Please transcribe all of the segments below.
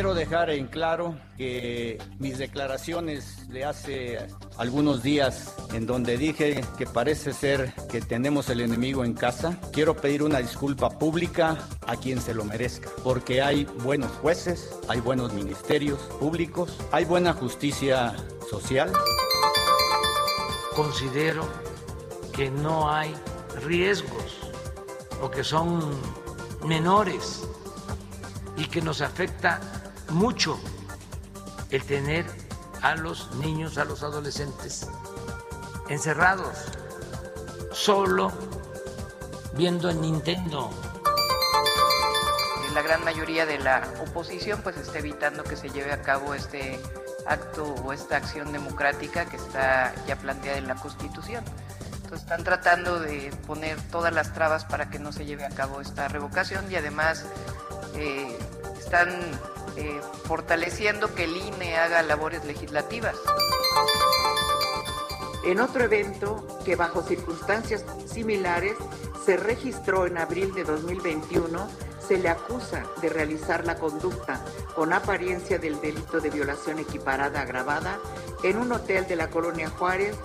Quiero dejar en claro que mis declaraciones de hace algunos días en donde dije que parece ser que tenemos el enemigo en casa, quiero pedir una disculpa pública a quien se lo merezca, porque hay buenos jueces, hay buenos ministerios públicos, hay buena justicia social. Considero que no hay riesgos o que son menores y que nos afecta mucho el tener a los niños, a los adolescentes encerrados, solo viendo en Nintendo. La gran mayoría de la oposición pues está evitando que se lleve a cabo este acto o esta acción democrática que está ya planteada en la Constitución. Entonces están tratando de poner todas las trabas para que no se lleve a cabo esta revocación y además eh, están eh, fortaleciendo que el INE haga labores legislativas. En otro evento que bajo circunstancias similares se registró en abril de 2021, se le acusa de realizar la conducta con apariencia del delito de violación equiparada agravada en un hotel de la colonia Juárez,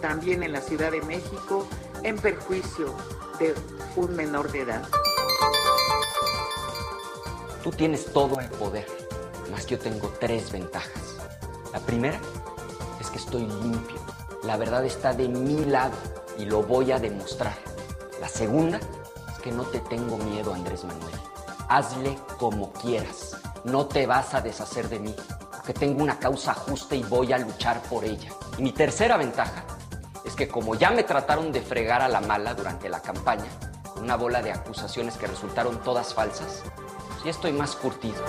también en la Ciudad de México, en perjuicio de un menor de edad. Tú tienes todo el poder, más yo tengo tres ventajas. La primera es que estoy limpio. La verdad está de mi lado y lo voy a demostrar. La segunda es que no te tengo miedo, Andrés Manuel. Hazle como quieras. No te vas a deshacer de mí, porque tengo una causa justa y voy a luchar por ella. Y mi tercera ventaja es que como ya me trataron de fregar a la mala durante la campaña, una bola de acusaciones que resultaron todas falsas, ya estoy más curtido.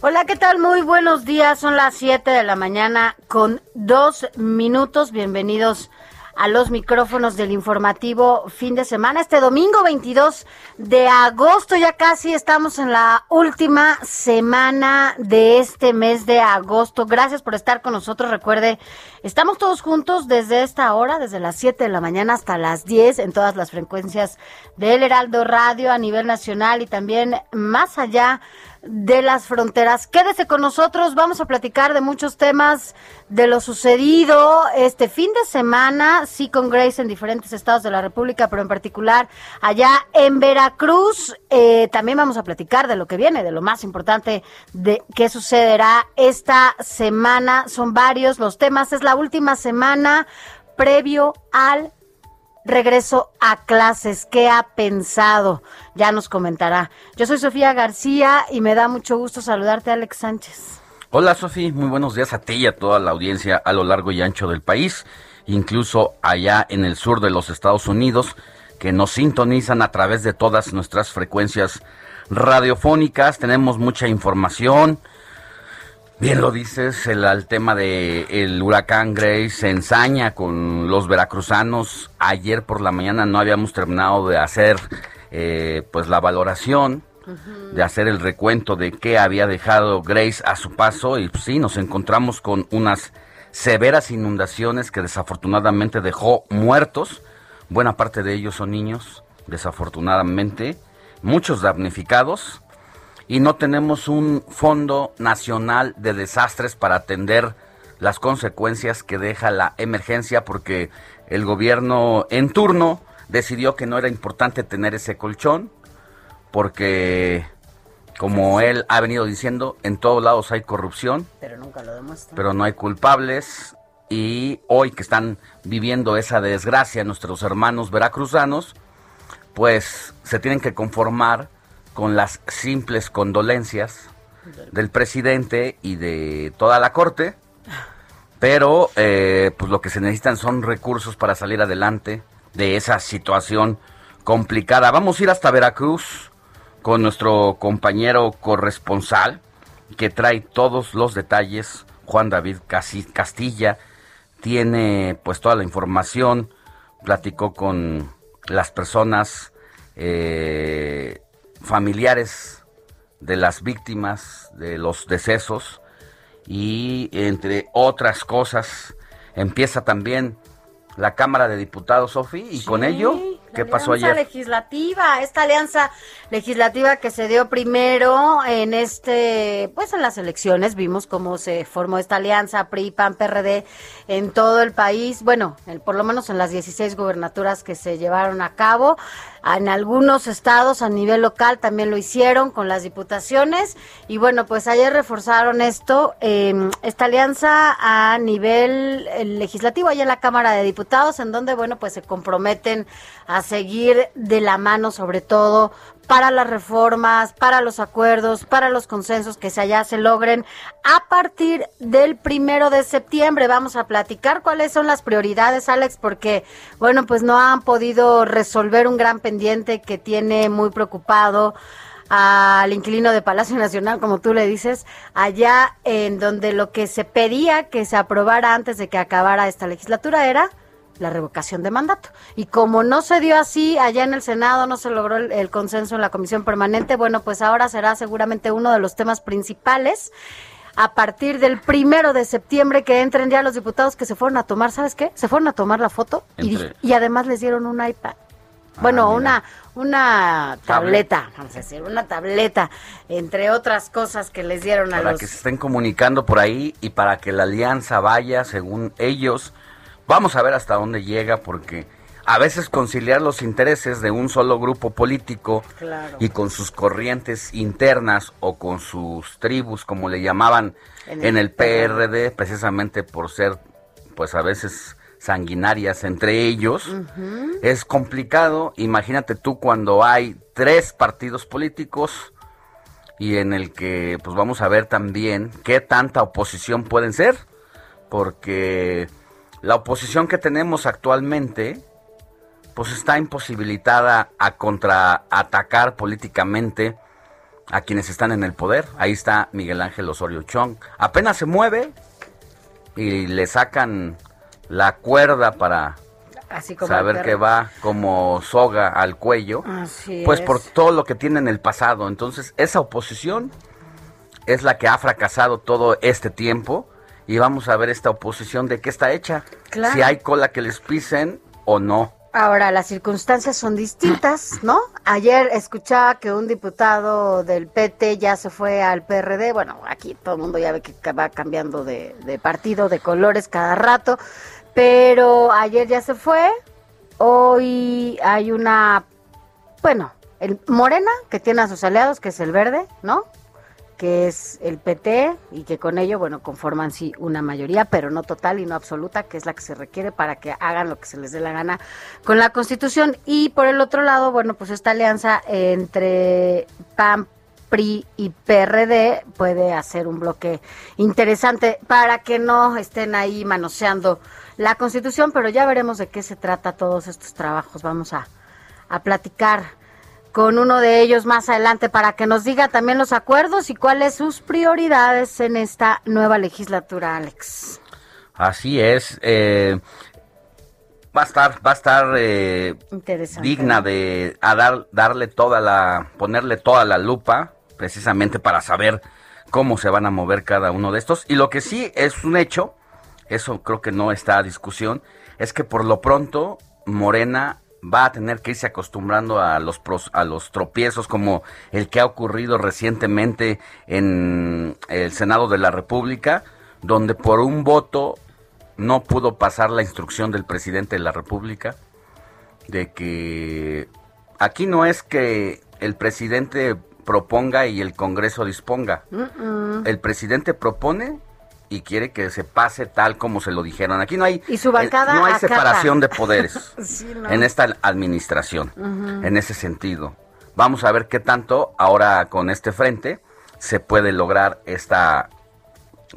Hola, ¿qué tal? Muy buenos días. Son las 7 de la mañana con dos minutos. Bienvenidos a los micrófonos del informativo fin de semana. Este domingo 22 de agosto, ya casi estamos en la última semana de este mes de agosto. Gracias por estar con nosotros. Recuerde, estamos todos juntos desde esta hora, desde las 7 de la mañana hasta las 10 en todas las frecuencias del Heraldo Radio a nivel nacional y también más allá de las fronteras. Quédese con nosotros, vamos a platicar de muchos temas de lo sucedido este fin de semana, sí con Grace en diferentes estados de la República, pero en particular allá en Veracruz. Eh, también vamos a platicar de lo que viene, de lo más importante de qué sucederá esta semana. Son varios los temas, es la última semana previo al regreso a clases. ¿Qué ha pensado? Ya nos comentará. Yo soy Sofía García y me da mucho gusto saludarte, Alex Sánchez. Hola, Sofía. Muy buenos días a ti y a toda la audiencia a lo largo y ancho del país, incluso allá en el sur de los Estados Unidos, que nos sintonizan a través de todas nuestras frecuencias radiofónicas. Tenemos mucha información Bien lo dices, el, tema de el huracán Grace se ensaña con los veracruzanos. Ayer por la mañana no habíamos terminado de hacer eh, pues la valoración, de hacer el recuento de qué había dejado Grace a su paso y pues, sí, nos encontramos con unas severas inundaciones que desafortunadamente dejó muertos. Buena parte de ellos son niños, desafortunadamente, muchos damnificados y no tenemos un fondo nacional de desastres para atender las consecuencias que deja la emergencia porque el gobierno en turno decidió que no era importante tener ese colchón porque como él ha venido diciendo, en todos lados hay corrupción, pero nunca lo. Pero no hay culpables y hoy que están viviendo esa desgracia nuestros hermanos veracruzanos, pues se tienen que conformar con las simples condolencias del presidente y de toda la corte, pero eh, pues lo que se necesitan son recursos para salir adelante de esa situación complicada. Vamos a ir hasta Veracruz con nuestro compañero corresponsal que trae todos los detalles. Juan David Castilla tiene pues toda la información, platicó con las personas eh, familiares de las víctimas de los decesos y entre otras cosas empieza también la Cámara de Diputados, Sofi, y con ello ¿Qué pasó ayer? legislativa, esta alianza legislativa que se dio primero en este, pues en las elecciones, vimos cómo se formó esta alianza PRI, PAN, PRD en todo el país, bueno, por lo menos en las 16 gubernaturas que se llevaron a cabo. En algunos estados a nivel local también lo hicieron con las diputaciones y bueno, pues ayer reforzaron esto, em, esta alianza a nivel eh, legislativo, allá en la Cámara de Diputados, en donde bueno, pues se comprometen a seguir de la mano sobre todo para las reformas, para los acuerdos, para los consensos que se allá se logren a partir del primero de septiembre. Vamos a platicar cuáles son las prioridades, Alex, porque, bueno, pues no han podido resolver un gran pendiente que tiene muy preocupado al inquilino de Palacio Nacional, como tú le dices, allá en donde lo que se pedía que se aprobara antes de que acabara esta legislatura era la revocación de mandato. Y como no se dio así allá en el Senado, no se logró el, consenso en la comisión permanente, bueno, pues ahora será seguramente uno de los temas principales a partir del primero de septiembre que entren ya los diputados que se fueron a tomar, ¿sabes qué? Se fueron a tomar la foto y, y, además les dieron un iPad. Ah, bueno, una una tableta, vamos a decir, una tableta, entre otras cosas que les dieron a los... Para que se estén comunicando por ahí y para que la alianza vaya, según ellos, Vamos a ver hasta dónde llega porque a veces conciliar los intereses de un solo grupo político y con sus corrientes internas o con sus tribus, como le llamaban en el, PRD, precisamente por ser, pues a veces sanguinarias entre ellos, es complicado. Imagínate tú cuando hay tres partidos políticos y en el que, pues vamos a ver también qué tanta oposición pueden ser, porque la oposición que tenemos actualmente pues está imposibilitada a contraatacar políticamente a quienes están en el poder. Ahí está Miguel Ángel Osorio Chong. Apenas se mueve y le sacan la cuerda para saber que va como soga al cuello. pues por todo lo que tiene en el pasado. Entonces esa oposición es la que ha fracasado todo este tiempo y vamos a ver esta oposición de qué está hecha. Si hay cola que les pisen o no. Ahora, las circunstancias son distintas, ¿no? Ayer escuchaba que un diputado del PT ya se fue al PRD. Bueno, aquí todo el mundo ya ve que va cambiando de, de partido, de colores cada rato. Pero ayer ya se fue. Hoy hay una, bueno, el Morena, que tiene a sus aliados, que es el verde, ¿no? Que es el PT y que con ello, bueno, conforman sí una mayoría, pero no total y no absoluta, que es la que se requiere para que hagan lo que se les dé la gana con la Constitución. Y por el otro lado, bueno, pues esta alianza entre PAN, PRI y PRD puede hacer un bloque interesante para que no estén ahí manoseando la Constitución, pero ya veremos de qué se trata todos estos trabajos. Vamos a, a platicar con uno de ellos más adelante para que nos diga también los acuerdos y cuáles sus prioridades en esta nueva legislatura, Alex. Así es. Eh, va a estar, va a estar eh, digna de a dar, darle toda la, ponerle toda la lupa, precisamente para saber cómo se van a mover cada uno de estos. Y lo que sí es un hecho, eso creo que no está a discusión, es que por lo pronto Morena va a tener que irse acostumbrando a los a los tropiezos como el que ha ocurrido recientemente en el Senado de la República, donde por un voto no pudo pasar la instrucción del presidente de la República de que aquí no es que el presidente proponga y el Congreso disponga. El presidente propone y quiere que se pase tal como se lo dijeron. Aquí no hay, Y su bancada eh, no hay acata. separación de poderes Sí, no. en esta administración, en ese sentido. Vamos a ver qué tanto ahora con este frente se puede lograr esta,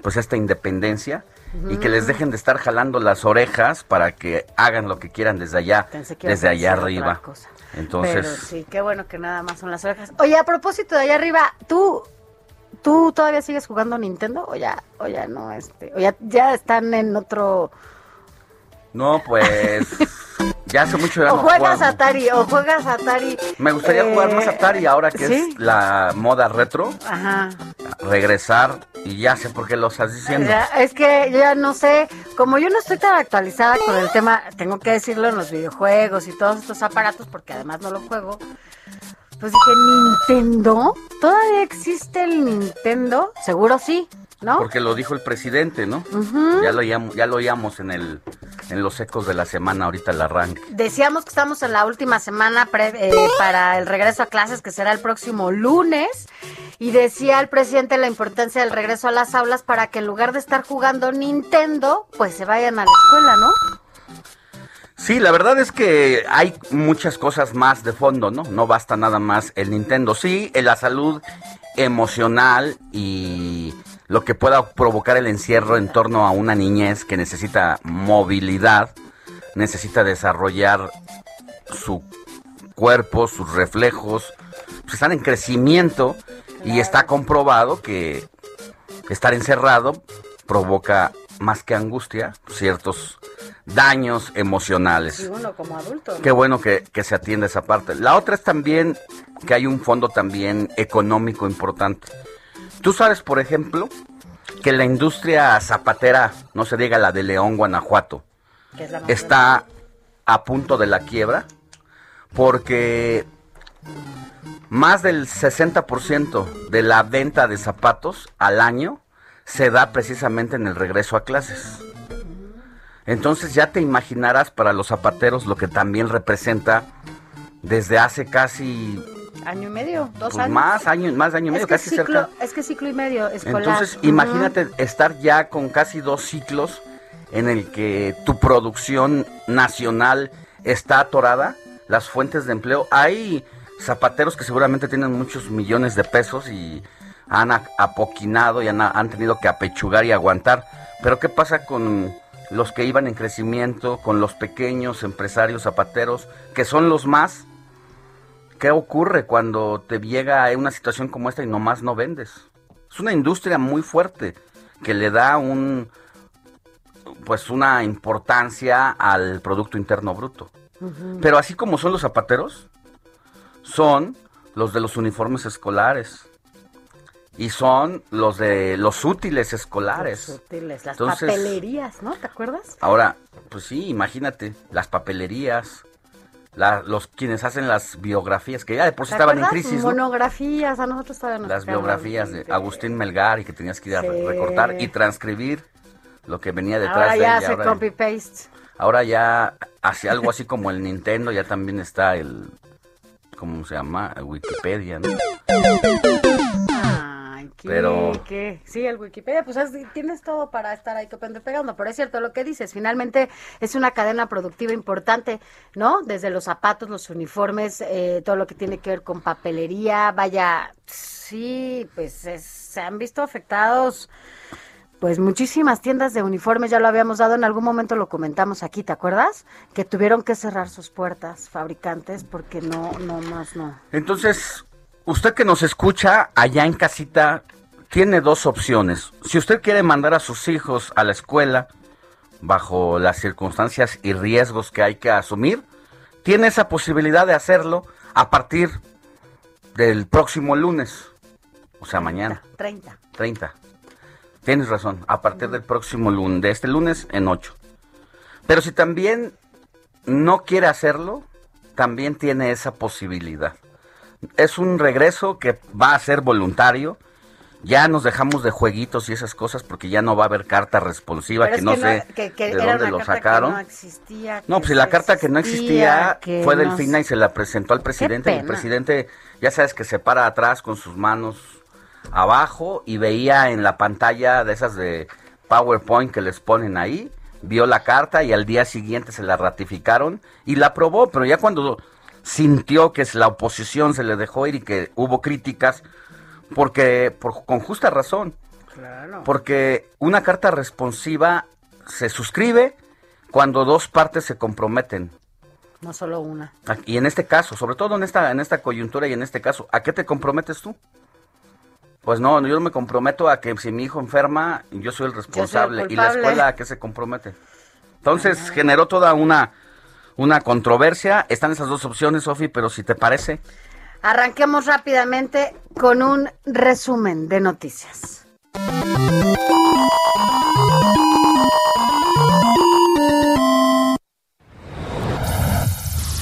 pues esta independencia y que les dejen de estar jalando las orejas para que hagan lo que quieran desde allá, desde allá arriba. Entonces, Pero sí, qué bueno que nada más son las orejas. Oye, a propósito de allá arriba, ¿tú, tú todavía sigues jugando Nintendo o ya, o ya no, este, o ya, ya están en otro... no, pues ya hace mucho ya O no juegas juego. Atari, o juegas Atari. Me gustaría eh, jugar más Atari ahora que ¿sí? es la moda retro, Ajá. regresar y ya sé por qué lo estás diciendo. Ya, es que yo ya no sé, como yo no estoy tan actualizada con el tema, tengo que decirlo en los videojuegos y todos estos aparatos, porque además no lo juego. Pues dije, ¿Nintendo? ¿Todavía existe el Nintendo? Seguro sí, ¿no? Porque lo dijo el presidente, ¿no? Ya lo oíamos, ya lo oíamos en el en los ecos de la semana ahorita el arranque. Decíamos que estamos en la última semana pre- eh, para el regreso a clases, que será el próximo lunes. Y decía el presidente la importancia del regreso a las aulas para que en lugar de estar jugando Nintendo, pues se vayan a la escuela, ¿no? Sí, la verdad es que hay muchas cosas más de fondo, ¿no? No basta nada más el Nintendo. Sí, la salud emocional y lo que pueda provocar el encierro en torno a una niñez que necesita movilidad, necesita desarrollar su cuerpo, sus reflejos, pues están en crecimiento y está comprobado que estar encerrado provoca más que angustia ciertos daños emocionales. Y uno como adulto. ¿no? Qué bueno que, que se atienda esa parte. La otra es también que hay un fondo también económico importante. Tú sabes, por ejemplo, que la industria zapatera, no se diga la de León, Guanajuato, es está a punto de la quiebra porque más del 60% de la venta de zapatos al año se da precisamente en el regreso a clases. Entonces ya te imaginarás para los zapateros lo que también representa desde hace casi Año y medio, dos pues, años. más años, más de año y medio, casi ciclo, cerca. Es que ciclo y medio escolar. Entonces, imagínate estar ya con casi dos ciclos en el que tu producción nacional está atorada, las fuentes de empleo. Hay zapateros que seguramente tienen muchos millones de pesos y han apoquinado y han, han tenido que apechugar y aguantar. Pero ¿qué pasa con los que iban en crecimiento, con los pequeños empresarios zapateros, que son los más? ¿Qué ocurre cuando te llega una situación como esta y nomás no vendes? Es una industria muy fuerte que le da un pues una importancia al producto interno bruto. Pero así como son los zapateros, son los de los uniformes escolares y son los de los útiles escolares. Los útiles, las Entonces- papelerías, ¿no? ¿Te acuerdas? Ahora, pues sí, imagínate, las papelerías, la- los quienes hacen las biografías, que ya de por sí ¿Te estaban en crisis, ¿no? Monografías, a nosotros nos Las biografías de Agustín Melgar y que tenías que ir a Sí. recortar y transcribir lo que venía detrás Ahora de ya ella. hace Ahora, copy-paste. ahora ya hace algo así como el Nintendo, ya también está el, ¿cómo se llama? Wikipedia, ¿no? Pero- qué- Sí, el Wikipedia, pues es- tienes todo para estar ahí copiando y pegando, pero es cierto lo que dices, finalmente es una cadena productiva importante, ¿no? Desde los zapatos, los uniformes, eh, todo lo que tiene que ver con papelería, vaya, sí, pues es- se han visto afectados pues muchísimas tiendas de uniformes, ya lo habíamos dado, en algún momento lo comentamos aquí, ¿te acuerdas? Que tuvieron que cerrar sus puertas fabricantes porque no, no más, no. Entonces, usted que nos escucha allá en casita, tiene dos opciones. Si usted quiere mandar a sus hijos a la escuela, bajo las circunstancias y riesgos que hay que asumir, tiene esa posibilidad de hacerlo a partir del próximo lunes, o sea, mañana, 30. 30. Tienes razón, a partir del próximo lunes, de este lunes en 8. Pero si también no quiere hacerlo, también tiene esa posibilidad. Es un regreso que va a ser voluntario ya nos dejamos de jueguitos y esas cosas porque ya no va a haber carta responsiva que no sé de dónde lo sacaron. no existía. No, pues la carta que no existía fue del FINA y se la presentó al presidente. El presidente, ya sabes que se para atrás con sus manos abajo y veía en la pantalla de esas de PowerPoint que les ponen ahí, vio la carta y al día siguiente se la ratificaron y la aprobó, pero ya cuando sintió que la oposición se le dejó ir y que hubo críticas, porque por, con justa razón. Porque una carta responsiva se suscribe cuando dos partes se comprometen. No solo una. Y en este caso, sobre todo en esta, en esta coyuntura y en este caso, ¿a qué te comprometes tú? Pues no, yo me comprometo a que si mi hijo enferma, yo soy el responsable. ¿Y la escuela a qué se compromete? Entonces generó toda una, una controversia. Están esas dos opciones, Sofi, pero si te parece. Arranquemos rápidamente con un resumen de noticias.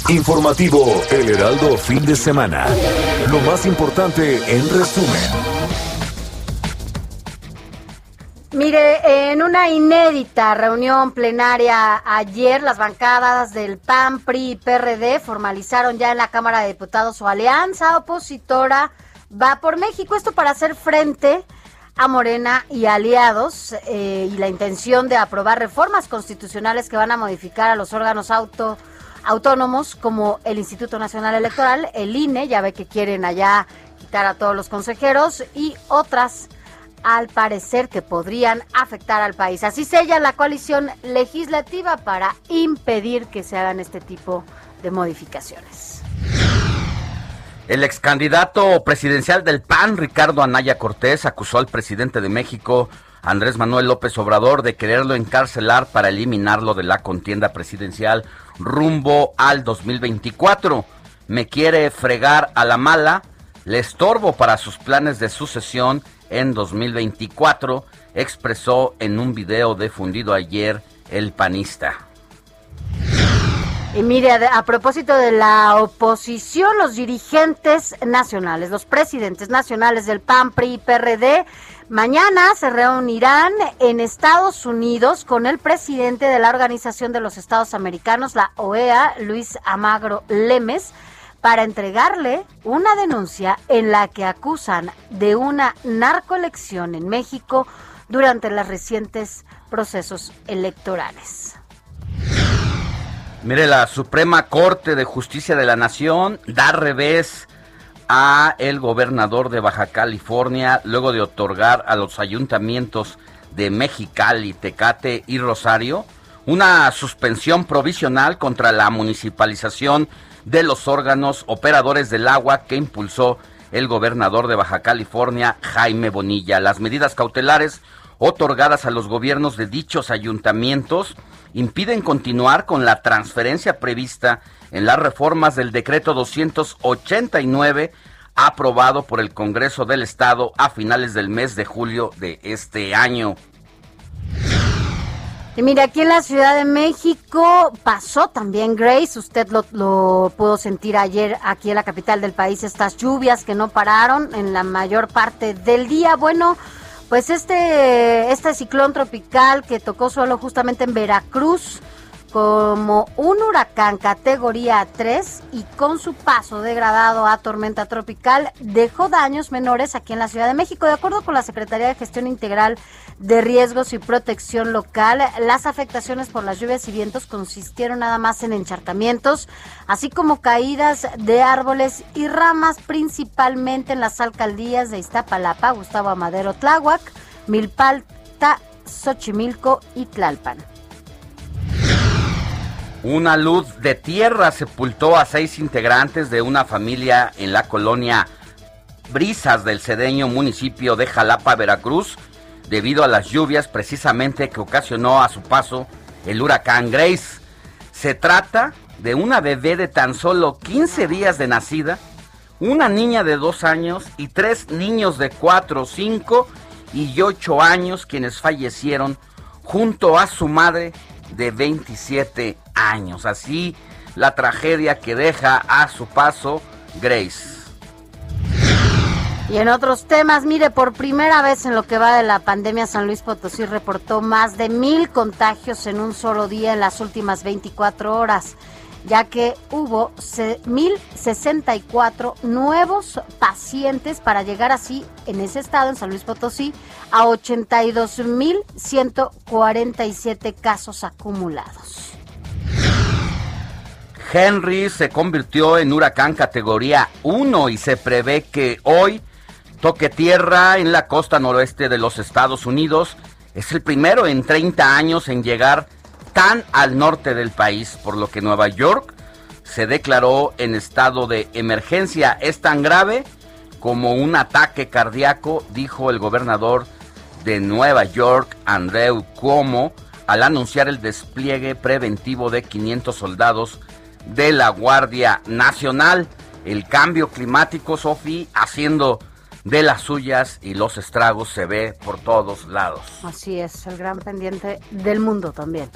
Informativo El Heraldo Fin de Semana. Lo más importante en resumen. Mire, en una inédita reunión plenaria ayer, las bancadas del PAN, PRI y PRD formalizaron ya en la Cámara de Diputados su alianza opositora Va por México. Esto para hacer frente a Morena y aliados eh, y la intención de aprobar reformas constitucionales que van a modificar a los órganos auto, autónomos como el Instituto Nacional Electoral, el INE, ya ve que quieren allá quitar a todos los consejeros y otras al parecer que podrían afectar al país. Así sella la coalición legislativa para impedir que se hagan este tipo de modificaciones. El ex candidato presidencial del PAN, Ricardo Anaya Cortés, acusó al presidente de México, Andrés Manuel López Obrador, de quererlo encarcelar para eliminarlo de la contienda presidencial rumbo al 2024. Me quiere fregar a la mala, le estorbo para sus planes de sucesión en 2024, expresó en un video difundido ayer el panista. Y mire, a propósito de la oposición, los dirigentes nacionales, los presidentes nacionales del PAN, PRI y PRD, mañana se reunirán en Estados Unidos con el presidente de la Organización de los Estados Americanos, la OEA, Luis Amagro Lemes, para entregarle una denuncia en la que acusan de una narcoelección en México durante los recientes procesos electorales. Mire, la Suprema Corte de Justicia de la Nación da revés a el gobernador de Baja California luego de otorgar a los ayuntamientos de Mexicali, Tecate y Rosario una suspensión provisional contra la municipalización de los órganos operadores del agua que impulsó el gobernador de Baja California, Jaime Bonilla. Las medidas cautelares otorgadas a los gobiernos de dichos ayuntamientos impiden continuar con la transferencia prevista en las reformas del decreto 289 aprobado por el Congreso del Estado a finales del mes de julio de este año. Y mire, aquí en la Ciudad de México pasó también Grace, usted lo, lo, pudo sentir ayer aquí en la capital del país, estas lluvias que no pararon en la mayor parte del día. Bueno, pues este, este ciclón tropical que tocó suelo justamente en Veracruz, como un huracán categoría 3 y con su paso degradado a tormenta tropical dejó daños menores aquí en la Ciudad de México. De acuerdo con la Secretaría de Gestión Integral de Riesgos y Protección Local, las afectaciones por las lluvias y vientos consistieron nada más en encharcamientos, así como caídas de árboles y ramas, principalmente en las alcaldías de Iztapalapa, Gustavo Amadero, Tláhuac, Milpalta, Xochimilco y Tlalpan. Una luz de tierra sepultó a seis integrantes de una familia en la colonia Brisas del Cedeño, municipio de Jalapa, Veracruz, debido a las lluvias precisamente que ocasionó a su paso el huracán Grace. Se trata de una bebé de tan solo 15 días de nacida, una niña de dos años y tres niños de cuatro, cinco y ocho años quienes fallecieron junto a su madre de 27 años. Así la tragedia que deja a su paso Grace. Y en otros temas, mire, por primera vez en lo que va de la pandemia, San Luis Potosí reportó más de mil contagios en un solo día en las últimas 24 horas, ya que hubo 1.064 nuevos pacientes para llegar así en ese estado, en San Luis Potosí, a 82.147 casos acumulados. Henry se convirtió en huracán categoría 1 y se prevé que hoy toque tierra en la costa noroeste de los Estados Unidos. Es el primero en 30 años en llegar tan al norte del país, por lo que Nueva York se declaró en estado de emergencia. Es tan grave como un ataque cardíaco, dijo el gobernador de Nueva York, Andrew Cuomo, al anunciar el despliegue preventivo de 500 soldados de la Guardia Nacional. El cambio climático, Sofi, haciendo de las suyas y los estragos se ve por todos lados. Así es, el gran pendiente del mundo también.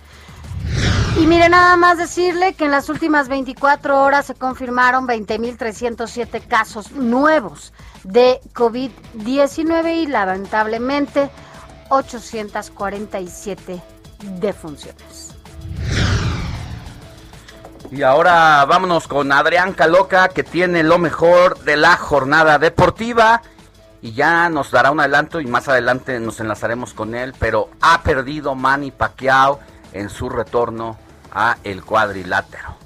Y mire, nada más decirle que en las últimas 24 horas se confirmaron 20.307 casos nuevos de COVID-19 y lamentablemente 847 defunciones. Y ahora vámonos con Adrián Caloca, que tiene lo mejor de la jornada deportiva. Y ya nos dará un adelanto y más adelante nos enlazaremos con él. Pero ha perdido Manny Pacquiao en su retorno a el cuadrilátero.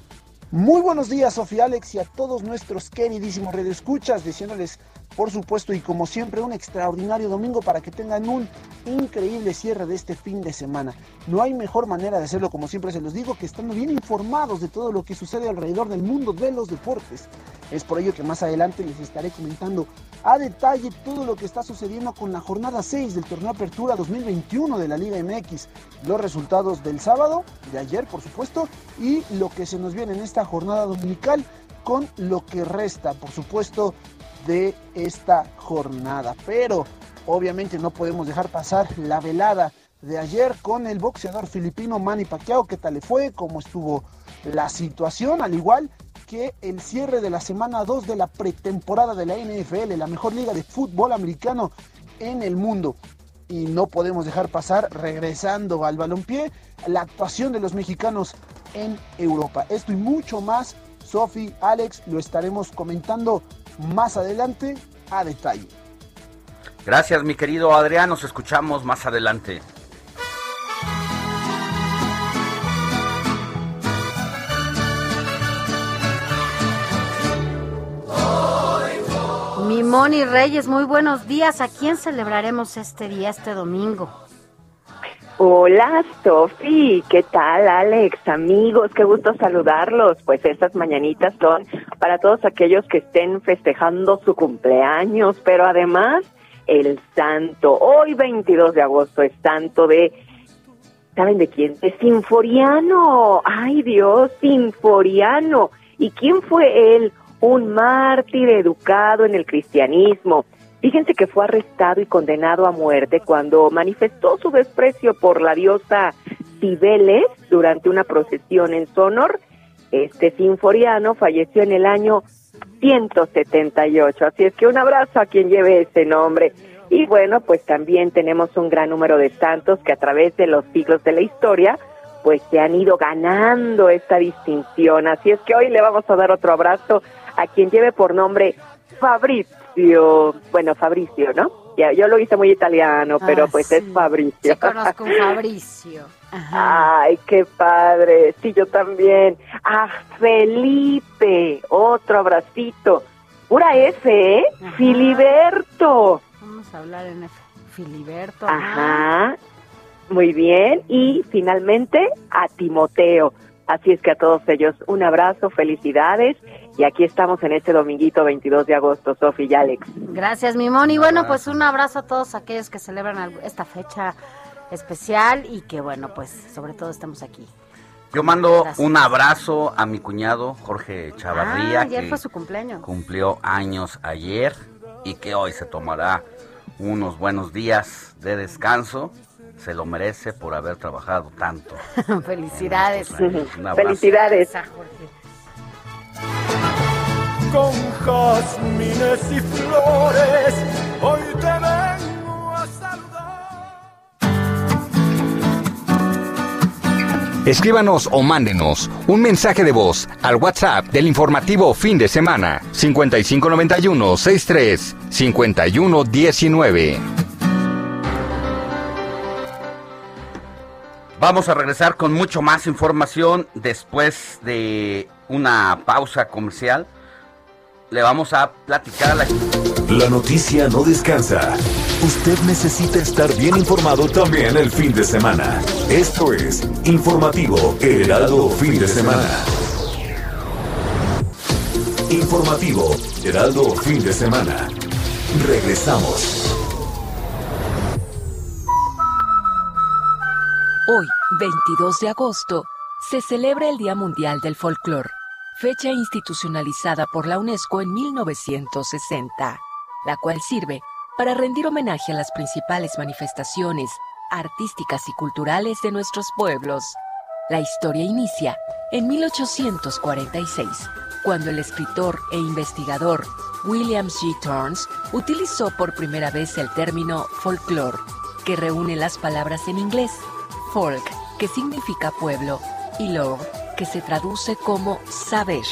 Muy buenos días, Sofía Alex, y a todos nuestros queridísimos redescuchas, diciéndoles por supuesto, y como siempre, un extraordinario domingo para que tengan un increíble cierre de este fin de semana. No hay mejor manera de hacerlo, como siempre se los digo, que estando bien informados de todo lo que sucede alrededor del mundo de los deportes. Es por ello que más adelante les estaré comentando a detalle todo lo que está sucediendo con la jornada 6 del torneo Apertura 2021 de la Liga MX, los resultados del sábado, de ayer por supuesto, y lo que se nos viene en esta jornada dominical con lo que resta, por supuesto, de esta jornada. Pero obviamente no podemos dejar pasar la velada de ayer con el boxeador filipino Manny Pacquiao. ¿Qué tal le fue? ¿Cómo estuvo la situación? Al igual que el cierre de la semana 2 de la pretemporada de la NFL, la mejor liga de fútbol americano en el mundo. Y no podemos dejar pasar, regresando al balompié, la actuación de los mexicanos en Europa. Esto y mucho más, Sofi, Alex, lo estaremos comentando más adelante a detalle. Gracias mi querido Adrián, nos escuchamos más adelante. Mi Moni Reyes, muy buenos días. ¿A quién celebraremos este día, este domingo? Hola, Sofi, ¿qué tal, Alex? Amigos, qué gusto saludarlos. Pues estas mañanitas son para todos aquellos que estén festejando su cumpleaños, pero además el santo. Hoy, 22 de agosto, es santo de. ¿Saben de quién? De Sinforiano. ¡Ay, Dios, Sinforiano! ¿Y quién fue él? Un mártir educado en el cristianismo Fíjense que fue arrestado y condenado a muerte cuando manifestó su desprecio por la diosa Cibeles durante una procesión en su honor. Este sinforiano falleció en el año 178. Así es que un abrazo a quien lleve ese nombre. Y bueno, pues también tenemos un gran número de santos que a través de los siglos de la historia, pues se han ido ganando esta distinción. Así es que hoy le vamos a dar otro abrazo a quien lleve por nombre Fabrizio bueno, Fabricio, ¿no? Ya, yo lo hice muy italiano, pero pues es Fabricio. Sí, conozco un Fabricio. Ay, qué padre. Sí, yo también. Ah, Felipe, otro abracito. Pura F, ¿eh? Filiberto. Vamos a hablar en F. Filiberto. Ajá. Muy bien. Y finalmente a Timoteo. Así es que a todos ellos un abrazo, felicidades y aquí estamos en este dominguito 22 de agosto, Sofi y Alex. Gracias, mi Moni. Bueno, pues un abrazo a todos aquellos que celebran esta fecha especial y que bueno, pues sobre todo estamos aquí. Yo mando un abrazo a mi cuñado Jorge Chavarría. Ah, ayer fue su cumpleaños. Cumplió años ayer y que hoy se tomará unos buenos días de descanso se lo merece por haber trabajado tanto. Felicidades. Felicidades. Con jazmines y flores, hoy te vengo a saludar. Escríbanos o mándenos un mensaje de voz al WhatsApp del informativo fin de semana 5591 63 5119. Vamos a regresar con mucho más información después de una pausa comercial. Le vamos a platicar a la... La noticia no descansa. Usted necesita estar bien informado también el fin de semana. Esto es Informativo Heraldo Fin de Semana. Informativo Heraldo Fin de Semana. Regresamos. Hoy, 22 de agosto, se celebra el Día Mundial del Folclor, fecha institucionalizada por la UNESCO en 1960, la cual sirve para rendir homenaje a las principales manifestaciones artísticas y culturales de nuestros pueblos. La historia inicia en 1846, cuando el escritor e investigador William G. Turns utilizó por primera vez el término folklore, que reúne las palabras en inglés folk, que significa pueblo, y lore, que se traduce como saber.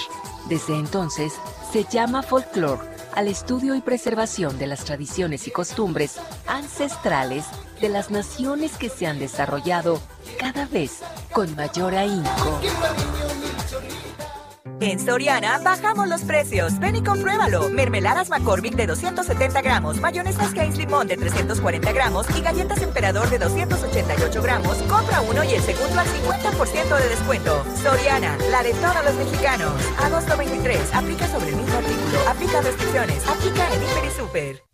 Desde entonces, se llama folklore al estudio y preservación de las tradiciones y costumbres ancestrales de las naciones que se han desarrollado cada vez con mayor ahínco. En Soriana bajamos los precios. Ven y compruébalo. Mermeladas McCormick de 270 gramos, mayonesas Heinz Limón de 340 gramos y galletas Emperador de 288 gramos. Compra uno y el segundo al 50% de descuento. Soriana, la de todos los mexicanos. Agosto 23. Aplica sobre el mismo artículo. Aplica restricciones. Aplica en Hiper y Super.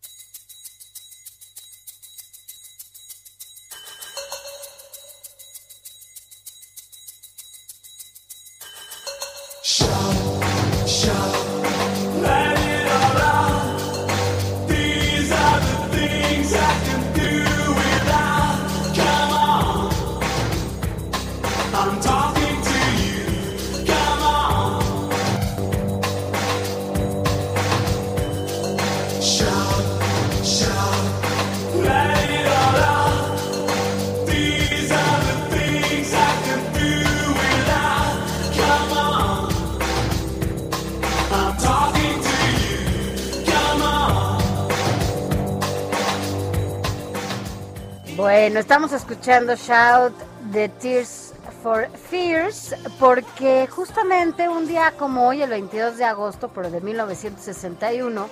Bueno, estamos escuchando Shout de Tears for Fears porque justamente un día como hoy, el 22 de agosto, pero de 1961,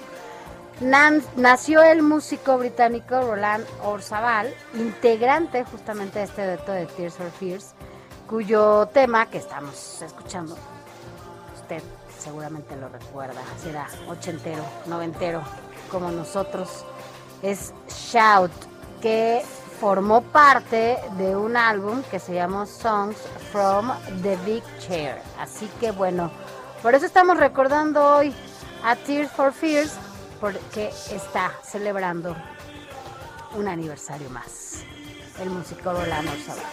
nació el músico británico Roland Orzabal, integrante justamente de este dueto de Tears for Fears, cuyo tema que estamos escuchando, usted seguramente lo recuerda, será ochentero, noventero, como nosotros, es Shout, que formó parte de un álbum que se llama Songs from the Big Chair. Así que bueno, por eso estamos recordando hoy a Tears for Fears porque está celebrando un aniversario más. El músico Rolando Orzabal.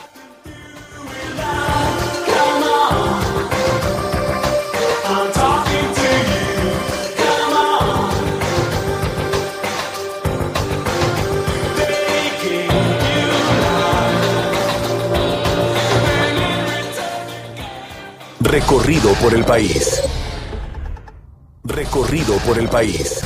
Recorrido por el país. Recorrido por el país.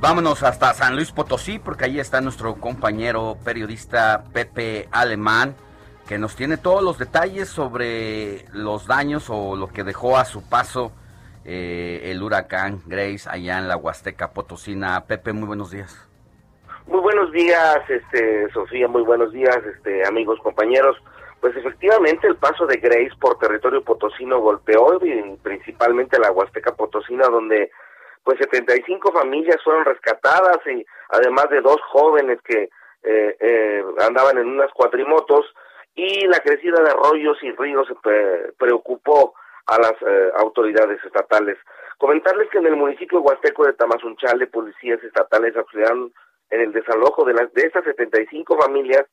Vámonos hasta San Luis Potosí porque ahí está nuestro compañero periodista Pepe Alemán que nos tiene todos los detalles sobre los daños o lo que dejó a su paso eh, el huracán Grace allá en la Huasteca Potosina. Pepe, muy buenos días. Muy buenos días, este, Sofía, muy buenos días, este, amigos, compañeros. Pues efectivamente el paso de Grace por territorio potosino golpeó principalmente la Huasteca Potosina, donde pues 75 familias fueron rescatadas y además de dos jóvenes que eh, eh, andaban en unas cuatrimotos y la crecida de arroyos y ríos preocupó a las eh, autoridades estatales. Comentarles que en el municipio huasteco de Tamazunchale, policías estatales auxiliaron en el desalojo de, las, de estas 75 familias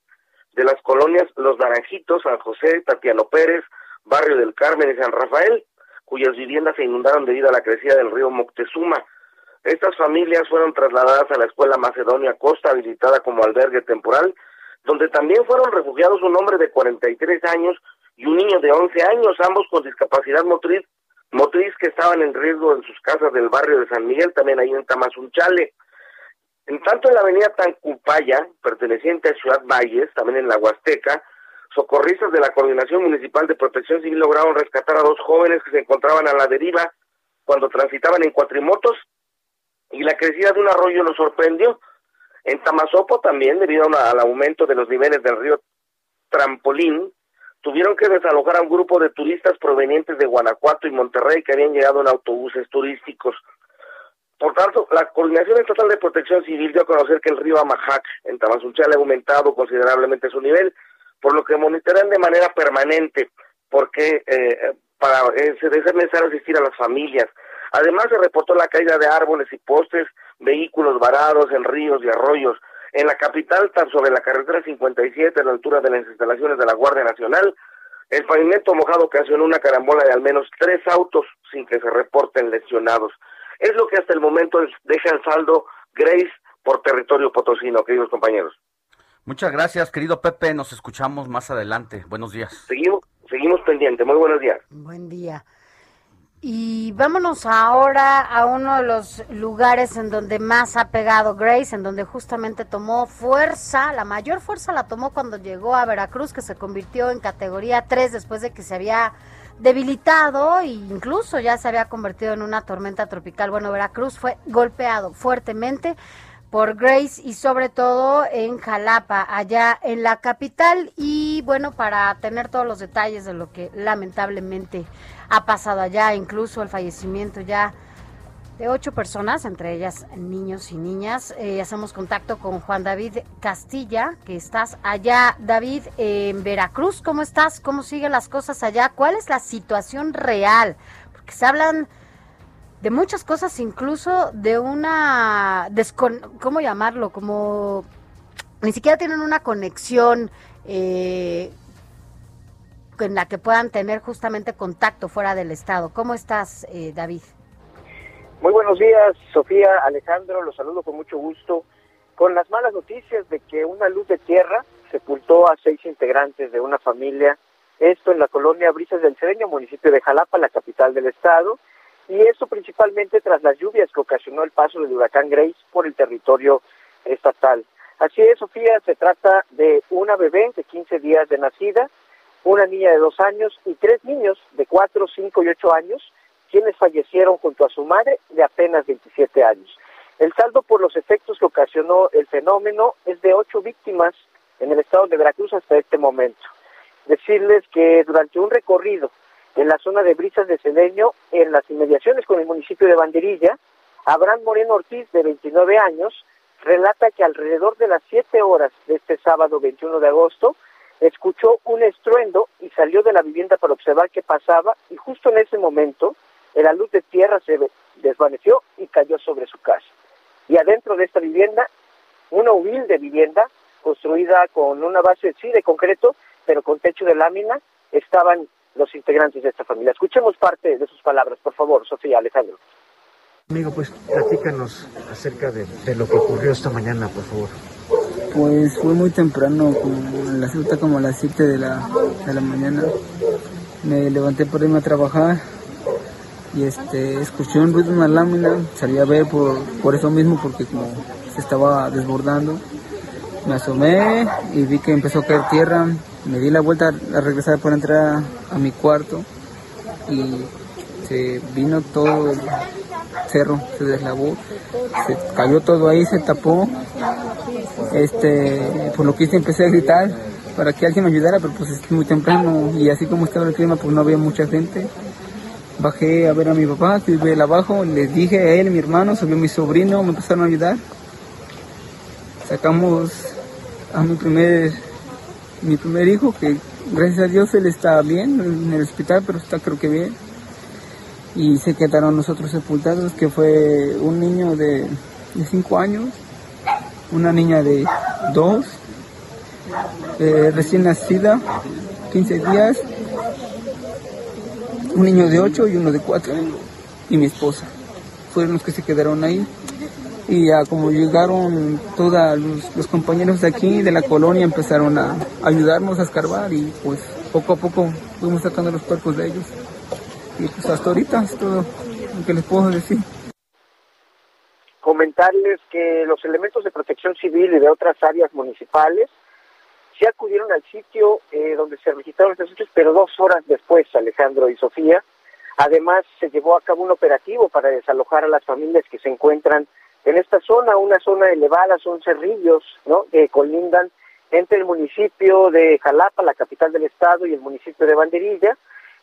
de las colonias Los Naranjitos, San José, Tatiano Pérez, barrio del Carmen y San Rafael, cuyas viviendas se inundaron debido a la crecida del río Moctezuma. Estas familias fueron trasladadas a la escuela Macedonia Costa, habilitada como albergue temporal, donde también fueron refugiados un hombre de 43 años y un niño de 11 años, ambos con discapacidad motriz, motriz que estaban en riesgo en sus casas del barrio de San Miguel, también ahí en Tamazunchale. En tanto en la avenida Tancupaya, perteneciente a Ciudad Valles, también en la Huasteca, socorristas de la Coordinación Municipal de Protección Civil lograron rescatar a dos jóvenes que se encontraban a la deriva cuando transitaban en cuatrimotos y la crecida de un arroyo los sorprendió. En Tamazopo también, debido al aumento de los niveles del río Trampolín, tuvieron que desalojar a un grupo de turistas provenientes de Guanajuato y Monterrey que habían llegado en autobuses turísticos. Por tanto, la Coordinación Estatal de Protección Civil dio a conocer que el río Amajac en Tamazunchal ha aumentado considerablemente su nivel, por lo que monitorean de manera permanente, porque eh, para eh, necesario asistir a las familias, Además se reportó la caída de árboles y postes, vehículos varados en ríos y arroyos. En la capital, tan sobre la carretera 57, a la altura de las instalaciones de la Guardia Nacional, el pavimento mojado ocasionó una carambola de al menos tres autos sin que se reporten lesionados. Es lo que hasta el momento deja el saldo Grace por territorio potosino, queridos compañeros. Muchas gracias, querido Pepe. Nos escuchamos más adelante. Buenos días. Seguimos, seguimos pendientes. Muy buenos días. Buen día. Y vámonos ahora a uno de los lugares en donde más ha pegado Grace, en donde justamente tomó fuerza, la mayor fuerza la tomó cuando llegó a Veracruz, que se convirtió en categoría 3 después de que se había debilitado e incluso ya se había convertido en una tormenta tropical. Bueno, Veracruz fue golpeado fuertemente por Grace y sobre todo en Jalapa, allá en la capital. Y bueno, para tener todos los detalles de lo que lamentablemente ha pasado allá, incluso el fallecimiento ya ocho personas, entre ellas niños y niñas. Eh, hacemos contacto con Juan David Castilla, que estás allá, David, en Veracruz. ¿Cómo estás? ¿Cómo siguen las cosas allá? ¿Cuál es la situación real? Porque se hablan de muchas cosas, incluso de una, ¿cómo llamarlo? Como ni siquiera tienen una conexión eh, en la que puedan tener justamente contacto fuera del Estado. ¿Cómo estás, eh, David? Muy buenos días, Sofía, Alejandro, los saludo con mucho gusto. Con las malas noticias de que una luz de tierra sepultó a seis integrantes de una familia, esto en la colonia Brisas del Cereño, municipio de Jalapa, la capital del estado, y eso principalmente tras las lluvias que ocasionó el paso del huracán Grace por el territorio estatal. Así es, Sofía, se trata de una bebé de 15 días de nacida, una niña de dos años y tres niños de cuatro, cinco y ocho años, quienes fallecieron junto a su madre de apenas 27 años. El saldo por los efectos que ocasionó el fenómeno es de ocho víctimas en el estado de Veracruz hasta este momento. Decirles que durante un recorrido en la zona de Brisas de Cedeño, en las inmediaciones con el municipio de Banderilla, Abraham Moreno Ortiz, de 29 años, relata que alrededor de las 7 horas de este sábado 21 de agosto, escuchó un estruendo y salió de la vivienda para observar qué pasaba y justo en ese momento la luz de tierra se desvaneció y cayó sobre su casa. Y adentro de esta vivienda, una humilde vivienda construida con una base sí de concreto, pero con techo de lámina, estaban los integrantes de esta familia. Escuchemos parte de sus palabras, por favor, Sofía Alejandro. Amigo, pues platícanos acerca de, de lo que ocurrió esta mañana, por favor. Pues fue muy temprano, como la cita como a las 7 de la, de la mañana. Me levanté por irme a trabajar y este escuché un ruido en una lámina, salí a ver por, por eso mismo porque como se estaba desbordando. Me asomé y vi que empezó a caer tierra. Me di la vuelta a regresar para entrar a, mi cuarto y se vino todo el cerro, se deslavó, se cayó todo ahí, se tapó este, por lo que hice empecé a gritar para que alguien me ayudara, pero pues es muy temprano y así como estaba el clima pues no había mucha gente. Bajé a ver a mi papá que vive abajo, le dije a él, mi hermano, subió mi sobrino, me empezaron a ayudar. Sacamos a mi primer, mi primer hijo, que gracias a Dios él está bien en el hospital, pero está creo que bien. Y se quedaron nosotros sepultados, que fue un niño de 5 años una niña de dos, eh, recién nacida, 15 días, un niño de 8 y uno de 4 y mi esposa. Fueron los que se quedaron ahí y ya como llegaron todos los, compañeros de aquí, de la colonia, empezaron a ayudarnos a escarbar y pues poco a poco fuimos sacando los cuerpos de ellos. Y pues hasta ahorita es todo lo que les puedo decir. Comentarles que los elementos de protección civil y de otras áreas municipales sí acudieron al sitio eh, donde se registraron estos hechos, pero dos horas después, Alejandro y Sofía. Además, se llevó a cabo un operativo para desalojar a las familias que se encuentran en esta zona, una zona elevada, son cerrillos, ¿no? Que colindan entre el municipio de Jalapa, la capital del estado, y el municipio de Banderilla.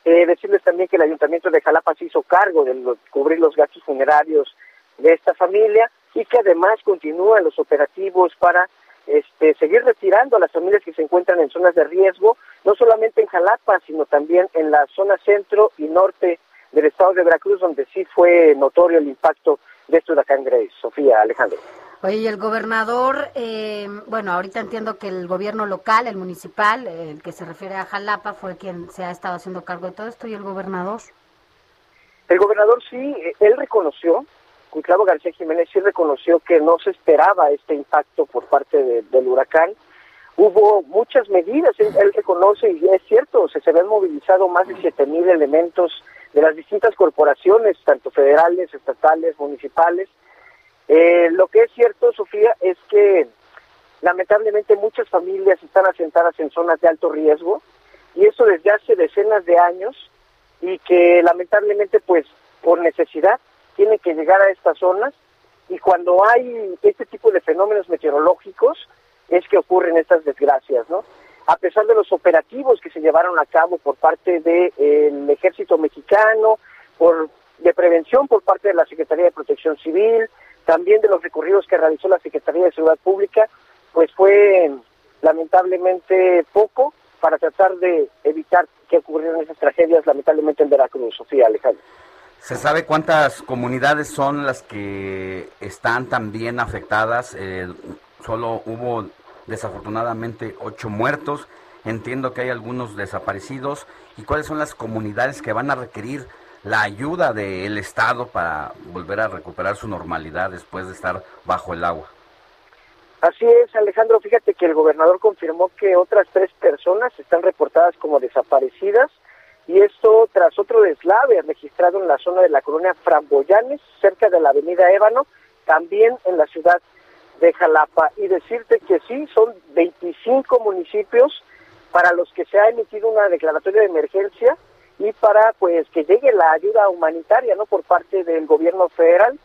Eh, decirles también que el ayuntamiento de Jalapa se hizo cargo de cubrir los gastos funerarios de esta familia y que además continúan los operativos para este, seguir retirando a las familias que se encuentran en zonas de riesgo, no solamente en Jalapa, sino también en la zona centro y norte del estado de Veracruz, donde sí fue notorio el impacto de este huracán Grace. Sofía, Alejandro. Oye, y el gobernador, eh, bueno, ahorita entiendo que el gobierno local, el municipal, el que se refiere a Jalapa, fue quien se ha estado haciendo cargo de todo esto, y el gobernador. El gobernador sí, él reconoció, Cuitlavo García Jiménez sí reconoció que no se esperaba este impacto por parte del huracán. Hubo muchas medidas, él, reconoce, y es cierto, se, se habían movilizado más de 7 mil elementos de las distintas corporaciones, tanto federales, estatales, municipales. Eh, lo que es cierto, Sofía, es que lamentablemente muchas familias están asentadas en zonas de alto riesgo y eso desde hace decenas de años y que lamentablemente pues por necesidad tienen que llegar a estas zonas y cuando hay este tipo de fenómenos meteorológicos es que ocurren estas desgracias, ¿no? a pesar de los operativos que se llevaron a cabo por parte del ejército mexicano, por de prevención por parte de la Secretaría de Protección Civil, también de los recorridos que realizó la Secretaría de Seguridad Pública, pues fue lamentablemente poco para tratar de evitar que ocurrieran esas tragedias lamentablemente en Veracruz. Sofía Alejandro. ¿Se sabe cuántas comunidades son las que están también afectadas? Eh, solo hubo desafortunadamente ocho muertos. Entiendo que hay algunos desaparecidos. ¿Y cuáles son las comunidades que van a requerir la ayuda del Estado para volver a recuperar su normalidad después de estar bajo el agua? Así es, Alejandro. Fíjate que el gobernador confirmó que otras tres personas están reportadas como desaparecidas y esto tras otro deslave registrado en la zona de la colonia Framboyanes, cerca de la avenida Ébano, también en la ciudad de Jalapa. Y decirte que sí, son 25 municipios para los que se ha emitido una declaratoria de emergencia y para pues que llegue la ayuda humanitaria no por parte del gobierno federal.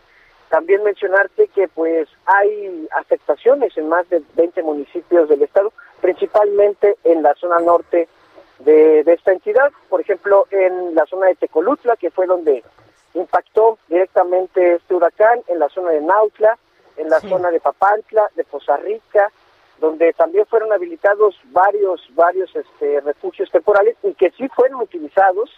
También mencionarte que pues hay afectaciones en más de 20 municipios del estado principalmente en la zona norte de, de esta entidad por ejemplo en la zona de Tecolutla que fue donde impactó directamente este huracán en la zona de Nautla en la zona de Papantla, de Poza Rica, donde también fueron habilitados varios varios este, refugios temporales y que sí fueron utilizados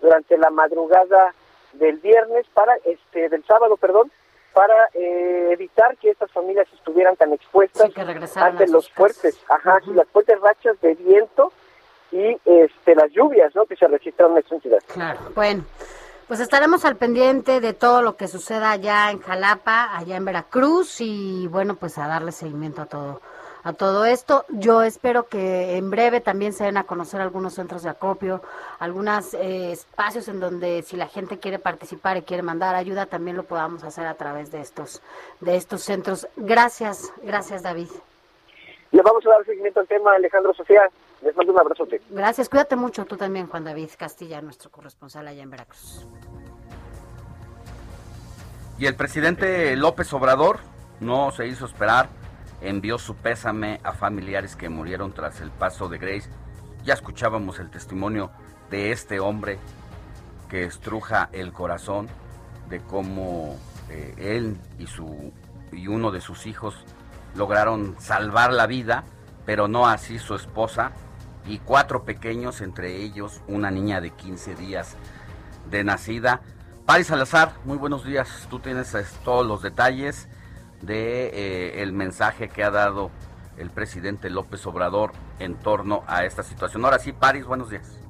durante la madrugada del viernes para este del sábado, perdón, para eh, evitar que estas familias estuvieran tan expuestas ante los fuertes, ajá, las fuertes rachas de viento y este las lluvias, ¿no? que se registraron en esta entidad. Claro. Bueno, pues estaremos al pendiente de todo lo que suceda allá en Jalapa, allá en Veracruz y bueno, pues a darle seguimiento a todo a todo esto. Yo espero que en breve también se den a conocer algunos centros de acopio, algunos eh, espacios en donde si la gente quiere participar y quiere mandar ayuda, también lo podamos hacer a través de estos de estos centros. Gracias, gracias David. Le vamos a dar seguimiento al tema, Alejandro Sofía. Les mando un abrazote. Gracias, cuídate mucho tú también, Juan David Castilla, nuestro corresponsal allá en Veracruz. Y el presidente López Obrador no se hizo esperar, envió su pésame a familiares que murieron tras el paso de Grace. Ya escuchábamos el testimonio de este hombre que estruja el corazón de cómo eh, él y su y uno de sus hijos lograron salvar la vida, pero no así su esposa y cuatro pequeños, entre ellos una niña de 15 días de nacida. Paris Salazar, muy buenos días. Tú tienes eh, todos los detalles de eh, el mensaje que ha dado el presidente López Obrador en torno a esta situación. Ahora sí, Paris, buenos días.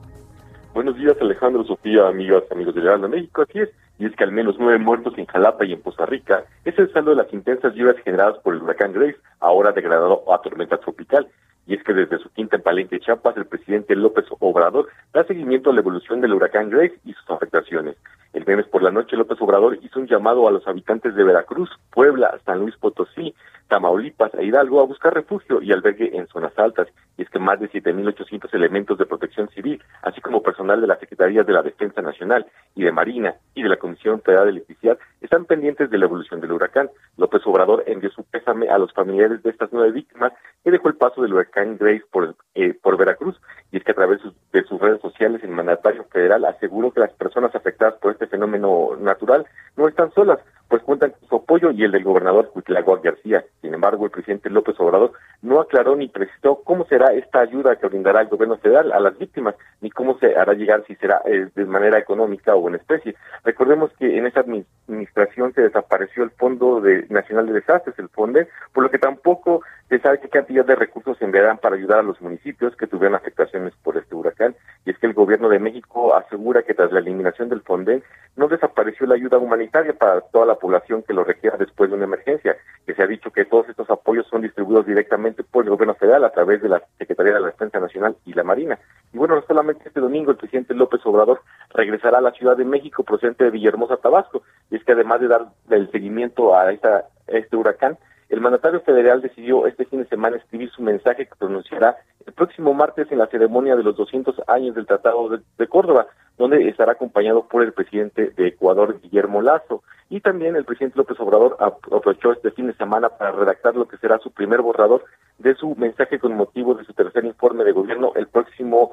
Buenos días, Alejandro, Sofía, amigas, amigos de Heraldo México. Así es, y es que al menos nueve muertos en Jalapa y en Costa Rica es el saldo de las intensas lluvias generadas por el huracán Grace, ahora degradado a tormenta tropical. Y es que desde su quinta en Palenque, Chiapas, el presidente López Obrador da seguimiento a la evolución del huracán Grace y sus afectaciones. El viernes por la noche, López Obrador hizo un llamado a los habitantes de Veracruz, Puebla, San Luis Potosí, Tamaulipas e Hidalgo a buscar refugio y albergue en zonas altas. Y es que más de 7.800 elementos de protección civil, así como personal de las Secretarías de la Defensa Nacional y de Marina y de la Comisión Federal de Electricidad, están pendientes de la evolución del huracán. López Obrador envió su pésame a los familiares de estas nueve víctimas que dejó el paso del huracán Grace por, eh, por Veracruz. Y es que a través de sus redes sociales, el mandatario federal aseguró que las personas afectadas por este fenómeno natural no están solas, pues cuentan con su apoyo y el del gobernador Cuitlagoa García. Sin embargo, el presidente López Obrador no aclaró ni precisó cómo será esta ayuda que brindará el gobierno federal a las víctimas, ni cómo se hará llegar, si será eh, de manera económica o en especie. Recordemos que en esa administración se desapareció el Fondo de, Nacional de Desastres, el FONDE, por lo que tampoco se sabe qué cantidad de recursos se enviarán para ayudar a los municipios que tuvieron afectaciones por este huracán. Y es que el gobierno de México asegura que tras la eliminación del FONDE no desapareció la ayuda humanitaria para toda la población que lo requiera después de una emergencia, que se ha dicho que todos estos apoyos son distribuidos directamente por el gobierno federal a través de la Secretaría de la Defensa Nacional y la Marina. Y bueno, no solamente este domingo el presidente López Obrador regresará a la Ciudad de México procedente de Villahermosa, Tabasco, y es que además de dar el seguimiento a, esta, a este huracán, el mandatario federal decidió este fin de semana escribir su mensaje que pronunciará el próximo martes en la ceremonia de los 200 años del Tratado de, Córdoba, donde estará acompañado por el presidente de Ecuador, Guillermo Lazo. Y también el presidente López Obrador aprovechó este fin de semana para redactar lo que será su primer borrador de su mensaje con motivo de su tercer informe de gobierno el próximo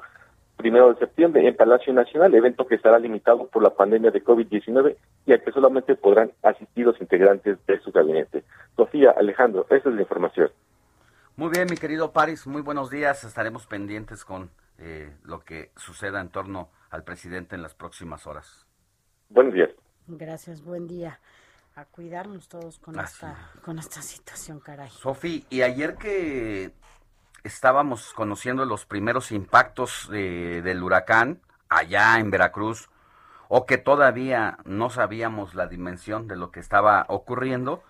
primero de septiembre en Palacio Nacional, evento que estará limitado por la pandemia de COVID-19 y al que solamente podrán asistir los integrantes de su gabinete. Sofía, Alejandro, esa es la información. Muy bien, mi querido Paris, muy buenos días. Estaremos pendientes con eh, lo que suceda en torno al presidente en las próximas horas. Buenos días. Gracias, buen día. A cuidarnos todos con, esta, con esta situación, caray. Sofi, y ayer que estábamos conociendo los primeros impactos del huracán allá en Veracruz, o que todavía no sabíamos la dimensión de lo que estaba ocurriendo,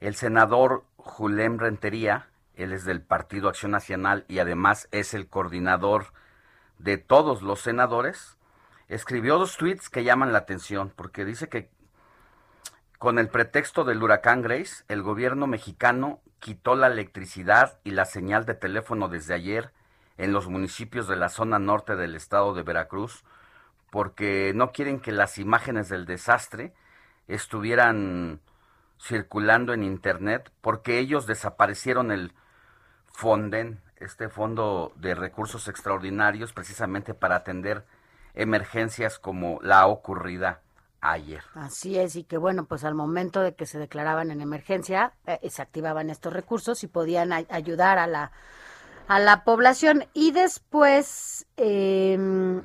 el senador Julem Rentería, él es del Partido Acción Nacional y además es el coordinador de todos los senadores, escribió dos tweets que llaman la atención, porque dice que con el pretexto del huracán Grace, el gobierno mexicano quitó la electricidad y la señal de teléfono desde ayer en los municipios de la zona norte del estado de Veracruz porque no quieren que las imágenes del desastre estuvieran circulando en internet porque ellos desaparecieron el Fonden, este fondo de recursos extraordinarios precisamente para atender emergencias como la ocurrida ayer. Así es, y que bueno, pues al momento de que se declaraban en emergencia, eh, se activaban estos recursos y podían ayudar a la, a la población. Y después, em,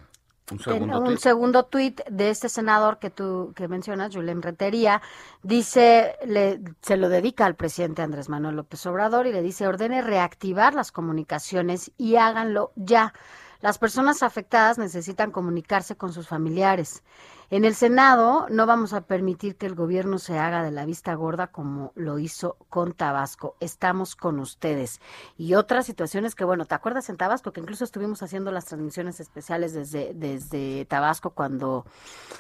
un segundo, un segundo tuit de este senador que tú que mencionas, Julián Retería, dice, le, se lo dedica al presidente Andrés Manuel López Obrador y le dice, ordene reactivar las comunicaciones y háganlo ya. Las personas afectadas necesitan comunicarse con sus familiares. En el Senado no vamos a permitir que el gobierno se haga de la vista gorda como lo hizo con Tabasco. Estamos con ustedes. Y otras situaciones que, bueno, ¿te acuerdas en Tabasco que incluso estuvimos haciendo las transmisiones especiales desde, desde Tabasco cuando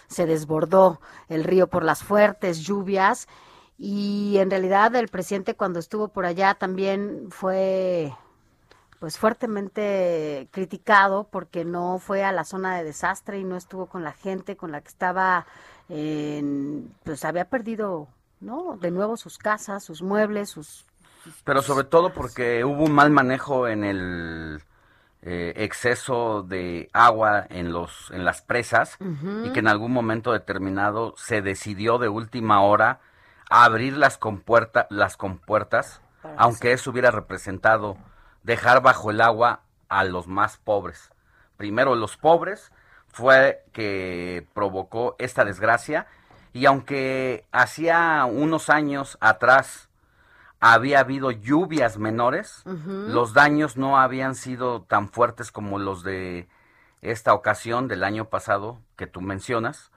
se desbordó el río por las fuertes lluvias? Y en realidad el presidente cuando estuvo por allá también fue pues fuertemente criticado porque no fue a la zona de desastre y no estuvo con la gente con la que estaba, pues había perdido, ¿no? De nuevo sus casas, sus muebles, sus... Pero sobre todo porque hubo un mal manejo en el eh, exceso de agua en los en las presas y que en algún momento determinado se decidió de última hora abrir las compuertas las compuertas aunque eso hubiera representado dejar bajo el agua a los más pobres. Primero los pobres fue que provocó esta desgracia y aunque hacía unos años atrás había habido lluvias menores, los daños no habían sido tan fuertes como los de esta ocasión del año pasado que tú mencionas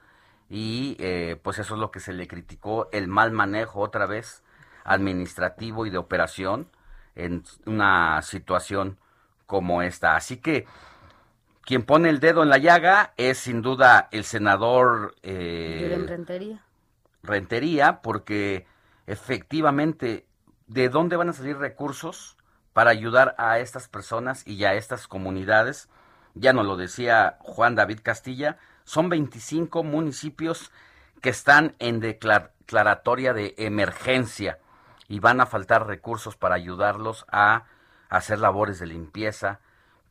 y eh, pues eso es lo que se le criticó, el mal manejo otra vez administrativo y de operación en una situación como esta. Así que quien pone el dedo en la llaga es sin duda el senador eh, Rentería. Rentería, porque efectivamente, ¿de dónde van a salir recursos para ayudar a estas personas y a estas comunidades? Ya nos lo decía Juan David Castilla, son 25 municipios que están en declaratoria de emergencia y van a faltar recursos para ayudarlos a hacer labores de limpieza,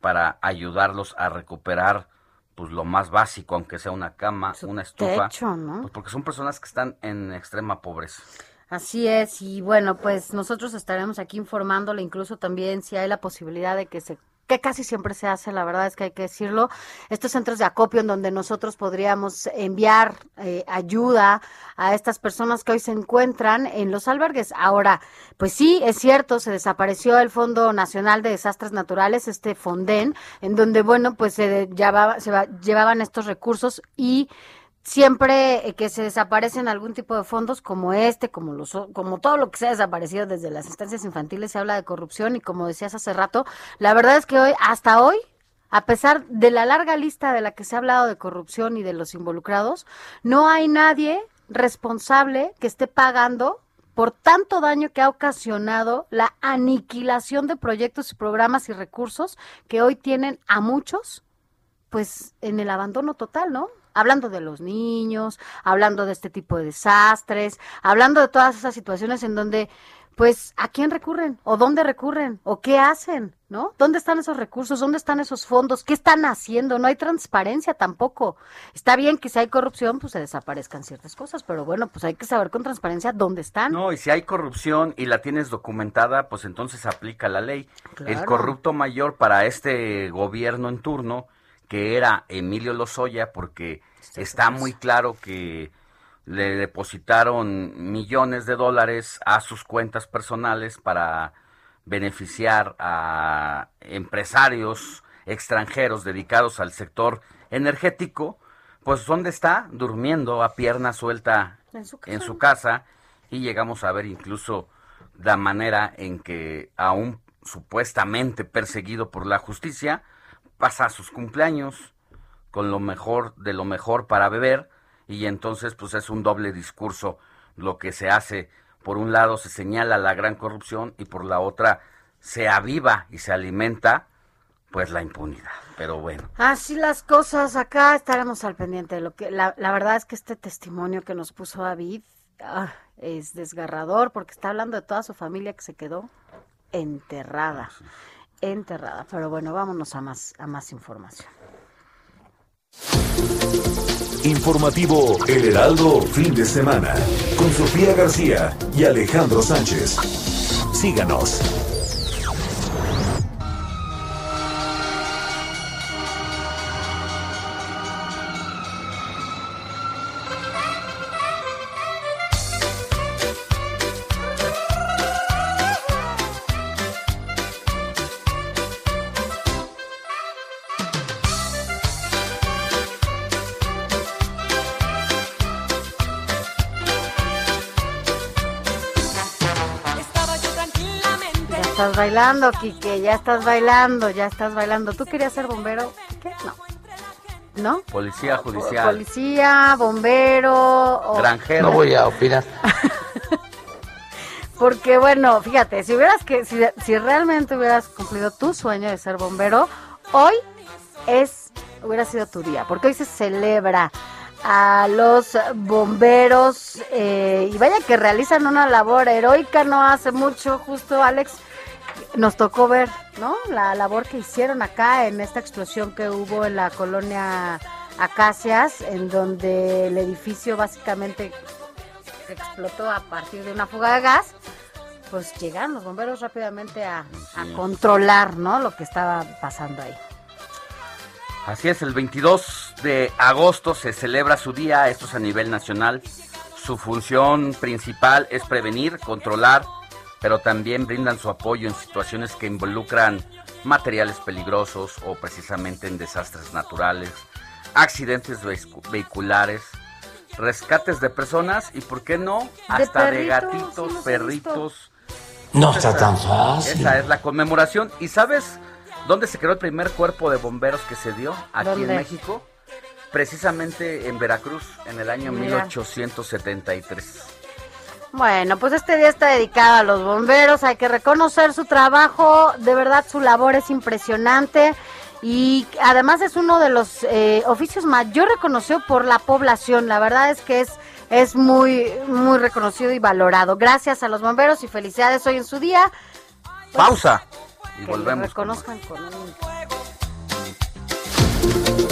para ayudarlos a recuperar pues lo más básico, aunque sea una cama, una estufa, pues, porque son personas que están en extrema pobreza. Así es, y bueno, pues nosotros estaremos aquí informándole incluso también si hay la posibilidad de que se que casi siempre se hace, la verdad es que hay que decirlo, estos centros de acopio en donde nosotros podríamos enviar eh, ayuda a estas personas que hoy se encuentran en los albergues. Ahora, pues sí, es cierto, se desapareció el Fondo Nacional de Desastres Naturales, este Fonden, en donde, bueno, pues se, llevaba, se llevaban estos recursos y siempre eh, que se desaparecen algún tipo de fondos como este, como los como todo lo que se ha desaparecido desde las instancias infantiles se habla de corrupción y como decías hace rato, la verdad es que hoy hasta hoy a pesar de la larga lista de la que se ha hablado de corrupción y de los involucrados, no hay nadie responsable que esté pagando por tanto daño que ha ocasionado la aniquilación de proyectos y programas y recursos que hoy tienen a muchos pues en el abandono total, ¿no? Hablando de los niños, hablando de este tipo de desastres, hablando de todas esas situaciones en donde, pues, ¿a quién recurren? ¿O dónde recurren? ¿O qué hacen? ¿No? ¿Dónde están esos recursos? ¿Dónde están esos fondos? ¿Qué están haciendo? No hay transparencia tampoco. Está bien que si hay corrupción, pues se desaparezcan ciertas cosas, pero bueno, pues hay que saber con transparencia dónde están. No, y si hay corrupción y la tienes documentada, pues entonces aplica la ley. El corrupto mayor para este gobierno en turno que era Emilio Lozoya, porque está muy claro que le depositaron millones de dólares a sus cuentas personales para beneficiar a empresarios extranjeros dedicados al sector energético, pues ¿dónde está? Durmiendo a pierna suelta en su, en su casa y llegamos a ver incluso la manera en que aún supuestamente perseguido por la justicia, pasa sus cumpleaños con lo mejor de lo mejor para beber y entonces pues es un doble discurso lo que se hace. Por un lado se señala la gran corrupción y por la otra se aviva y se alimenta pues la impunidad. Pero bueno. Así las cosas, acá estaremos al pendiente de lo que la, la verdad es que este testimonio que nos puso David ah, es desgarrador porque está hablando de toda su familia que se quedó enterrada enterrada. Pero bueno, vámonos a más, a más información. Informativo El Heraldo, fin de semana, con Sofía García y Alejandro Sánchez. Síganos. Bailando, Quique, ya estás bailando, ya estás bailando. ¿Tú querías ser bombero? ¿Qué? No. ¿No? Policía judicial. Policía, bombero. O... Granjero. No voy a opinar. Porque bueno, fíjate, si hubieras que, si, si realmente hubieras cumplido tu sueño de ser bombero, hoy es, hubiera sido tu día, porque hoy se celebra a los bomberos eh, y vaya que realizan una labor heroica no hace mucho, justo Alex nos tocó ver, ¿no? La labor que hicieron acá en esta explosión que hubo en la colonia Acacias, en donde el edificio básicamente explotó a partir de una fuga de gas. Pues llegaron los bomberos rápidamente a, controlar, ¿no? Lo que estaba pasando ahí. Así es, el 22 de agosto se celebra su día, esto es a nivel nacional. Su función principal es prevenir, controlar pero también brindan su apoyo en situaciones que involucran materiales peligrosos o precisamente en desastres naturales, accidentes vehiculares, rescates de personas y, ¿por qué no? Hasta de, gatitos, perritos. No está tan fácil. Esa es la conmemoración. ¿Y sabes dónde se creó el primer cuerpo de bomberos que se dio? Aquí en México. Precisamente en Veracruz, en el año 1873. Bueno, pues este día está dedicado a los bomberos, hay que reconocer su trabajo, de verdad su labor es impresionante y además es uno de los eh, oficios mayor reconocido por la población. La verdad es que es es muy muy reconocido y valorado. Gracias a los bomberos y felicidades hoy en su día. Pues, Pausa y volvemos. Reconozcan con un...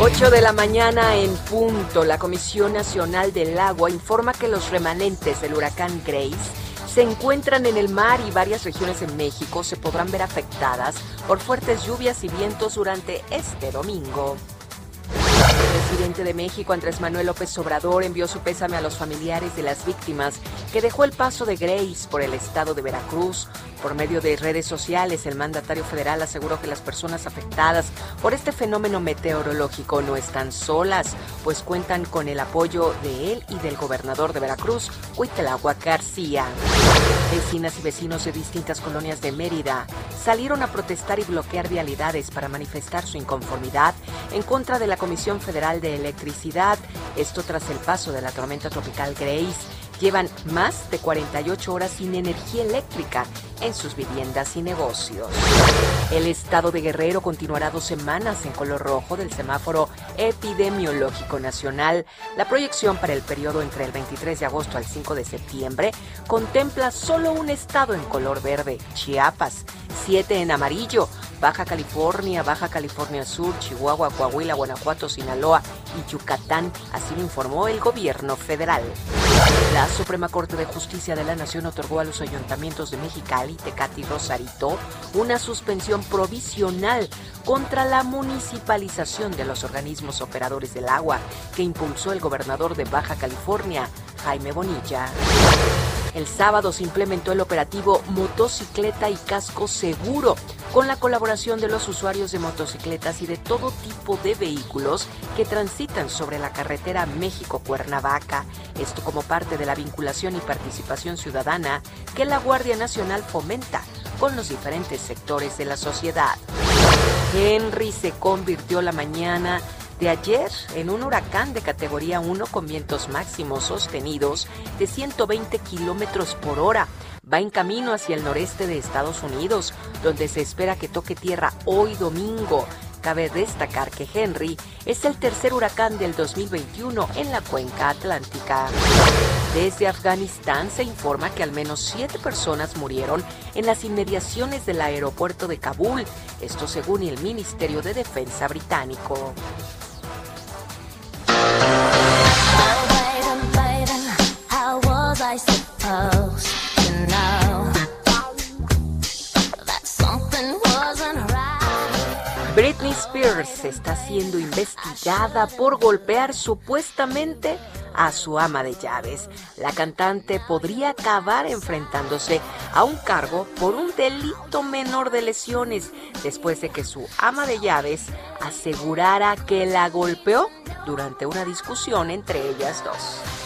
8 de la mañana en punto, la Comisión Nacional del Agua informa que los remanentes del huracán Grace se encuentran en el mar y varias regiones en México se podrán ver afectadas por fuertes lluvias y vientos durante este domingo. El presidente de México, Andrés Manuel López Obrador, envió su pésame a los familiares de las víctimas que dejó el paso de Grace por el estado de Veracruz, por medio de redes sociales, el mandatario federal aseguró que las personas afectadas por este fenómeno meteorológico no están solas, pues cuentan con el apoyo de él y del gobernador de Veracruz, Huitelagua García. Vecinas y vecinos de distintas colonias de Mérida salieron a protestar y bloquear vialidades para manifestar su inconformidad en contra de la Comisión Federal de Electricidad, esto tras el paso de la tormenta tropical Grace llevan más de 48 horas sin energía eléctrica en sus viviendas y negocios. El estado de Guerrero continuará dos semanas en color rojo del semáforo epidemiológico nacional. La proyección para el periodo entre el 23 de agosto al 5 de septiembre contempla solo un estado en color verde, Chiapas, siete en amarillo, Baja California, Baja California Sur, Chihuahua, Coahuila, Guanajuato, Sinaloa y Yucatán, así lo informó el gobierno federal. La Suprema Corte de Justicia de la Nación otorgó a los ayuntamientos de Mexicali, Tecate y Rosarito una suspensión provisional contra la municipalización de los organismos operadores del agua que impulsó el gobernador de Baja California, Jaime Bonilla. El sábado se implementó el operativo Motocicleta y Casco Seguro, con la colaboración de los usuarios de motocicletas y de todo tipo de vehículos que transitan sobre la carretera México-Cuernavaca. Esto como parte de la vinculación y participación ciudadana que la Guardia Nacional fomenta con los diferentes sectores de la sociedad. Henry se convirtió la mañana de ayer en un huracán de categoría 1 con vientos máximos sostenidos de 120 kilómetros por hora. Va en camino hacia el noreste de Estados Unidos, donde se espera que toque tierra hoy domingo. Cabe destacar que Henry es el tercer huracán del 2021 en la cuenca atlántica. Desde Afganistán se informa que al menos siete personas murieron en las inmediaciones del aeropuerto de Kabul, esto según el Ministerio de Defensa británico. 'Britney Spears está siendo investigada por golpear supuestamente a su ama de llaves. La cantante podría acabar enfrentándose a un cargo por un delito menor de lesiones después de que su ama de llaves asegurara que la golpeó durante una discusión entre ellas dos.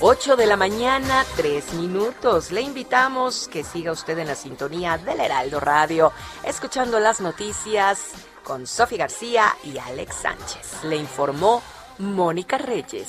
8 de la mañana, 3 minutos. Le invitamos que siga usted en la sintonía del Heraldo Radio, escuchando las noticias con Sofía García y Alex Sánchez. Le informó Mónica Reyes.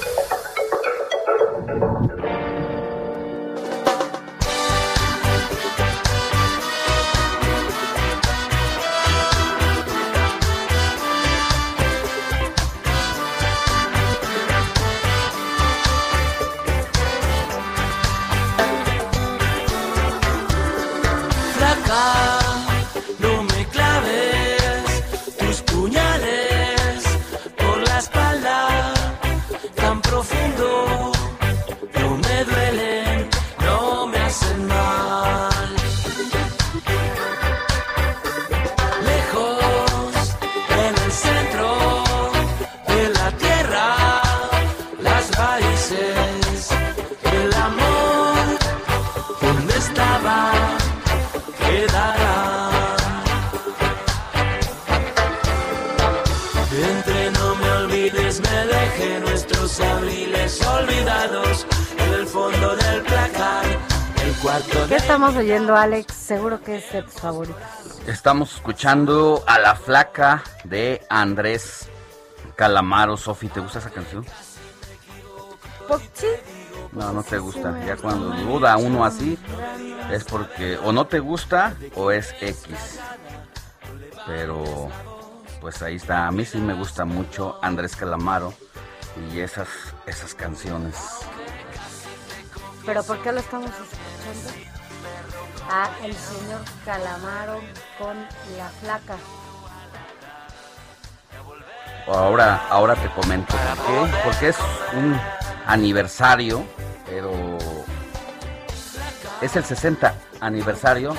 Oyendo, Alex? Seguro que es de tus favoritos. Estamos escuchando a la flaca de Andrés Calamaro. Sofi, ¿te gusta esa canción? Pues sí. No, no te gusta. Ya cuando duda uno así es porque o no te gusta o es X. Pero pues ahí está. A mí sí me gusta mucho Andrés Calamaro y esas esas canciones. ¿Pero por qué lo estamos escuchando? A el señor Calamaro con la flaca. Ahora ahora te comento por qué. Porque es un aniversario, pero es el 60 aniversario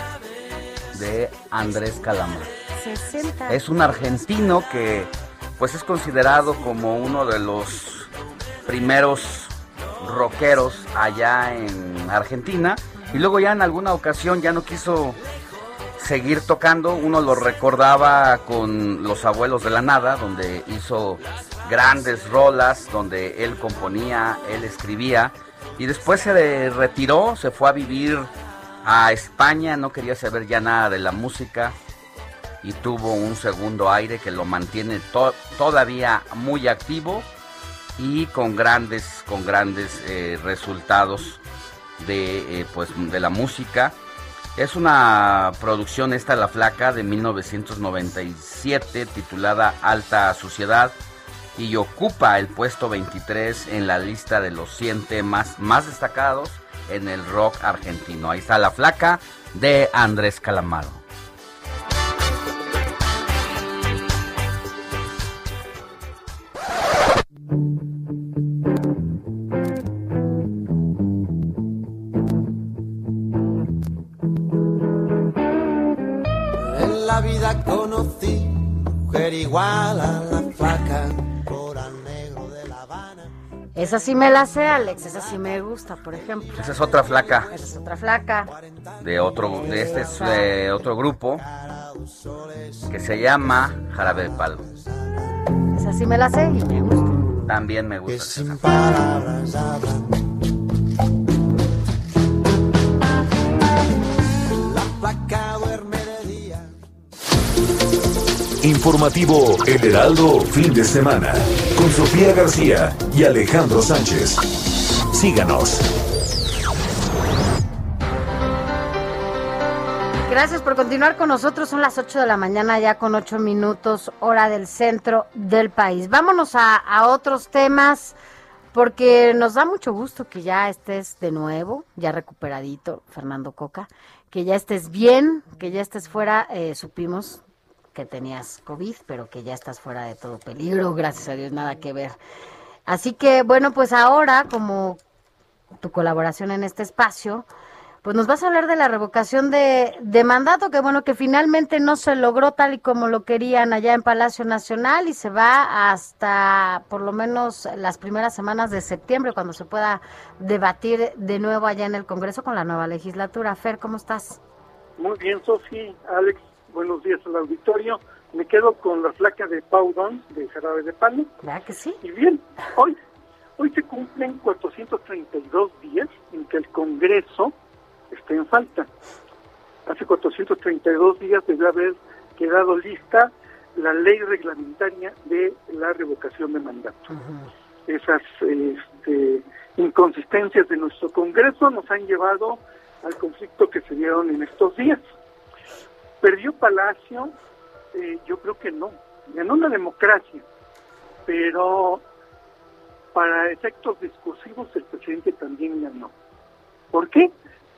de Andrés Calamaro. 60. Es un argentino que pues es considerado como uno de los primeros rockeros allá en Argentina y luego ya en alguna ocasión ya no quiso seguir tocando, uno lo recordaba con Los Abuelos de la Nada, donde hizo grandes rolas, donde él componía, él escribía. Y después se retiró, se fue a vivir a España, no quería saber ya nada de la música. Y tuvo un segundo aire que lo mantiene to- todavía muy activo y con grandes con grandes eh, resultados de eh, pues de la música. Es una producción esta la flaca de 1997 titulada Alta Suciedad y ocupa el puesto 23 en la lista de los 100 temas más destacados en el rock argentino. Ahí está la flaca de Andrés Calamaro igual a la flaca, coral negro de La Habana. Esa sí me la sé, Alex. Esa sí me gusta, por ejemplo. esa es otra flaca Esa es otra flaca. de otro de este es de otro grupo que se llama Jarabe de Palo. Esa sí me la sé y me gusta. También me gusta. esa. Palabras hablan. La flaca Informativo El Heraldo Fin de Semana con Sofía García y Alejandro Sánchez. Síganos. Gracias por continuar con nosotros. Son las 8 de la mañana, ya con 8 minutos, hora del centro del país. Vámonos a, otros temas, porque nos da mucho gusto que ya estés de nuevo, ya recuperadito, Fernando Coca, que ya estés bien, que ya estés fuera. eh, supimos que tenías COVID, pero que ya estás fuera de todo peligro, gracias a Dios, nada que ver. Así que, bueno, pues ahora, como tu colaboración en este espacio, pues nos vas a hablar de la revocación de, de mandato, que bueno, que finalmente no se logró tal y como lo querían allá en Palacio Nacional y se va hasta por lo menos las primeras semanas de septiembre, cuando se pueda debatir de nuevo allá en el Congreso con la nueva legislatura. Fer, ¿cómo estás? Muy bien, Sofi, Alex, buenos días al auditorio. Me quedo con la flaca de Pau Don, de Jarabe de Palo. ¿Verdad que sí? Y bien, hoy, hoy se cumplen 432 días en que el Congreso está en falta. Hace 432 días debió haber quedado lista la ley reglamentaria de la revocación de mandato. Esas este, inconsistencias de nuestro Congreso nos han llevado al conflicto que se dieron en estos días. ¿Perdió Palacio? Eh, yo creo que no. Ganó la democracia, pero para efectos discursivos el presidente también ganó. ¿Por qué?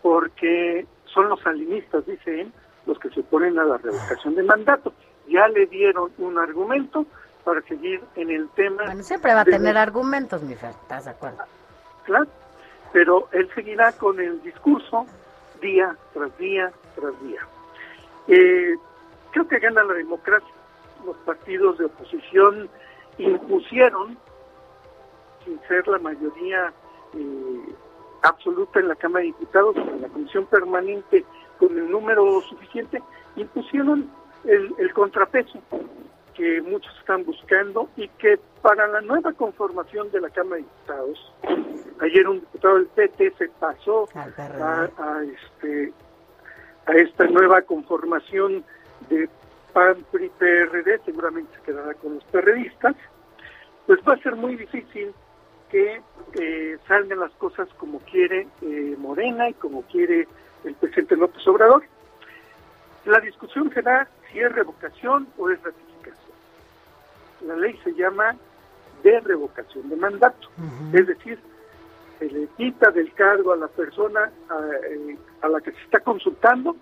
Porque son los salinistas, dice él, los que se oponen a la revocación de mandato. Ya le dieron un argumento para seguir en el tema. Bueno, siempre va a tener argumentos, mi Fer, ¿estás de acuerdo? Claro, pero él seguirá con el discurso día tras día tras día. Eh, creo que gana la democracia. Los partidos de oposición impusieron, sin ser la mayoría eh, absoluta en la Cámara de Diputados, en la Comisión Permanente con el número suficiente, impusieron el, el contrapeso que muchos están buscando y que para la nueva conformación de la Cámara de Diputados, ayer un diputado del PT se pasó a, a, este, a esta nueva conformación de PAN, PRI, PRD, seguramente se quedará con los perredistas, pues va a ser muy difícil que eh, salgan las cosas como quiere eh, Morena y como quiere el presidente López Obrador. La discusión será si es revocación o es ratificación. La ley se llama de revocación de mandato, es decir, se le quita del cargo a la persona a, eh, a la que se está consultando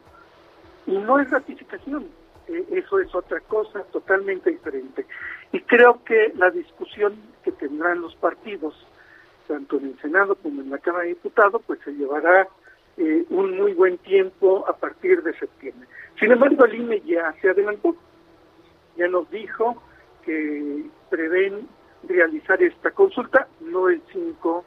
y no es ratificación, eh, eso es otra cosa totalmente diferente. Y creo que la discusión que tendrán los partidos, tanto en el Senado como en la Cámara de Diputados, pues se llevará eh, un muy buen tiempo a partir de septiembre. Sin embargo, el INE ya se adelantó, ya nos dijo que prevén realizar esta consulta, no el 5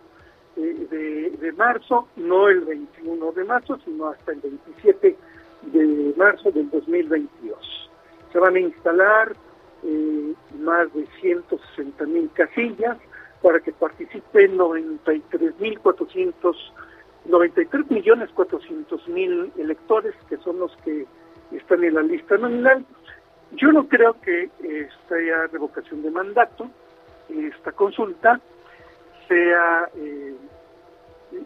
eh, de, de marzo, no el 21 de marzo, sino hasta el 27 de marzo del 2022. Se van a instalar eh, más de 160 mil casillas para que participen 93 mil 400 93 millones 400 mil electores que son los que están en la lista nominal. Yo no creo que esta revocación de mandato, esta consulta, sea eh,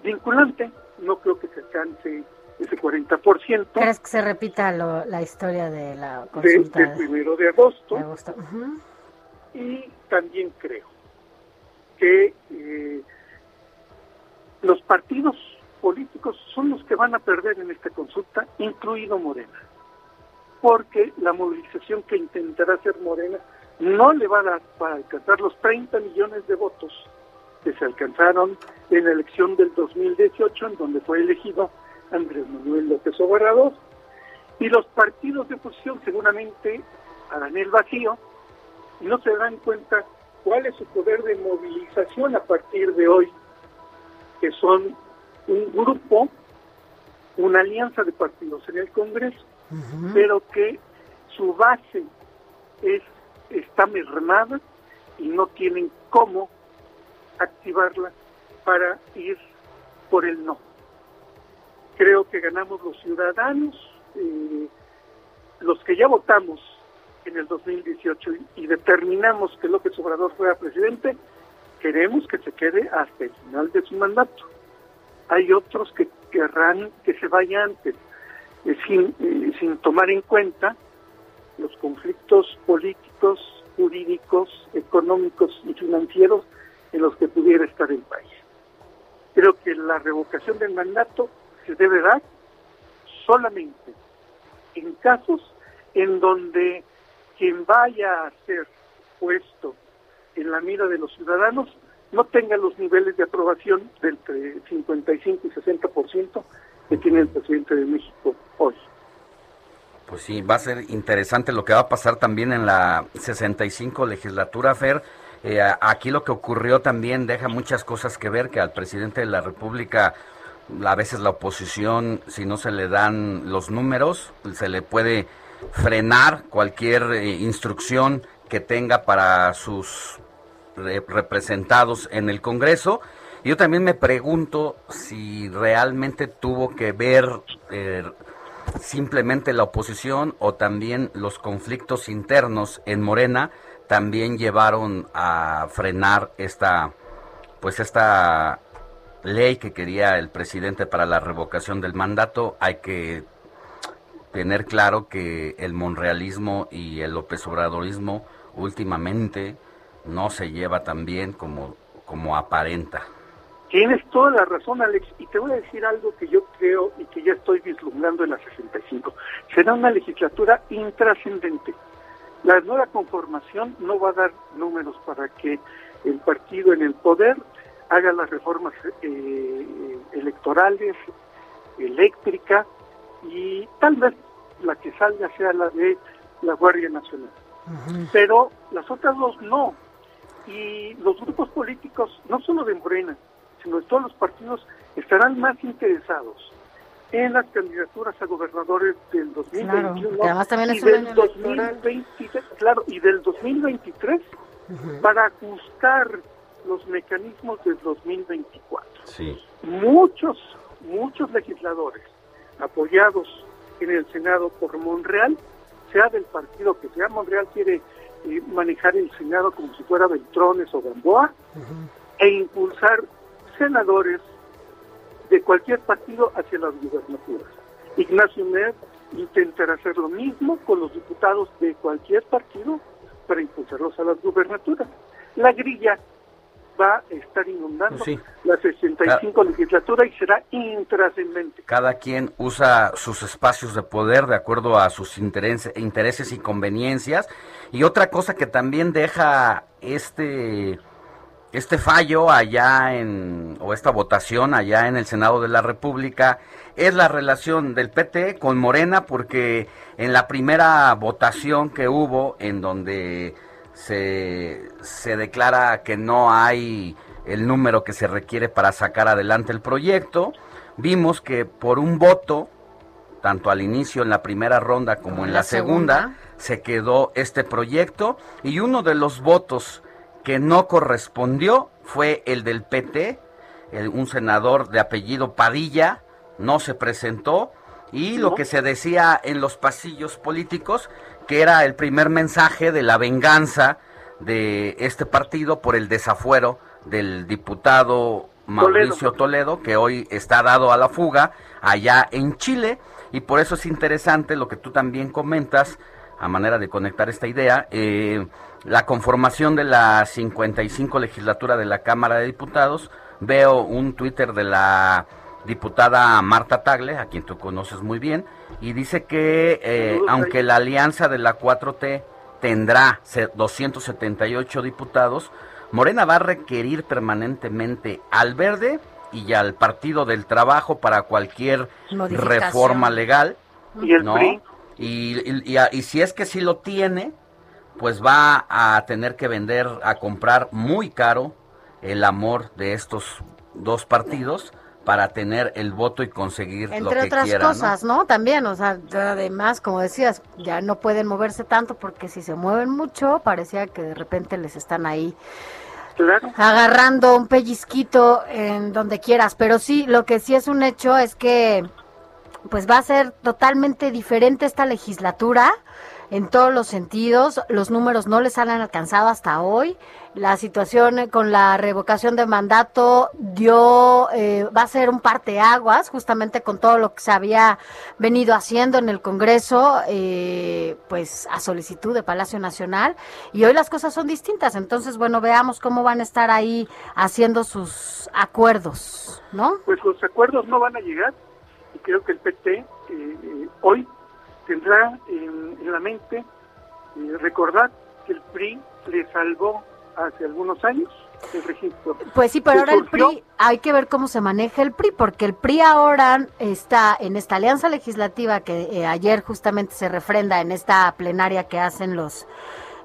vinculante. No creo que se alcance ese 40%. ¿Crees que se repita lo, la historia de la consulta? Del de primero de agosto. De agosto. Y también creo que eh, los partidos políticos son los que van a perder en esta consulta, incluido Morena, porque la movilización que intentará hacer Morena no le va a dar para alcanzar los 30 millones de votos que se alcanzaron en la elección del 2018, en donde fue elegido Andrés Manuel López Obrador, y los partidos de oposición seguramente harán el vacío y no se dan cuenta cuál es su poder de movilización a partir de hoy, que son un grupo, una alianza de partidos en el Congreso, pero que su base es está mermada y no tienen cómo activarla para ir por el no creo que ganamos los ciudadanos, eh, los que ya votamos en el 2018 y, determinamos que López Obrador fuera presidente, queremos que se quede hasta el final de su mandato. Hay otros que querrán que se vaya antes, sin, eh, sin tomar en cuenta los conflictos políticos, jurídicos, económicos y financieros en los que pudiera estar el país. Creo que la revocación del mandato se debe dar solamente en casos en donde quien vaya a ser puesto en la mira de los ciudadanos no tenga los niveles de aprobación del entre 55 y 60% que tiene el presidente de México hoy. Pues sí, va a ser interesante lo que va a pasar también en la 65 legislatura, Fer. Eh, aquí lo que ocurrió también deja muchas cosas que ver, que al presidente de la República a veces la oposición, si no se le dan los números, se le puede frenar cualquier eh, instrucción que tenga para sus representados en el Congreso. Yo también me pregunto si realmente tuvo que ver eh, simplemente la oposición o también los conflictos internos en Morena también llevaron a frenar esta pues esta ley que quería el presidente para la revocación del mandato, hay que tener claro que el monrealismo y el López Obradorismo últimamente no se lleva tan bien como, como aparenta. Tienes toda la razón, Alex, y te voy a decir algo que yo creo y que ya estoy vislumbrando en la 65. Será una legislatura intrascendente. La nueva conformación no va a dar números para que el partido en el poder haga las reformas eh, electorales, eléctrica, y tal vez la que salga sea la de la Guardia Nacional. Pero las otras dos no. Y los grupos políticos, no solo de Morena, sino de todos los partidos, estarán más interesados en las candidaturas a gobernadores del 2021 y del 2023, claro, y del 2023 para ajustar los mecanismos del 2024. Sí. Muchos, muchos legisladores apoyados en el Senado por Monreal, sea del partido que sea, Monreal quiere eh, manejar el Senado como si fuera Beltrones o Gamboa, e impulsar senadores de cualquier partido hacia las gubernaturas. Ignacio Mer intentará hacer lo mismo con los diputados de cualquier partido para impulsarlos a las gubernaturas. La grilla va a estar inundando la 65 legislatura y será intrascendente. Cada quien usa sus espacios de poder de acuerdo a sus intereses, intereses y conveniencias. Y otra cosa que también deja este este fallo allá en, o esta votación allá en el Senado de la República es la relación del PT con Morena, porque en la primera votación que hubo, en donde se, se declara que no hay el número que se requiere para sacar adelante el proyecto. Vimos que por un voto, tanto al inicio en la primera ronda como en la, segunda, se quedó este proyecto y uno de los votos que no correspondió fue el del PT, un senador de apellido Padilla no se presentó y lo que se decía en los pasillos políticos que era el primer mensaje de la venganza de este partido por el desafuero del diputado Mauricio Toledo. que hoy está dado a la fuga allá en Chile, y por eso es interesante lo que tú también comentas, a manera de conectar esta idea, eh, la conformación de la 55 legislatura de la Cámara de Diputados. Veo un Twitter de la diputada Marta Tagle, a quien tú conoces muy bien, y dice que eh, aunque la alianza de la 4T tendrá 278 diputados, Morena va a requerir permanentemente al Verde y al Partido del Trabajo para cualquier reforma legal. ¿Y el PRI? Y, y, si es que sí lo tiene, pues va a tener que vender, a comprar muy caro el amor de estos dos partidos para tener el voto y conseguir Entre lo que otras cosas, ¿no? También, o sea, además, como decías, ya no pueden moverse tanto porque si se mueven mucho, parecía que de repente les están ahí agarrando un pellizquito en donde quieras. Pero sí, lo que sí es un hecho es que pues va a ser totalmente diferente esta legislatura en todos los sentidos. Los números no les han alcanzado hasta hoy. La situación con la revocación de mandato dio, eh, va a ser un parteaguas, justamente con todo lo que se había venido haciendo en el Congreso, eh, pues a solicitud de Palacio Nacional. Y hoy las cosas son distintas. Entonces, bueno, veamos cómo van a estar ahí haciendo sus acuerdos, ¿no? Pues los acuerdos no van a llegar. Y creo que el PT eh, hoy tendrá en, la mente eh, recordar que el PRI le salvó hace algunos años el registro. Pues sí, pero ahora el PRI, hay que ver cómo se maneja el PRI, porque el PRI ahora está en esta alianza legislativa que eh, ayer justamente se refrenda en esta plenaria que hacen los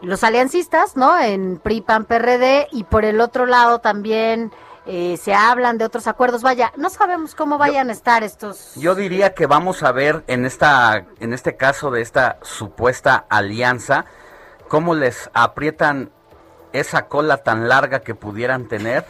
los aliancistas, ¿no? En PRI, PAN, PRD, y por el otro lado también eh, se hablan de otros acuerdos. Vaya, no sabemos cómo vayan a estar estos. Yo diría que vamos a ver en esta, en este caso de esta supuesta alianza, cómo les aprietan esa cola tan larga que pudieran tener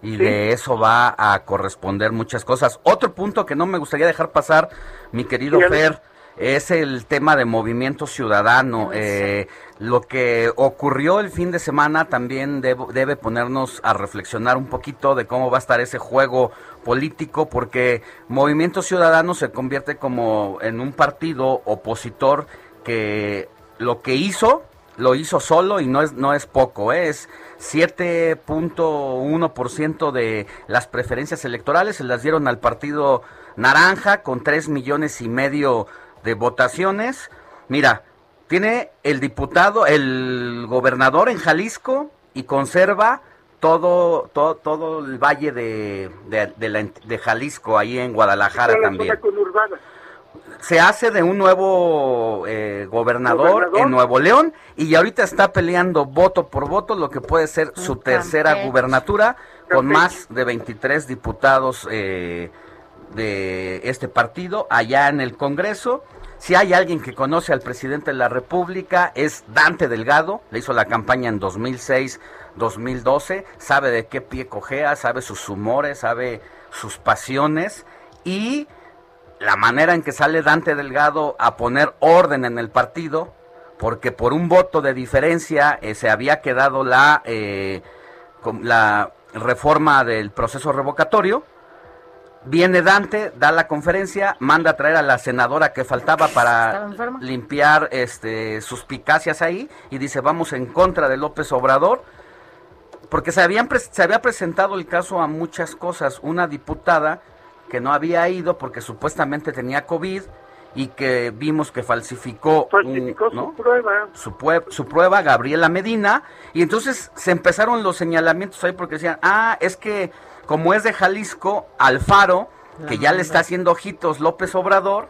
y de eso va a corresponder muchas cosas. Otro punto que no me gustaría dejar pasar, mi querido Fer, es el tema de movimiento ciudadano. Eh, lo que ocurrió el fin de semana también debe ponernos a reflexionar un poquito de cómo va a estar ese juego político, porque Movimiento Ciudadano se convierte como en un partido opositor que lo que hizo lo hizo solo y no es no es poco, ¿eh? es 7.1% de las preferencias electorales se las dieron al partido naranja con 3 millones y medio de votaciones. Mira, tiene el diputado, el gobernador en Jalisco y conserva todo todo, todo el valle de, de, Jalisco, ahí en Guadalajara también. Se hace de un nuevo eh, gobernador, en Nuevo León y ahorita está peleando voto por voto lo que puede ser su tercera gubernatura con más de 23 diputados eh, de este partido allá en el Congreso. Si hay alguien que conoce al presidente de la República es Dante Delgado, le hizo la campaña en 2006, 2012, sabe de qué pie cojea, sabe sus humores, sabe sus pasiones. Y la manera en que sale Dante Delgado a poner orden en el partido, porque por un voto de diferencia eh, se había quedado la, eh, la reforma del proceso revocatorio, Viene Dante, da la conferencia, manda a traer a la senadora que faltaba para limpiar este, suspicacias ahí y dice vamos en contra de López Obrador, porque se, habían, se había presentado el caso a muchas cosas. Una diputada que no había ido porque supuestamente tenía COVID y que vimos que falsificó, su prueba. Su, su, prueba, Gabriela Medina, y entonces se empezaron los señalamientos ahí porque decían, ah, es que como es de Jalisco, Alfaro, que ya le está haciendo ojitos López Obrador,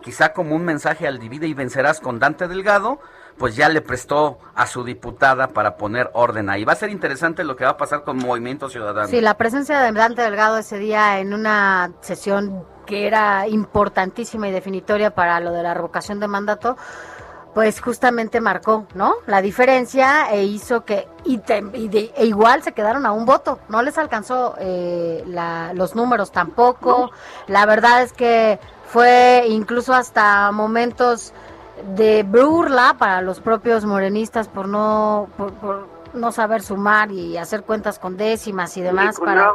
quizá como un mensaje al divide y vencerás con Dante Delgado, pues ya le prestó a su diputada para poner orden ahí. Va a ser interesante lo que va a pasar con Movimiento Ciudadano. Sí, la presencia de Dante Delgado ese día en una sesión que era importantísima y definitoria para lo de la revocación de mandato, pues justamente marcó, ¿no? La diferencia e hizo que, y, e igual se quedaron a un voto, no les alcanzó eh, los números tampoco, la verdad es que fue incluso hasta momentos de burla para los propios morenistas por no, por, no saber sumar y hacer cuentas con décimas y demás. Ni para,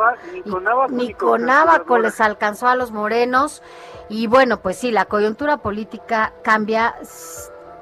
ni con Abaco les alcanzó a los morenos y bueno, pues sí, la coyuntura política cambia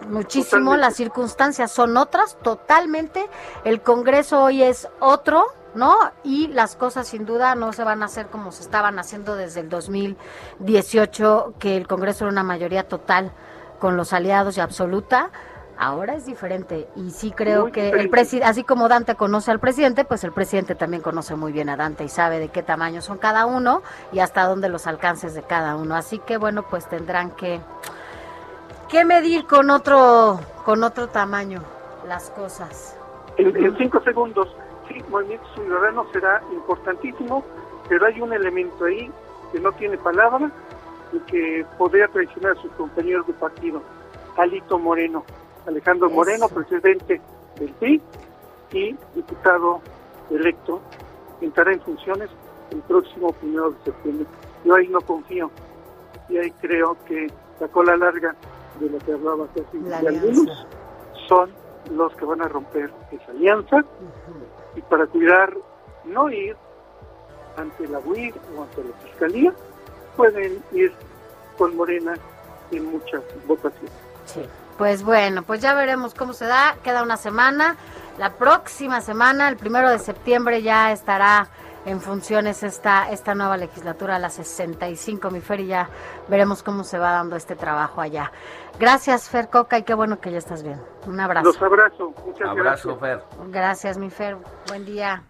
muchísimo, las circunstancias son otras totalmente, el Congreso hoy es otro, ¿no? Y las cosas sin duda no se van a hacer como se estaban haciendo desde el 2018, que el Congreso era una mayoría total con los aliados y absoluta. Ahora es diferente y sí creo que el presidente, así como Dante conoce al presidente, pues el presidente también conoce muy bien a Dante y sabe de qué tamaño son cada uno y hasta dónde los alcances de cada uno. Así que bueno, pues tendrán que ¿Qué medir con otro, con otro tamaño las cosas? En, cinco segundos, sí, Movimiento Ciudadano será importantísimo, pero hay un elemento ahí que no tiene palabra y que podría traicionar a sus compañeros de partido. Alito Moreno, Alejandro Moreno, presidente del PIB y diputado electo, entrará en funciones el próximo primero de septiembre. Yo ahí no confío y ahí creo que la cola larga de lo que hablaba casi de algunos, son los que van a romper esa alianza y para cuidar no ir ante la UIR o ante la Fiscalía, pueden ir con Morena en muchas votaciones. Pues bueno, pues ya veremos cómo se da, queda una semana, la próxima semana, el primero de septiembre ya estará en funciones esta, esta nueva legislatura, la 65, mi Fer, y ya veremos cómo se va dando este trabajo allá. Gracias, Fer Coca, y qué bueno que ya estás bien. Un abrazo. Los abrazo. Muchas abrazo, Fer. Gracias, mi Fer. Buen día.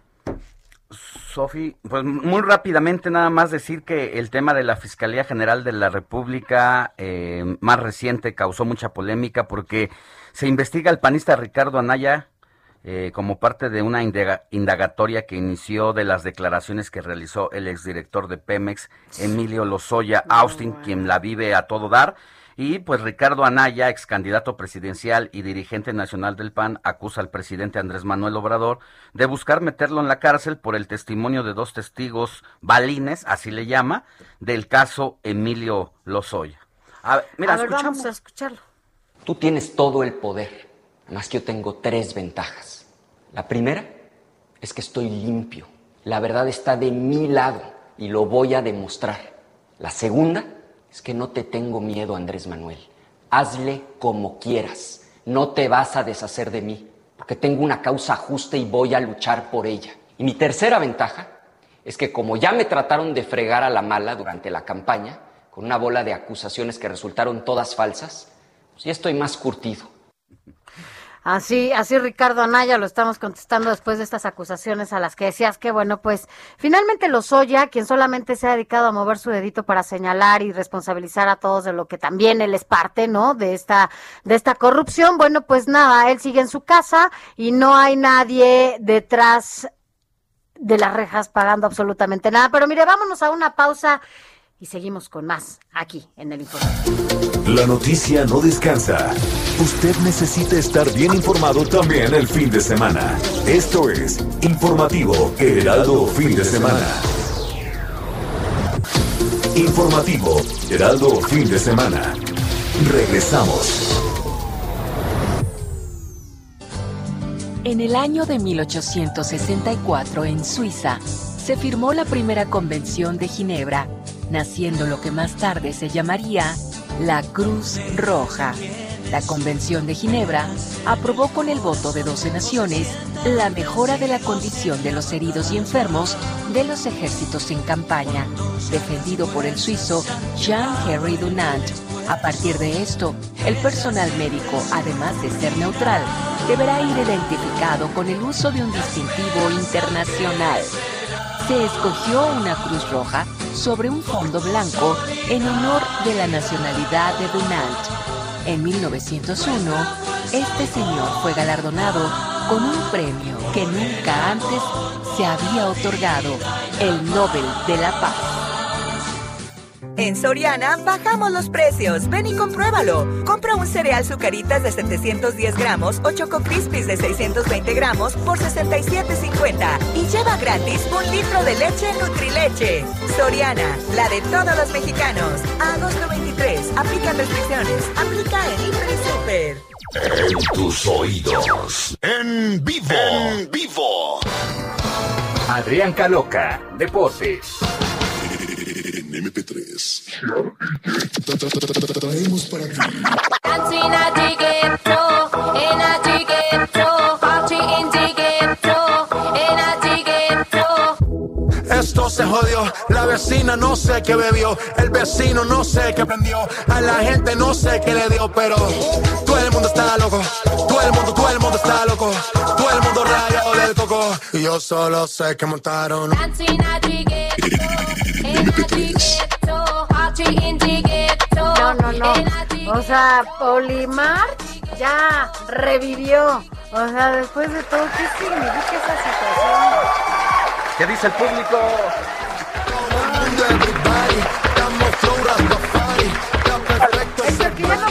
Sofi, pues muy rápidamente nada más decir que el tema de la Fiscalía General de la República eh, más reciente causó mucha polémica porque se investiga al panista Ricardo Anaya eh, como parte de una indagatoria que inició de las declaraciones que realizó el exdirector de Pemex, Emilio Lozoya Austin, quien la vive a todo dar. Y pues Ricardo Anaya, ex candidato presidencial y dirigente nacional del PAN, acusa al presidente Andrés Manuel Obrador de buscar meterlo en la cárcel por el testimonio de dos testigos balines, así le llama, del caso Emilio Lozoya. A ver, mira, a ver, vamos a escucharlo. Tú tienes todo el poder, más que yo tengo tres ventajas. La primera es que estoy limpio. La verdad está de mi lado y lo voy a demostrar. La segunda es que no te tengo miedo, Andrés Manuel. Hazle como quieras. No te vas a deshacer de mí, porque tengo una causa justa y voy a luchar por ella. Y mi tercera ventaja es que como ya me trataron de fregar a la mala durante la campaña, con una bola de acusaciones que resultaron todas falsas, pues ya estoy más curtido. Así, así Ricardo Anaya lo estamos contestando después de estas acusaciones a las que decías que bueno, pues finalmente Lozoya, quien solamente se ha dedicado a mover su dedito para señalar y responsabilizar a todos de lo que también él es parte, ¿no? De esta de esta corrupción, bueno, pues nada, él sigue en su casa y no hay nadie detrás de las rejas pagando absolutamente nada, pero mire, vámonos a una pausa y seguimos con más aquí en el informe. La noticia no descansa. Usted necesita estar bien informado también el fin de semana. Esto es Informativo Heraldo Fin de Semana. Informativo Heraldo Fin de Semana. Regresamos. En el año de 1864 en Suiza se firmó la primera convención de Ginebra, naciendo lo que más tarde se llamaría la Cruz Roja. La Convención de Ginebra aprobó con el voto de 12 naciones la mejora de la condición de los heridos y enfermos de los ejércitos en campaña, defendido por el suizo Jean-Henri Dunant. A partir de esto, el personal médico, además de ser neutral, deberá ir identificado con el uso de un distintivo internacional. Se escogió una cruz roja sobre un fondo blanco en honor de la nacionalidad de Dunant. En 1901, este señor fue galardonado con un premio que nunca antes se había otorgado, el Nobel de la Paz. En Soriana bajamos los precios. Ven y compruébalo. Compra un cereal Zucaritas de 710 gramos o Choco Crispies de 620 gramos por 67.50 y lleva gratis un litro de leche Nutrileche. Soriana, la de todos los mexicanos. A agosto 23. Aplican restricciones. Aplica en Hiper y Super. En tus oídos. En vivo. En vivo. Adrián Caloca, Deportes. En MP3. Traemos para ti. Jodió, la vecina no sé qué bebió, el vecino no sé qué prendió, a la gente no sé qué le dio, pero todo el mundo está loco, todo el mundo, todo el mundo está loco, todo el mundo rayado del coco, y yo solo sé que montaron. No, no, no. O sea, Olimar ya revivió. O sea, después de todo, ¿qué significa esa situación? ¿Qué dice el público?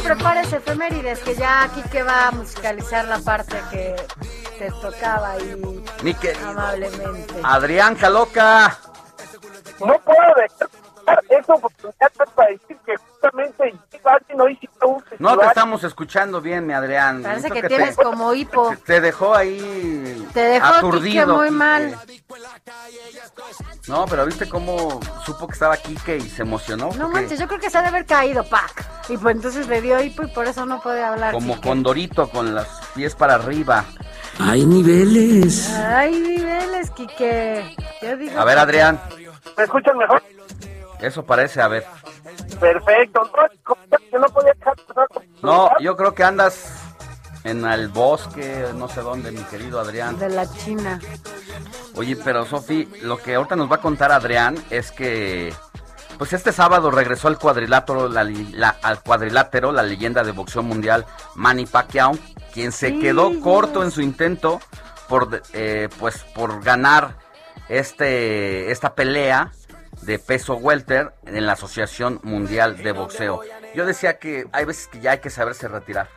Prepares efemérides, que ya aquí que va a musicalizar la parte que te tocaba ahí Mi amablemente. Adrián Caloca. No puedo dejar esa oportunidad para decir que justamente alguien hoy hiciste un No te estamos escuchando bien, mi Adrián. Parece que tienes te, como hipo. te dejó ahí Te dejó aturdido. muy Quique. mal. No, pero ¿viste cómo supo que estaba Quique y se emocionó? No Porque manches, yo creo que se ha de haber caído, pac. Y pues entonces le dio hipo y por eso no puede hablar. Como Quique. condorito con los pies para arriba. Hay niveles. Ay, niveles, Quique. Yo digo A ver, Adrián. ¿Me escuchan mejor? Eso parece, a ver. Perfecto. Que no podía No, yo creo que andas en el bosque, no sé dónde, mi querido Adrián. De la China. Oye, pero Sofi, lo que ahorita nos va a contar Adrián es que, pues este sábado regresó al cuadrilátero, la, li- la- al cuadrilátero, la leyenda de boxeo mundial Manny Pacquiao, quien se Sí, quedó sí. corto en su intento por, de- eh, pues, por ganar este, esta pelea de peso welter en la Asociación Mundial de Boxeo. Yo decía que hay veces que ya hay que saberse retirar,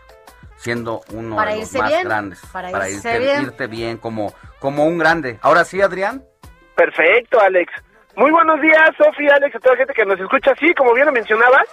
siendo uno Para de los irse más bien, grandes, para irse irte bien. irte bien como, como un grande. Ahora sí, Adrián. Perfecto, Alex. Muy buenos días, Sofía, Alex, a toda la gente que nos escucha. Sí, como bien lo mencionabas,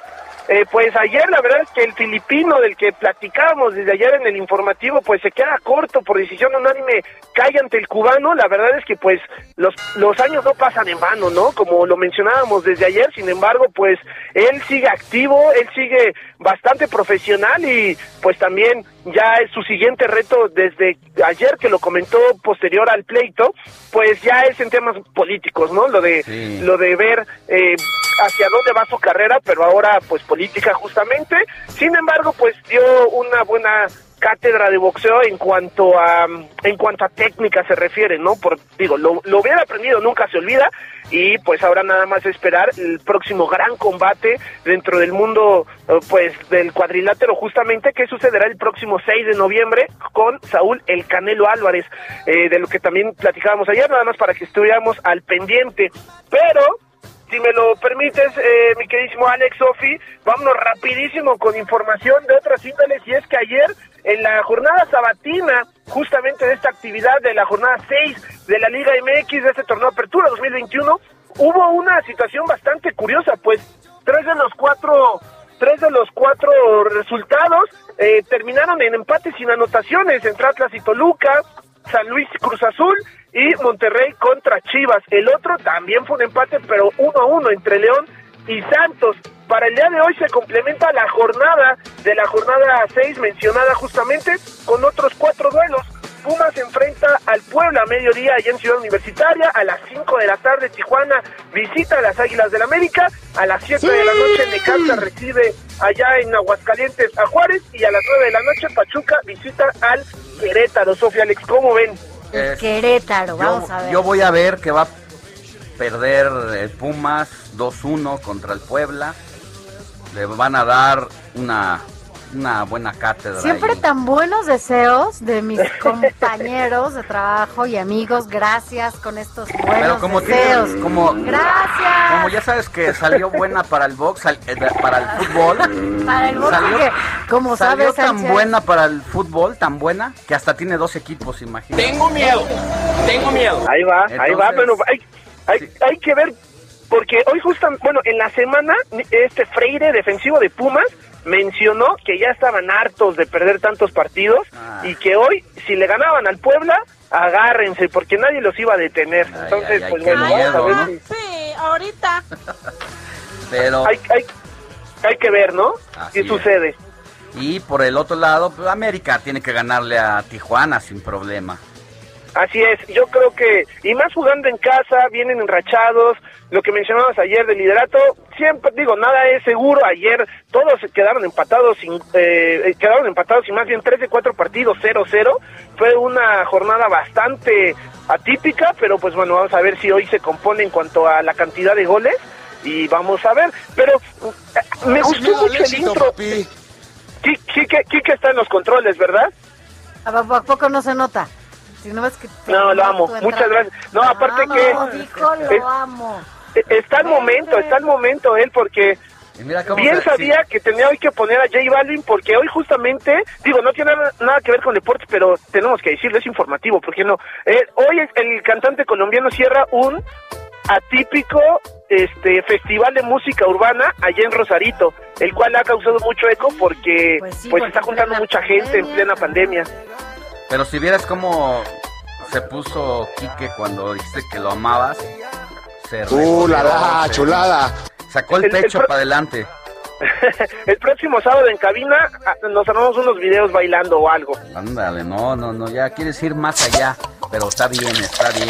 eh, pues ayer la verdad es que el filipino del que platicábamos desde ayer en el informativo, pues se queda corto por decisión unánime, cae ante el cubano. La verdad es que pues los, los años no pasan en vano, ¿no? Como lo mencionábamos desde ayer, sin embargo, pues él sigue activo, él sigue bastante profesional y pues también ya es su siguiente reto desde ayer que lo comentó posterior al pleito, pues ya es en temas políticos, ¿no? Lo de lo de ver eh, hacia dónde va su carrera, pero ahora pues política justamente. Sin embargo, pues dio una buena cátedra de boxeo en cuanto a en cuanto a técnica se refiere, ¿no? Por digo, lo, lo hubiera aprendido, nunca se olvida y pues ahora nada más esperar el próximo gran combate dentro del mundo eh, pues del cuadrilátero justamente que sucederá el próximo 6 de noviembre con Saúl El Canelo Álvarez, eh, de lo que también platicábamos ayer, nada más para que estuviéramos al pendiente, pero si me lo permites, eh, mi queridísimo Alex Sofi, vámonos rapidísimo con información de otras índoles y es que ayer en la jornada sabatina, justamente de esta actividad de la jornada 6 de la Liga MX de este torneo Apertura 2021, hubo una situación bastante curiosa, pues tres de los cuatro tres de los cuatro resultados eh, terminaron en empate sin anotaciones entre Atlas y Toluca, San Luis Cruz Azul y Monterrey contra Chivas. El otro también fue un empate, pero uno a uno entre León y Santos. Para el día de hoy se complementa la jornada de la jornada 6 mencionada justamente con otros cuatro duelos. Pumas enfrenta al Puebla a mediodía allá en Ciudad Universitaria, a las 5 de la tarde Tijuana visita a las Águilas del América, a las 7 de la noche Necaxa recibe allá en Aguascalientes a Juárez y a las 9 de la noche Pachuca visita al Querétaro. Sofía Alex, ¿cómo ven? Es- Querétaro, yo, vamos a ver. yo voy a ver que va a perder el Pumas 2-1 contra el Puebla. Le van a dar una, una buena cátedra. Siempre ahí. tan buenos deseos de mis compañeros de trabajo y amigos. Gracias con estos Pero buenos como deseos. tiene, como, Gracias. como ya sabes que salió buena para el box, sal- eh, para el fútbol. Para el box, salió, como salió sabes, tan Sánchez, buena para el fútbol, tan buena, que hasta tiene dos equipos, imagínate. Tengo miedo, tengo miedo. Ahí va, ahí va, bueno, hay, hay, hay que ver, porque hoy justo, bueno, en la semana, este Freire, defensivo de Pumas, mencionó que ya estaban hartos de perder tantos partidos Ah. y que hoy, si le ganaban al Puebla, agárrense, porque nadie los iba a detener. Entonces, ay, pues bueno, vamos a miedo, ver ¿no? si- Sí, ahorita. Pero hay, hay, hay que ver, ¿no? Así ¿Qué es. sucede? y por el otro lado, pues, América tiene que ganarle a Tijuana sin problema. Así es, yo creo que, y más jugando en casa, vienen enrachados, lo que mencionabas ayer del liderato, siempre digo, nada es seguro, ayer todos quedaron empatados, sin, eh, quedaron empatados y más bien 3 de 4 partidos 0-0, fue una jornada bastante atípica, pero pues bueno, vamos a ver si hoy se compone en cuanto a la cantidad de goles, y vamos a ver, pero eh, me gustó mucho el intro. Quique está en los controles, ¿verdad? ¿A po- a poco no se nota? No que lo amo. Muchas gracias. No, aparte No, que- dijo, es- lo amo. Está el momento, está el momento él, porque cómo bien se- sabía que tenía hoy que poner a J Balvin, porque hoy justamente, digo, no tiene nada, nada que ver con deportes, pero tenemos que decirlo, es informativo, porque no. Eh, hoy el cantante colombiano cierra un atípico este festival de música urbana allá en Rosarito, el cual ha causado mucho eco porque pues, sí, está porque juntando mucha gente en plena pandemia. Pero si vieras cómo se puso Quique cuando dijiste que lo amabas, se Uh, la, la, se- chulada. Sacó el El- el pecho pro- para adelante. el próximo sábado en cabina ah, nos armamos unos videos bailando o algo. Ándale, no, no, no, ya quieres ir más allá, pero está bien, está bien.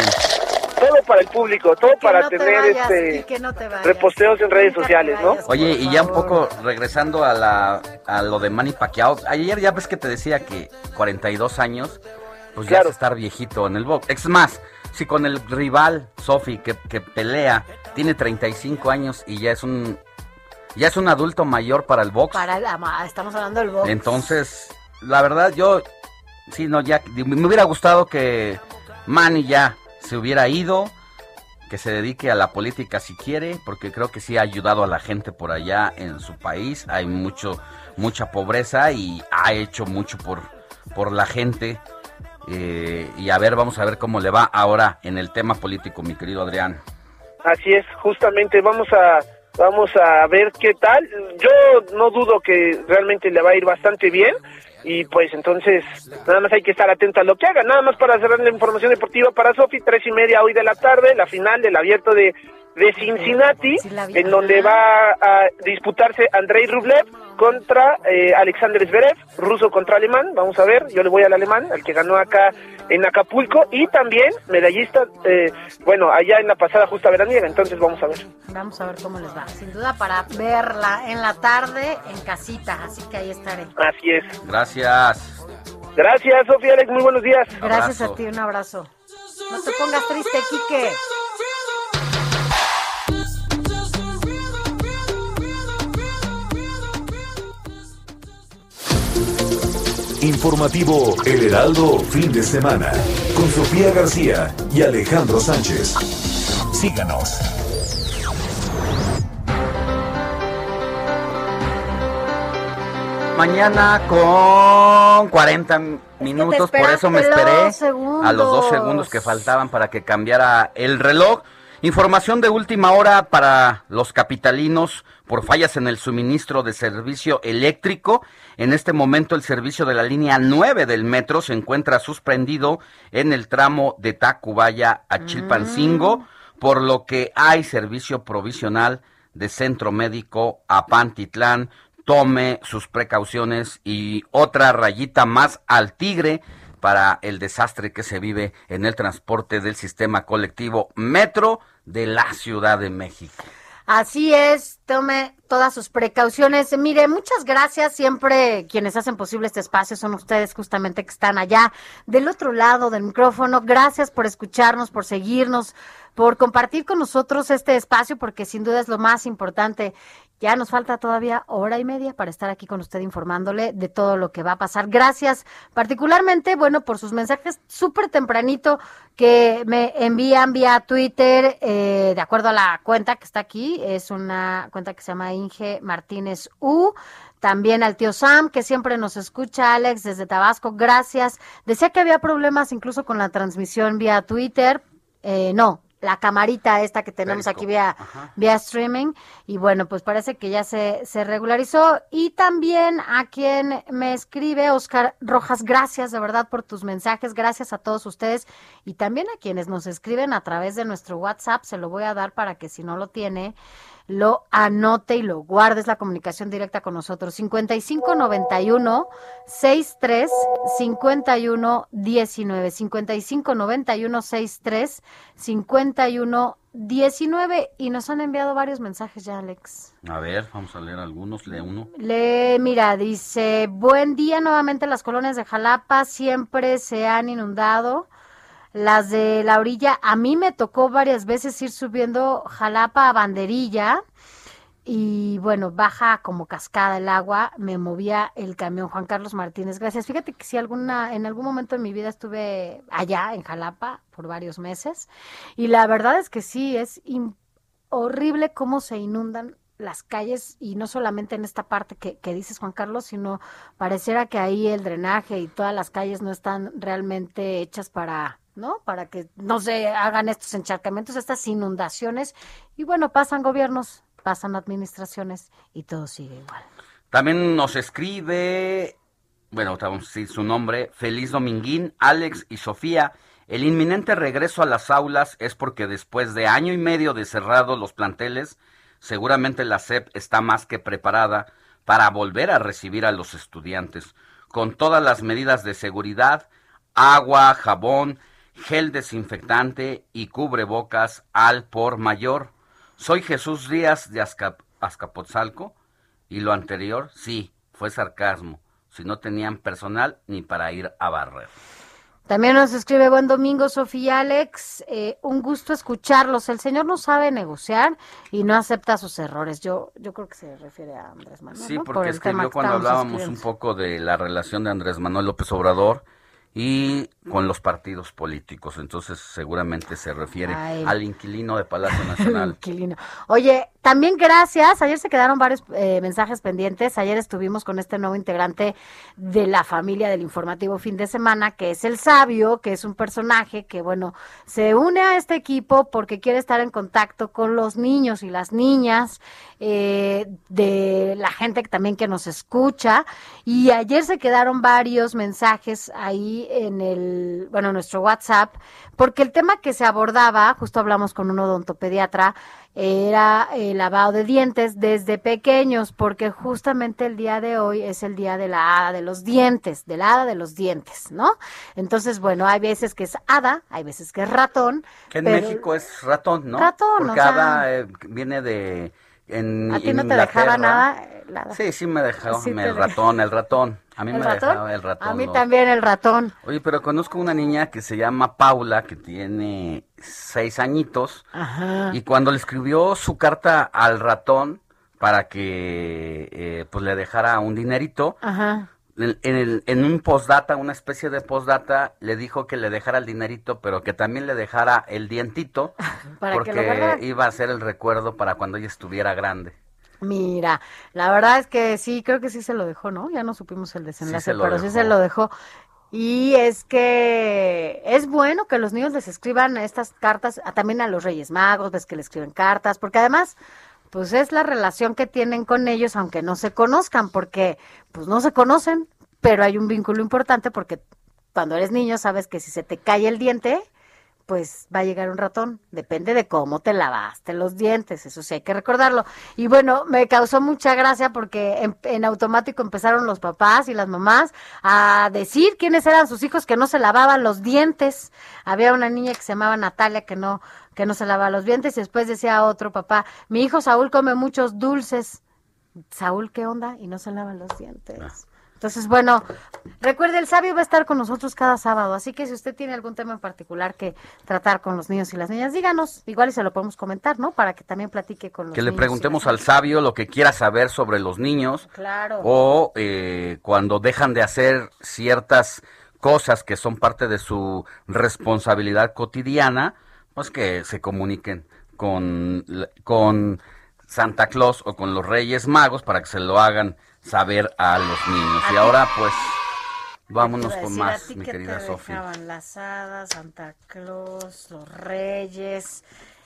Todo para el público, todo para no te tener vayas, este no te reposteos en redes sociales, ¿no? Oye, y ya un poco regresando a la a lo de Manny Pacquiao, ayer ya ves que te decía que 42 años, pues ya es estar viejito en el box. Es más, si con el rival Sofi que, que pelea tiene 35 años y ya es un ya es un adulto mayor para el box, Para el- estamos hablando del box. entonces la verdad yo sí no ya me hubiera gustado que Manny ya se hubiera ido, que se dedique a la política si quiere, porque creo que sí ha ayudado a la gente por allá en su país. Hay mucho, mucha pobreza y ha hecho mucho por, por la gente. Eh, y a ver, vamos a ver cómo le va ahora en el tema político, mi querido Adrián. Así es, justamente vamos a, Vamos a ver qué tal. Yo no dudo que realmente le va a ir bastante bien. Y pues entonces, nada más hay que estar atento a lo que haga. Nada más para cerrar la información deportiva para Sofi, tres y media hoy de la tarde, la final del abierto de de Cincinnati, en donde va a disputarse Andrei Rublev contra eh, Alexander Zverev, ruso contra alemán, vamos a ver, yo le voy al alemán, al que ganó acá en Acapulco, y también medallista, eh, bueno, allá en la pasada justa veraniega, entonces vamos a ver. Vamos a ver cómo les va, sin duda para verla en la tarde en casita, así que ahí estaré. Así es. Gracias. Gracias, Sofía Alex, muy buenos días. Gracias a ti, un abrazo. No te pongas triste, Quique. Informativo El Heraldo, fin de semana, con Sofía García y Alejandro Sánchez. Síganos. Mañana con 40 minutos, por eso me esperé a los dos segundos que faltaban para que cambiara el reloj. Información de última hora para los capitalinos por fallas en el suministro de servicio eléctrico. En este momento el servicio de la línea 9 del metro se encuentra suspendido en el tramo de Tacubaya a Chilpancingo, Mm. por lo que hay servicio provisional de centro médico a Pantitlán. Tome sus precauciones y otra rayita más al tigre para el desastre que se vive en el transporte del sistema colectivo Metro de la Ciudad de México. Así es, tome todas sus precauciones. Mire, muchas gracias. Siempre quienes hacen posible este espacio son ustedes justamente que están allá del otro lado del micrófono. Gracias por escucharnos, por seguirnos, por compartir con nosotros este espacio, porque sin duda es lo más importante. Ya nos falta todavía hora y media para estar aquí con usted informándole de todo lo que va a pasar. Gracias particularmente, bueno, por sus mensajes súper tempranito que me envían vía Twitter, eh, de acuerdo a la cuenta que está aquí, es una cuenta que se llama Inge Martínez U. También al tío Sam, que siempre nos escucha, Alex, desde Tabasco, gracias. Decía que había problemas incluso con la transmisión vía Twitter. Eh, no, la camarita esta que tenemos aquí vía, vía streaming. Y bueno, pues parece que ya se, se regularizó. Y también a quien me escribe, Oscar Rojas, gracias de verdad por tus mensajes. Gracias a todos ustedes. Y también a quienes nos escriben a través de nuestro WhatsApp. Se lo voy a dar para que si no lo tiene, lo anote y lo guarde. Es la comunicación directa con nosotros. 5591 63 51 19. 5591 63 51 19. Y nos han enviado varios mensajes ya, Alex. A ver, vamos a leer algunos, lee uno. Le, mira, dice, buen día nuevamente las colonias de Jalapa siempre se han inundado. Las de la orilla, a mí me tocó varias veces ir subiendo Jalapa a Banderilla y bueno, baja como cascada el agua, me movía el camión Juan Carlos Martínez. Gracias. Fíjate que si alguna en algún momento de mi vida estuve allá en Jalapa por varios meses y la verdad es que sí es horrible cómo se inundan las calles y no solamente en esta parte que, que dices Juan Carlos, sino pareciera que ahí el drenaje y todas las calles no están realmente hechas para, ¿no? Para que no se hagan estos encharcamientos, estas inundaciones y bueno, pasan gobiernos, pasan administraciones y todo sigue igual. También nos escribe, bueno, vamos a decir su nombre, Feliz Dominguín, Alex y Sofía. El inminente regreso a las aulas es porque después de año y medio de cerrados los planteles, seguramente la SEP está más que preparada para volver a recibir a los estudiantes, con todas las medidas de seguridad, agua, jabón, gel desinfectante y cubrebocas al por mayor. Soy Jesús Díaz de Azca- Azcapotzalco y lo anterior, sí, fue sarcasmo, si no tenían personal ni para ir a barrer. También nos escribe buen domingo, Sofía Alex. Eh, un gusto escucharlos. El señor no sabe negociar y no acepta sus errores. Yo, yo creo que se refiere a Andrés Manuel. Sí, porque cuando hablábamos un poco de la relación de Andrés Manuel López Obrador y con los partidos políticos. Entonces seguramente se refiere Ay. al inquilino de Palacio Nacional. inquilino. Oye, también gracias, ayer se quedaron varios eh, mensajes pendientes, ayer estuvimos con este nuevo integrante de la familia del informativo fin de semana, que es el sabio, que es un personaje que, bueno, se une a este equipo porque quiere estar en contacto con los niños y las niñas, eh, de la gente también que nos escucha. Y ayer se quedaron varios mensajes ahí en el, bueno, nuestro WhatsApp, porque el tema que se abordaba, justo hablamos con un odontopediatra, era el lavado de dientes desde pequeños, porque justamente el día de hoy es el día de la hada de los dientes, de la hada de los dientes, ¿no? Entonces, bueno, hay veces que es hada, hay veces que es ratón. Que en México es ratón, ¿no? Ratón, Porque o sea- hada eh, viene de... En ¿A ti no te dejaba nada? la- Sí, sí me Sí te el ratón, el ratón. A mí ¿El me ratón? dejaba el ratón. A mí ¿no? también el ratón. Oye, pero conozco una niña que se llama Paula, que tiene seis añitos, Ajá. y cuando le escribió su carta al ratón para que eh, pues le dejara un dinerito, Ajá. en, en el- en un postdata, una especie de postdata, le dijo que le dejara el dinerito, pero que también le dejara el dientito, Para que porque iba a ser el recuerdo para cuando ella estuviera grande. Mira, la verdad es que sí, creo que sí se lo dejó, ¿no? Ya no supimos el desenlace, pero sí se lo dejó. Y es que es bueno que los niños les escriban estas cartas, a- también a los Reyes Magos, ves que le escriben cartas, porque además, pues es la relación que tienen con ellos, aunque no se conozcan, porque pues no se conocen, pero hay un vínculo importante porque cuando eres niño sabes que si se te cae el diente, pues va a llegar un ratón. Depende de cómo te lavaste los dientes, eso sí hay que recordarlo. Y bueno, me causó mucha gracia porque en, en automático empezaron los papás y las mamás a decir quiénes eran sus hijos que no se lavaban los dientes. Había una niña que se llamaba Natalia que no que no se lavaba los dientes y después decía otro papá, mi hijo Saúl come muchos dulces. Saúl, ¿qué onda? Y no se lava los dientes. Entonces, bueno, recuerde, el sabio va a estar con nosotros cada sábado, así que si usted tiene algún tema en particular que tratar con los niños y las niñas, díganos, igual y se lo podemos comentar, ¿no? Para que también platique con los Que le niños preguntemos al sabio lo que quiera saber sobre los niños. Claro. O eh, cuando dejan de hacer ciertas cosas que son parte de su responsabilidad cotidiana, pues que se comuniquen con, con Santa Claus o con los Reyes Magos para que se lo hagan saber a los niños. A Y ahora pues vámonos con decir, ¿a más, ti mi qué querida te Sofía. dejaban? Las hadas, Santa Claus, los reyes,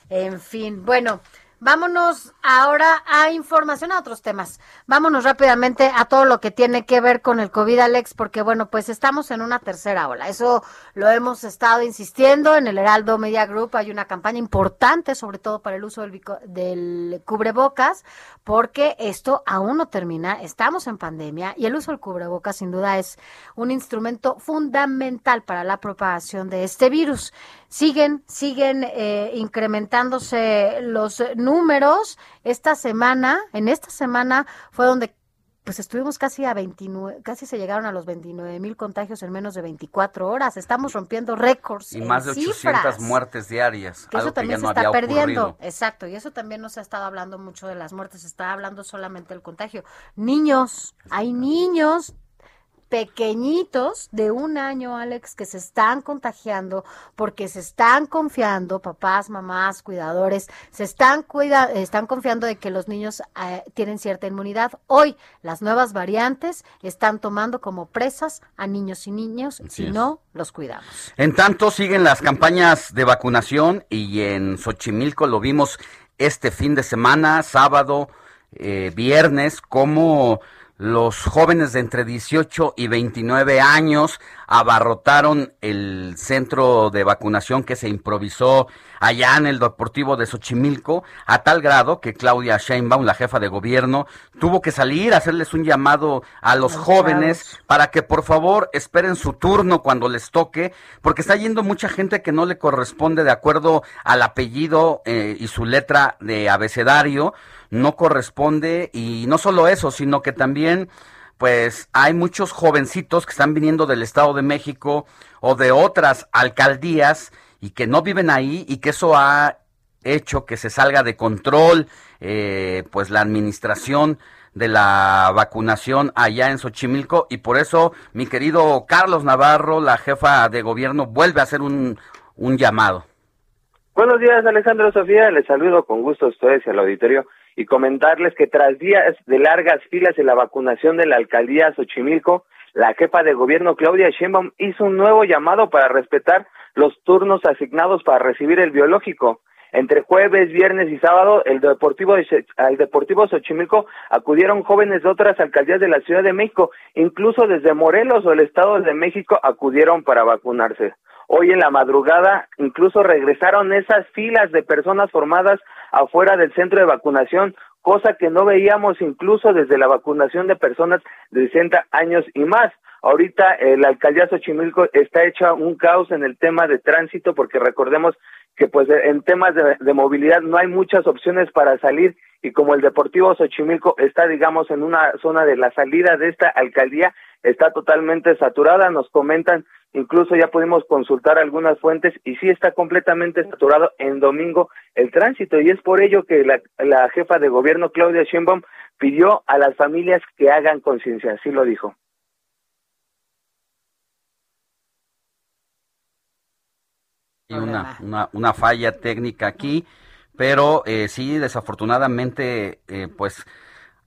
en fin. Bueno, vámonos ahora a información, a otros temas. Vámonos rápidamente a todo lo que tiene que ver con el COVID, Alex, porque bueno, pues estamos en una tercera ola. Eso lo hemos estado insistiendo en el Heraldo Media Group. Hay una campaña importante, sobre todo para el uso del, del cubrebocas, porque esto aún no termina. Estamos en pandemia y el uso del cubrebocas sin duda es un instrumento fundamental para la propagación de este virus. Siguen, siguen eh, incrementándose los números. Esta semana, en esta semana fue donde pues estuvimos casi a 29, casi se llegaron a los 29 mil contagios en menos de 24 horas. Estamos rompiendo récords. Y en más de 800 cifras muertes diarias, que algo eso que ya también no se está perdiendo. ocurrido. Exacto, y eso también no se ha estado hablando mucho de las muertes, se está hablando solamente del contagio. Niños, hay niños pequeñitos de un año, Alex, que se están contagiando porque se están confiando, papás, mamás, cuidadores, se están cuida están confiando de que los niños eh, tienen cierta inmunidad. Hoy las nuevas variantes están tomando como presas a niños y niños si es. no los cuidamos. En tanto, siguen las campañas de vacunación y en Xochimilco lo vimos este fin de semana, sábado, eh, viernes, como los jóvenes de entre 18 y 29 años abarrotaron el centro de vacunación que se improvisó allá en el Deportivo de Xochimilco, a tal grado que Claudia Sheinbaum, la jefa de gobierno, tuvo que salir a hacerles un llamado a los jóvenes para que por favor esperen su turno cuando les toque, porque está yendo mucha gente que no le corresponde de acuerdo al apellido eh, y su letra de abecedario, no corresponde y no solo eso, sino que también pues hay muchos jovencitos que están viniendo del Estado de México o de otras alcaldías y que no viven ahí y que eso ha hecho que se salga de control eh, pues la administración de la vacunación allá en Xochimilco y por eso mi querido Carlos Navarro, la jefa de gobierno, vuelve a hacer un, un llamado. Buenos días, Alejandro Sofía. Les saludo con gusto a ustedes y al auditorio. Y comentarles que tras días de largas filas en la vacunación de la alcaldía Xochimilco, la jefa de gobierno Claudia Sheinbaum hizo un nuevo llamado para respetar los turnos asignados para recibir el biológico. Entre jueves, viernes y sábado, el Deportivo de, al Deportivo Xochimilco acudieron jóvenes de otras alcaldías de la Ciudad de México, incluso desde Morelos o el Estado de México acudieron para vacunarse. Hoy en la madrugada incluso regresaron esas filas de personas formadas afuera del centro de vacunación, cosa que no veíamos incluso desde la vacunación de personas de 60 años y más. Ahorita eh, la alcaldía Xochimilco está hecha un caos en el tema de tránsito porque recordemos que pues en temas de, de, movilidad no hay muchas opciones para salir y como el Deportivo Xochimilco está digamos en una zona de la salida de esta alcaldía está totalmente saturada, nos comentan Incluso ya pudimos consultar algunas fuentes y sí está completamente saturado en domingo el tránsito y es por ello que la, la jefa de gobierno Claudia Sheinbaum pidió a las familias que hagan conciencia, así lo dijo. Hay una, una, una falla técnica aquí, pero eh, sí, desafortunadamente, eh, pues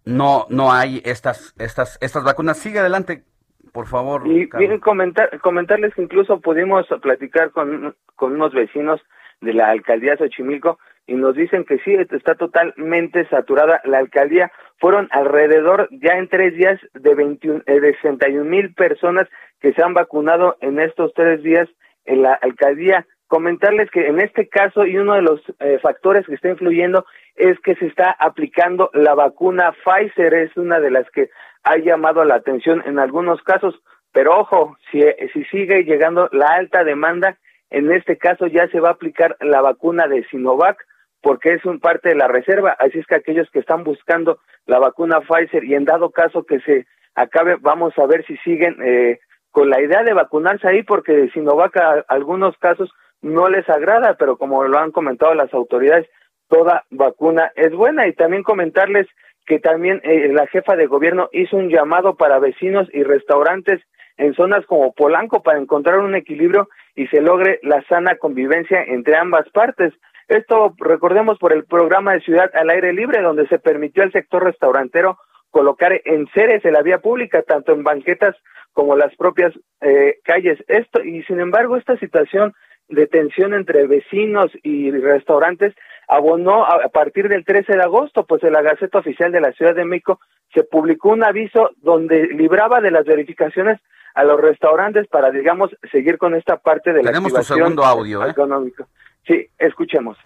no no hay estas estas estas vacunas. Sigue adelante, por favor. Y bien, comentar, comentarles que incluso pudimos platicar con, con unos vecinos de la alcaldía Xochimilco y nos dicen que sí, está totalmente saturada la alcaldía. Fueron alrededor ya en tres días de, 21, eh, de 61 mil personas que se han vacunado en estos tres días en la alcaldía. Comentarles que en este caso y uno de los eh, factores que está influyendo es que se está aplicando la vacuna Pfizer, es una de las que ha llamado la atención en algunos casos, pero ojo, si, si sigue llegando la alta demanda, en este caso ya se va a aplicar la vacuna de Sinovac, porque es un parte de la reserva, así es que aquellos que están buscando la vacuna Pfizer y en dado caso que se acabe, vamos a ver si siguen eh, con la idea de vacunarse ahí, porque Sinovac a algunos casos no les agrada, pero como lo han comentado las autoridades, toda vacuna es buena. Y también comentarles que también eh, la jefa de gobierno hizo un llamado para vecinos y restaurantes en zonas como Polanco para encontrar un equilibrio y se logre la sana convivencia entre ambas partes. Esto recordemos por el programa de Ciudad al Aire Libre, donde se permitió al sector restaurantero colocar en seres en la vía pública, tanto en banquetas como las propias eh, calles. Esto y sin embargo esta situación de tensión entre vecinos y restaurantes abonó a partir del 13 de agosto, pues en la Gaceta Oficial de la Ciudad de México se publicó un aviso donde libraba de las verificaciones a los restaurantes para, digamos, seguir con esta parte de la Tenemos tu segundo audio, ¿eh? económico. Sí, escuchemos.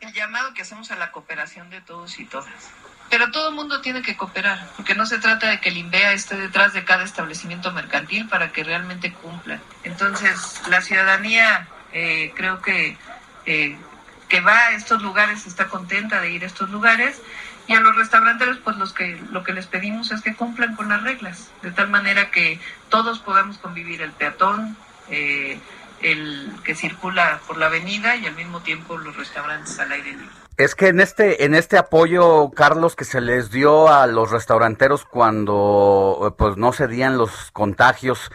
El llamado que hacemos a la cooperación de todos y todas. Pero todo el mundo tiene que cooperar, porque no se trata de que el INVEA esté detrás de cada establecimiento mercantil para que realmente cumpla. Entonces, la ciudadanía eh, creo que, eh, que va a estos lugares, está contenta de ir a estos lugares. Y a los restauranteros, pues los que, lo que les pedimos es que cumplan con las reglas, de tal manera que todos podamos convivir, el peatón, eh, el que circula por la avenida y al mismo tiempo los restaurantes al aire libre. Es que en este, en este apoyo, Carlos, que se les dio a los restauranteros cuando pues no cedían los contagios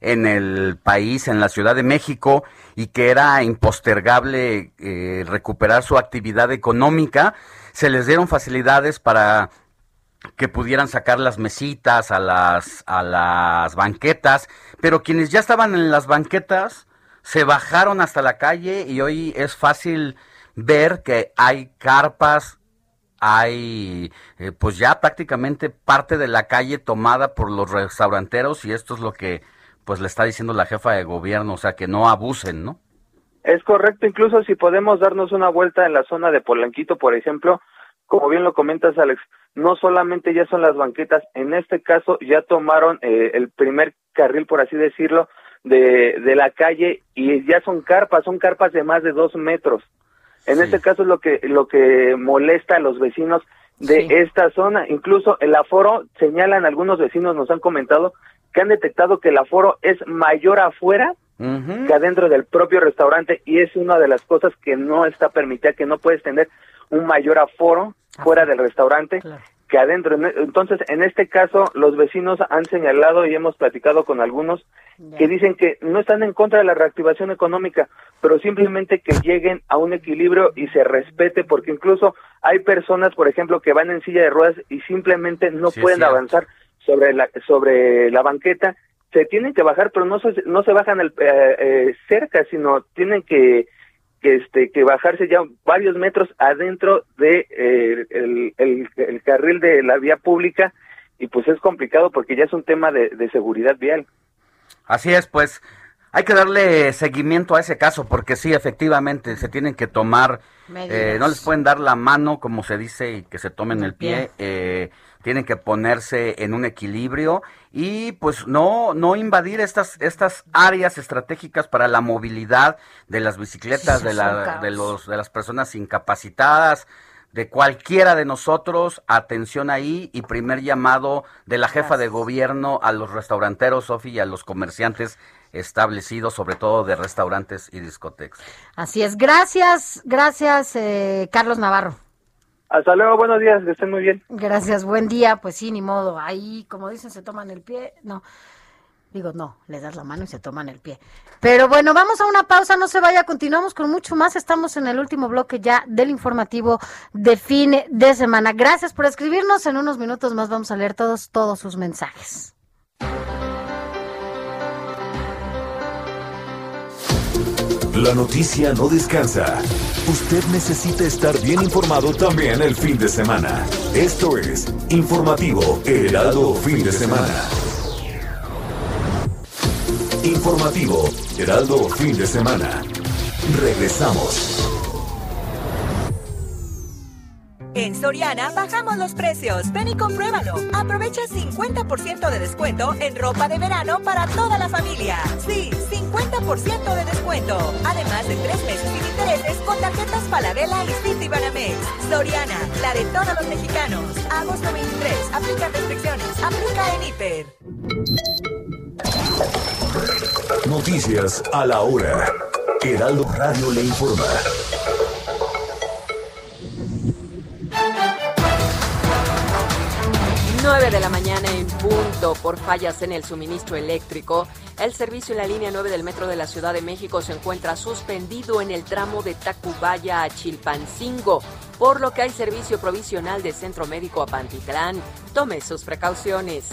en el país, en la Ciudad de México, y que era impostergable eh, recuperar su actividad económica, se les dieron facilidades para que pudieran sacar las mesitas a las, a las banquetas, pero quienes ya estaban en las banquetas se bajaron hasta la calle y hoy es fácil ver que hay carpas, hay eh, pues ya prácticamente parte de la calle tomada por los restauranteros y esto es lo que pues le está diciendo la jefa de gobierno, o sea que no abusen, ¿no? Es correcto, incluso si podemos darnos una vuelta en la zona de Polanquito, por ejemplo, como bien lo comentas Alex, no solamente ya son las banquetas, en este caso ya tomaron eh, el primer carril, por así decirlo, de, de la calle y ya son carpas, son carpas de más de dos metros. En este caso es lo que, lo que molesta a los vecinos de esta zona. Incluso el aforo, señalan algunos vecinos, nos han comentado, que han detectado que el aforo es mayor afuera que adentro del propio restaurante y es una de las cosas que no está permitida, que no puedes tener un mayor aforo fuera del restaurante. que adentro. Entonces, en este caso, los vecinos han señalado y hemos platicado con algunos que dicen que no están en contra de la reactivación económica, pero simplemente que lleguen a un equilibrio y se respete, porque incluso hay personas, por ejemplo, que van en silla de ruedas y simplemente no pueden avanzar sobre la sobre la banqueta, se tienen que bajar, pero no se no se bajan el, eh, eh, cerca, sino tienen que que este que bajarse ya varios metros adentro de eh, el, el, carril de la vía pública y pues es complicado porque ya es un tema de, de seguridad vial. Así es, pues hay que darle seguimiento a ese caso porque sí, efectivamente, se tienen que tomar, eh, no les pueden dar la mano, como se dice, y que se tomen el pie. Eh, tienen que ponerse en un equilibrio y pues no no invadir estas estas áreas estratégicas para la movilidad de las bicicletas de la de los de las personas incapacitadas de cualquiera de nosotros, atención ahí y primer llamado de la jefa de gobierno a los restauranteros, Sofi, y a los comerciantes establecidos, sobre todo de restaurantes y discotecas. Así es. Gracias, gracias, eh, Carlos Navarro. Hasta luego, buenos días, que estén muy bien. Gracias, buen día. Pues sí, ni modo. Ahí, como dicen, se toman el pie. No. Digo, no, le das la mano y se toman el pie. Pero bueno, vamos a una pausa, no se vaya, continuamos con mucho más. Estamos en el último bloque ya del informativo de fin de semana. Gracias por escribirnos. En unos minutos más vamos a leer todos, todos sus mensajes. La noticia no descansa. Usted necesita estar bien informado también el fin de semana. Esto es Informativo Heraldo Fin de Semana. Informativo Heraldo Fin de Semana. Regresamos. En Soriana bajamos los precios. Ven y compruébalo. Aprovecha 50% de descuento en ropa de verano para toda la familia. Sí, 50% de descuento. Además de tres meses sin intereses con tarjetas Paladela y City Banamex. Soriana, la de todos los mexicanos. Agosto 23. Aplica restricciones. Aplica en Hiper. Noticias a la hora. Heraldo Radio le informa. 9 de la mañana en punto por fallas en el suministro eléctrico. El servicio en la línea 9 del metro de la Ciudad de México se encuentra suspendido en el tramo de Tacubaya a Chilpancingo, por lo que hay servicio provisional de centro médico a Pantitlán. Tome sus precauciones.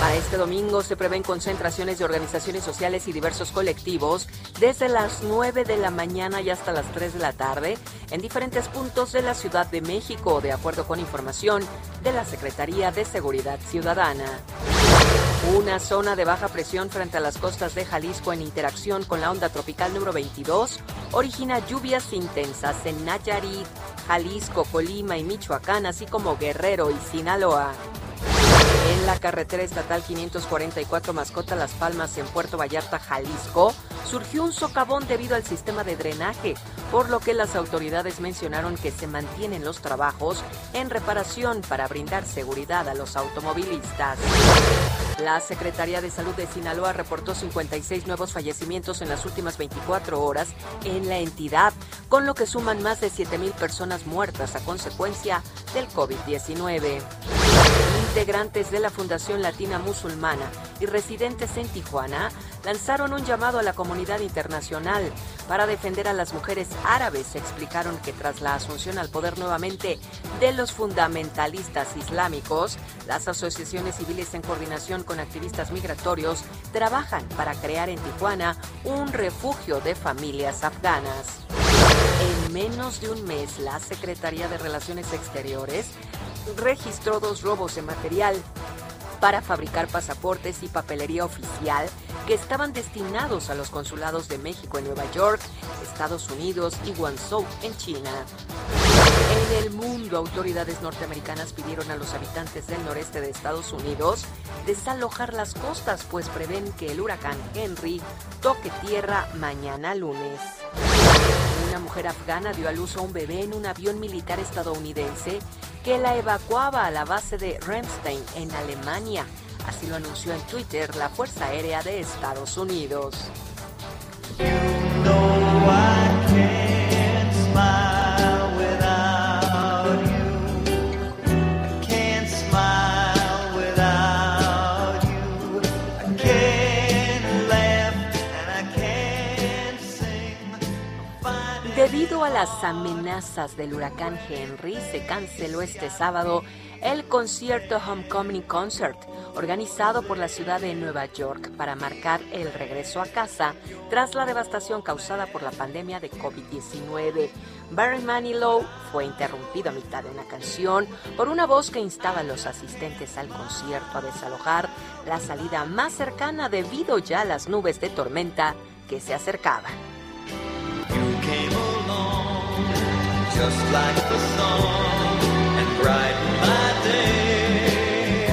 Para este domingo se prevén concentraciones de organizaciones sociales y diversos colectivos desde las 9 de la mañana y hasta las 3 de la tarde en diferentes puntos de la Ciudad de México, de acuerdo con información de la Secretaría de Seguridad Ciudadana. Una zona de baja presión frente a las costas de Jalisco en interacción con la onda tropical número 22 origina lluvias intensas en Nayarit, Jalisco, Colima y Michoacán, así como Guerrero y Sinaloa. En la carretera estatal 544 Mascota Las Palmas en Puerto Vallarta, Jalisco, surgió un socavón debido al sistema de drenaje, por lo que las autoridades mencionaron que se mantienen los trabajos en reparación para brindar seguridad a los automovilistas. La Secretaría de Salud de Sinaloa reportó 56 nuevos fallecimientos en las últimas 24 horas en la entidad, con lo que suman más de 7.000 personas muertas a consecuencia del COVID-19. Integrantes de la Fundación Latina Musulmana y residentes en Tijuana lanzaron un llamado a la comunidad internacional para defender a las mujeres árabes. Explicaron que tras la asunción al poder nuevamente de los fundamentalistas islámicos, las asociaciones civiles en coordinación con activistas migratorios trabajan para crear en Tijuana un refugio de familias afganas. En menos de un mes, la Secretaría de Relaciones Exteriores registró dos robos de material para fabricar pasaportes y papelería oficial que estaban destinados a los consulados de México en Nueva York, Estados Unidos y Guangzhou en China. En el mundo, autoridades norteamericanas pidieron a los habitantes del noreste de Estados Unidos desalojar las costas, pues prevén que el huracán Henry toque tierra mañana lunes. Una mujer afgana dio a luz a un bebé en un avión militar estadounidense que la evacuaba a la base de Ramstein en Alemania. Así lo anunció en Twitter la Fuerza Aérea de Estados Unidos. A las amenazas del huracán Henry, se canceló este sábado el concierto Homecoming Concert, organizado por la ciudad de Nueva York para marcar el regreso a casa tras la devastación causada por la pandemia de COVID-19. Barry Manilow fue interrumpido a mitad de una canción por una voz que instaba a los asistentes al concierto a desalojar la salida más cercana debido ya a las nubes de tormenta que se acercaban. Just like the song and brighten my day.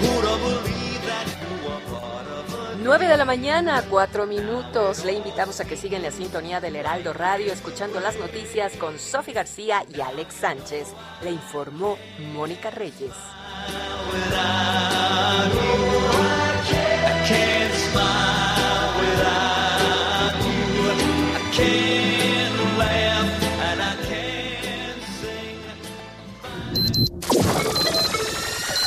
Who'd have believed that you were part of a 9 de la mañana, 4 minutos. Le invitamos a que sigan la sintonía del Heraldo Radio, escuchando las noticias con Sofi García y Alex Sánchez. Le informó Mónica Reyes. I can't smile without you. I can't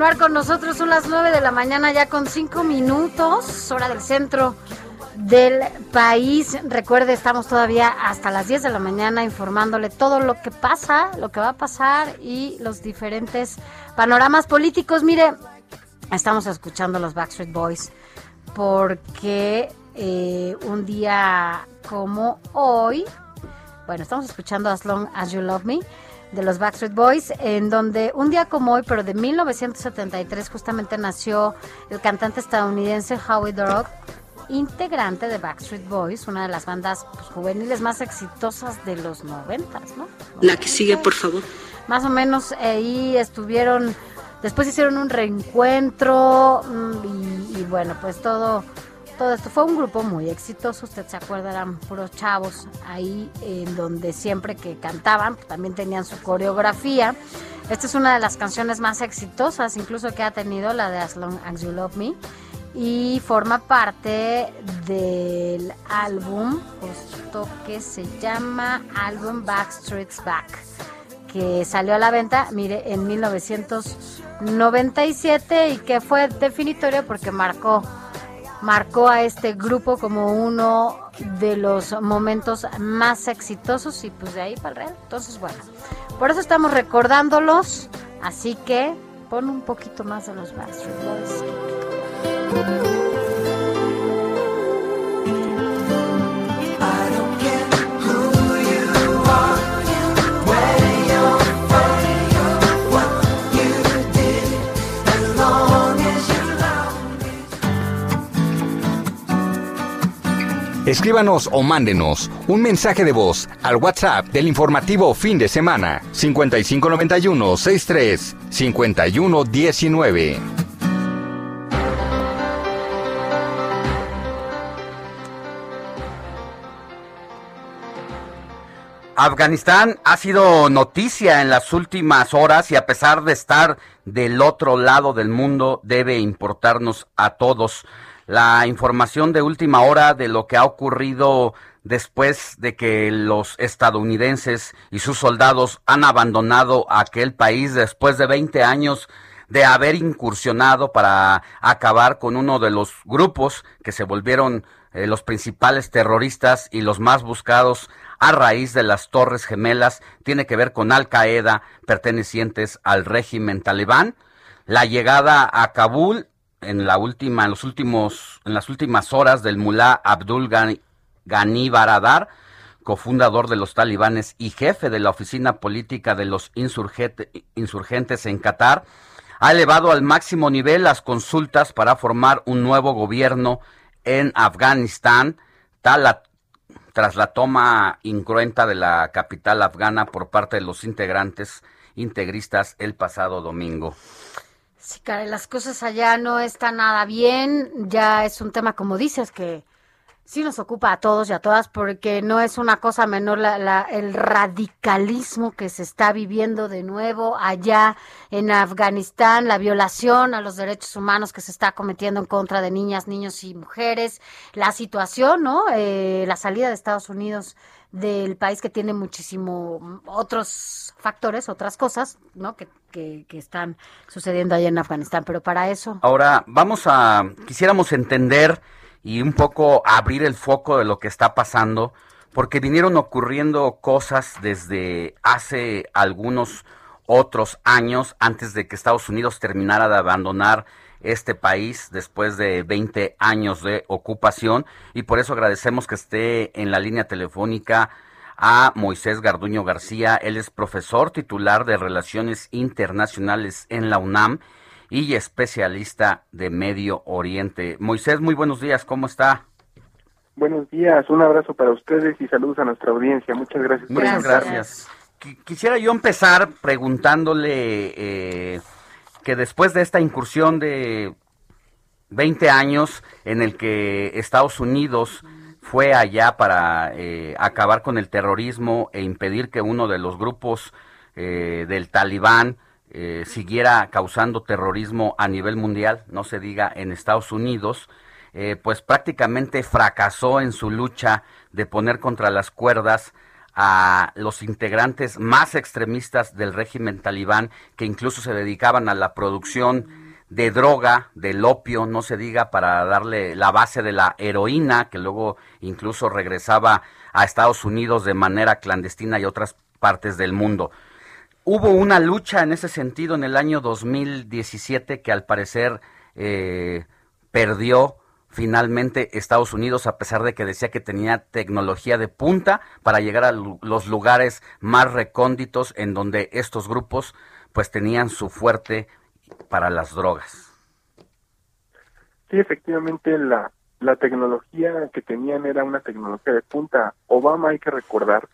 Continuar con nosotros. Son las 9 de la mañana ya con 5 minutos, hora del centro del país. Recuerde, estamos todavía hasta las 10 de la mañana informándole todo lo que pasa, lo que va a pasar y los diferentes panoramas políticos. Mire, estamos escuchando los Backstreet Boys porque eh, un día como hoy, bueno, estamos escuchando As Long As You Love Me de los Backstreet Boys, en donde un día como hoy, pero de 1973, justamente nació el cantante estadounidense Howie Dog, integrante de Backstreet Boys, una de las bandas pues, juveniles más exitosas de los noventas, ¿no? La que sigue, por favor. Más o menos ahí estuvieron, después hicieron un reencuentro mm, y, y bueno, pues todo, todo esto fue un grupo muy exitoso, usted se acuerda, eran puros chavos ahí en donde siempre que cantaban pues, también tenían su coreografía. Esta es una de las canciones más exitosas, incluso que ha tenido la de As Long As You Love Me y forma parte del álbum justo que se llama álbum Backstreet's Back que salió a la venta, mire, en 1997 y que fue definitorio porque marcó marcó a este grupo como uno de los momentos más exitosos y pues de ahí para el real. Entonces, bueno, por eso estamos recordándolos, así que pon un poquito más de los Backstreet. Escríbanos o mándenos un mensaje de voz al WhatsApp del informativo fin de semana 5591 63 5119. Afganistán ha sido noticia en las últimas horas y a pesar de estar del otro lado del mundo debe importarnos a todos. La información de última hora de lo que ha ocurrido después de que los estadounidenses y sus soldados han abandonado aquel país después de 20 años de haber incursionado para acabar con uno de los grupos que se volvieron eh, los principales terroristas y los más buscados a raíz de las Torres Gemelas tiene que ver con Al Qaeda pertenecientes al régimen talibán. La llegada a Kabul en la última, en los últimos, en las últimas horas del mulá Abdul Ghani, Baradar, cofundador de los talibanes y jefe de la oficina política de los insurgente- insurgentes en Qatar, ha elevado al máximo nivel las consultas para formar un nuevo gobierno en Afganistán, tal la- tras la toma incruenta de la capital afgana por parte de los integrantes integristas el pasado domingo. Sí, caray, las cosas allá no están nada bien. Ya es un tema, como dices, que sí nos ocupa a todos y a todas, porque no es una cosa menor la, la- el radicalismo que se está viviendo de nuevo allá en Afganistán, la violación a los derechos humanos que se está cometiendo en contra de niñas, niños y mujeres, la situación, ¿no? Eh, la salida de Estados Unidos del país que tiene muchísimo mm, otros factores, otras cosas, ¿no? Que, que, que están sucediendo allá en Afganistán. Pero para eso, Ahora, vamos a, quisiéramos entender y un poco abrir el foco de lo que está pasando, porque vinieron ocurriendo cosas desde hace algunos otros años, antes de que Estados Unidos terminara de abandonar este país después de 20 años de ocupación, y por eso agradecemos que esté en la línea telefónica a Moisés Garduño García. Él es profesor titular de Relaciones Internacionales en la UNAM y especialista de Medio Oriente. Moisés, muy buenos días, ¿cómo está? Buenos días, un abrazo para ustedes y saludos a nuestra audiencia. Muchas gracias. por Muchas invitarme. gracias. Qui- Quisiera yo empezar preguntándole eh, que después de esta incursión de 20 años en el que Estados Unidos fue allá para eh, acabar con el terrorismo e impedir que uno de los grupos eh, del talibán eh, siguiera causando terrorismo a nivel mundial, no se diga en Estados Unidos, pues prácticamente fracasó en su lucha de poner contra las cuerdas a los integrantes más extremistas del régimen talibán que incluso se dedicaban a la producción de droga, del opio, no se diga, para darle la base de la heroína, que luego incluso regresaba a Estados Unidos de manera clandestina y otras partes del mundo. Hubo una lucha en ese sentido en el año 2017 que al parecer eh, perdió finalmente Estados Unidos a pesar de que decía que tenía tecnología de punta para llegar a los lugares más recónditos en donde estos grupos pues tenían su fuerte para las drogas. Sí, efectivamente, la, la tecnología que tenían era una tecnología de punta. Obama, hay que recordar,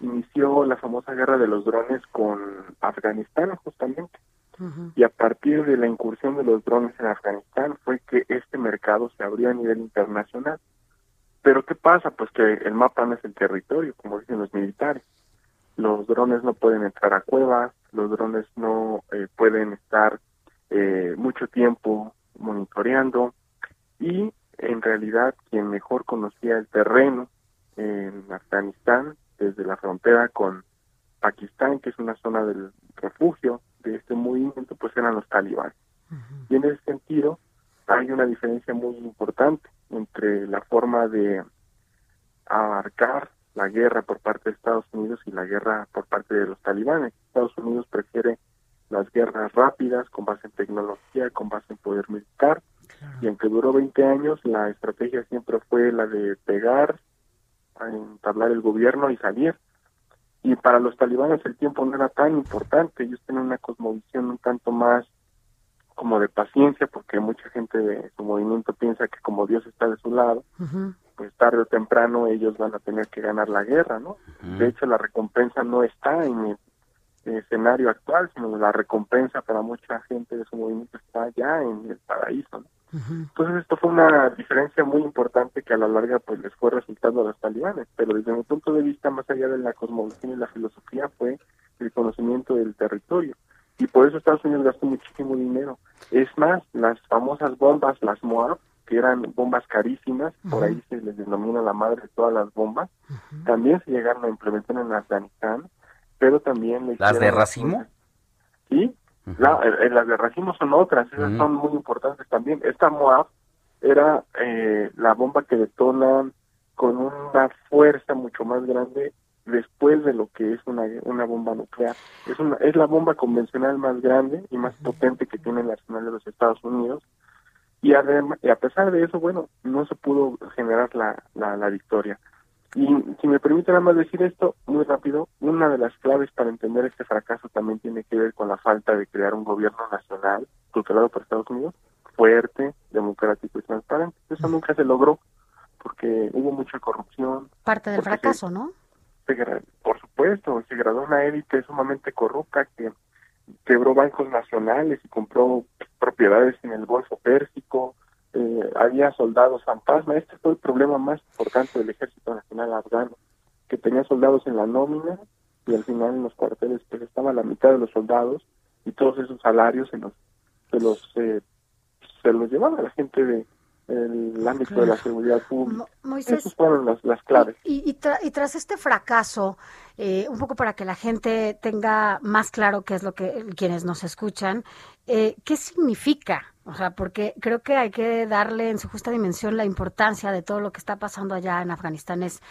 inició la famosa guerra de los drones con Afganistán, justamente. Y a partir de la incursión de los drones en Afganistán fue que este mercado se abrió a nivel internacional. Pero ¿qué pasa? Pues que el mapa no es el territorio, como dicen los militares. Los drones no pueden entrar a cuevas, los drones no eh, pueden estar eh, mucho tiempo monitoreando y en realidad quien mejor conocía el terreno en Afganistán desde la frontera con Pakistán, que es una zona del refugio de este movimiento, pues eran los talibanes. Y en ese sentido hay una diferencia muy importante entre la forma de abarcar la guerra por parte de Estados Unidos y la guerra por parte de los talibanes. Estados Unidos prefiere las guerras rápidas, con base en tecnología, con base en poder militar, y aunque duró 20 años, la estrategia siempre fue la de pegar, entablar el gobierno y salir. Y para los talibanes el tiempo no era tan importante, ellos tienen una cosmovisión un tanto más como de paciencia, porque mucha gente de su movimiento piensa que como Dios está de su lado, pues tarde o temprano ellos van a tener que ganar la guerra, ¿no? De hecho, la recompensa no está en el, el escenario actual, sino la recompensa para mucha gente de su movimiento está ya en el paraíso, ¿no? Entonces esto fue una diferencia muy importante que a la larga pues les fue resultando a los talibanes, pero desde mi punto de vista, más allá de la cosmovisión y la filosofía, fue el conocimiento del territorio. Y por eso Estados Unidos gastó muchísimo dinero. Es más, las famosas bombas, las Moab, que eran bombas carísimas, por ahí se les denomina la madre de todas las bombas, también se llegaron a implementar en Afganistán, pero también... le ¿Las de racimo? Sí, la- eh, las de racimo son otras, esas son muy importantes también. Esta Moab era eh, la bomba que detona con una fuerza mucho más grande después de lo que es una, una bomba nuclear. Es, una, es la bomba convencional más grande y más potente que tiene el arsenal de los Estados Unidos. Y, además, y a pesar de eso, bueno, no se pudo generar la, la, la victoria. Y si me permite nada más decir esto muy rápido, una de las claves para entender este fracaso también tiene que ver con la falta de crear un gobierno nacional tutelado por Estados Unidos fuerte, democrático y transparente. Eso nunca se logró porque hubo mucha corrupción. Parte del se- fracaso, ¿no? se por supuesto, se graduó una élite sumamente corrupta que quebró bancos nacionales y compró propiedades en el Golfo Pérsico, eh, había soldados fantasma, este fue el problema más importante del Ejército Nacional Afgano, que tenía soldados en la nómina y al final en los cuarteles pues estaba la mitad de los soldados y todos esos salarios se los se los eh, se los llevaba la gente de el ámbito de la seguridad pública. Moisés, Esas fueron las, las claves. Y, y, tra- y tras este fracaso, eh, un poco para que la gente tenga más claro qué es lo que quienes nos escuchan, eh, ¿qué significa? O sea, porque creo que hay que darle en su justa dimensión la importancia de todo lo que está pasando allá en Afganistán. Es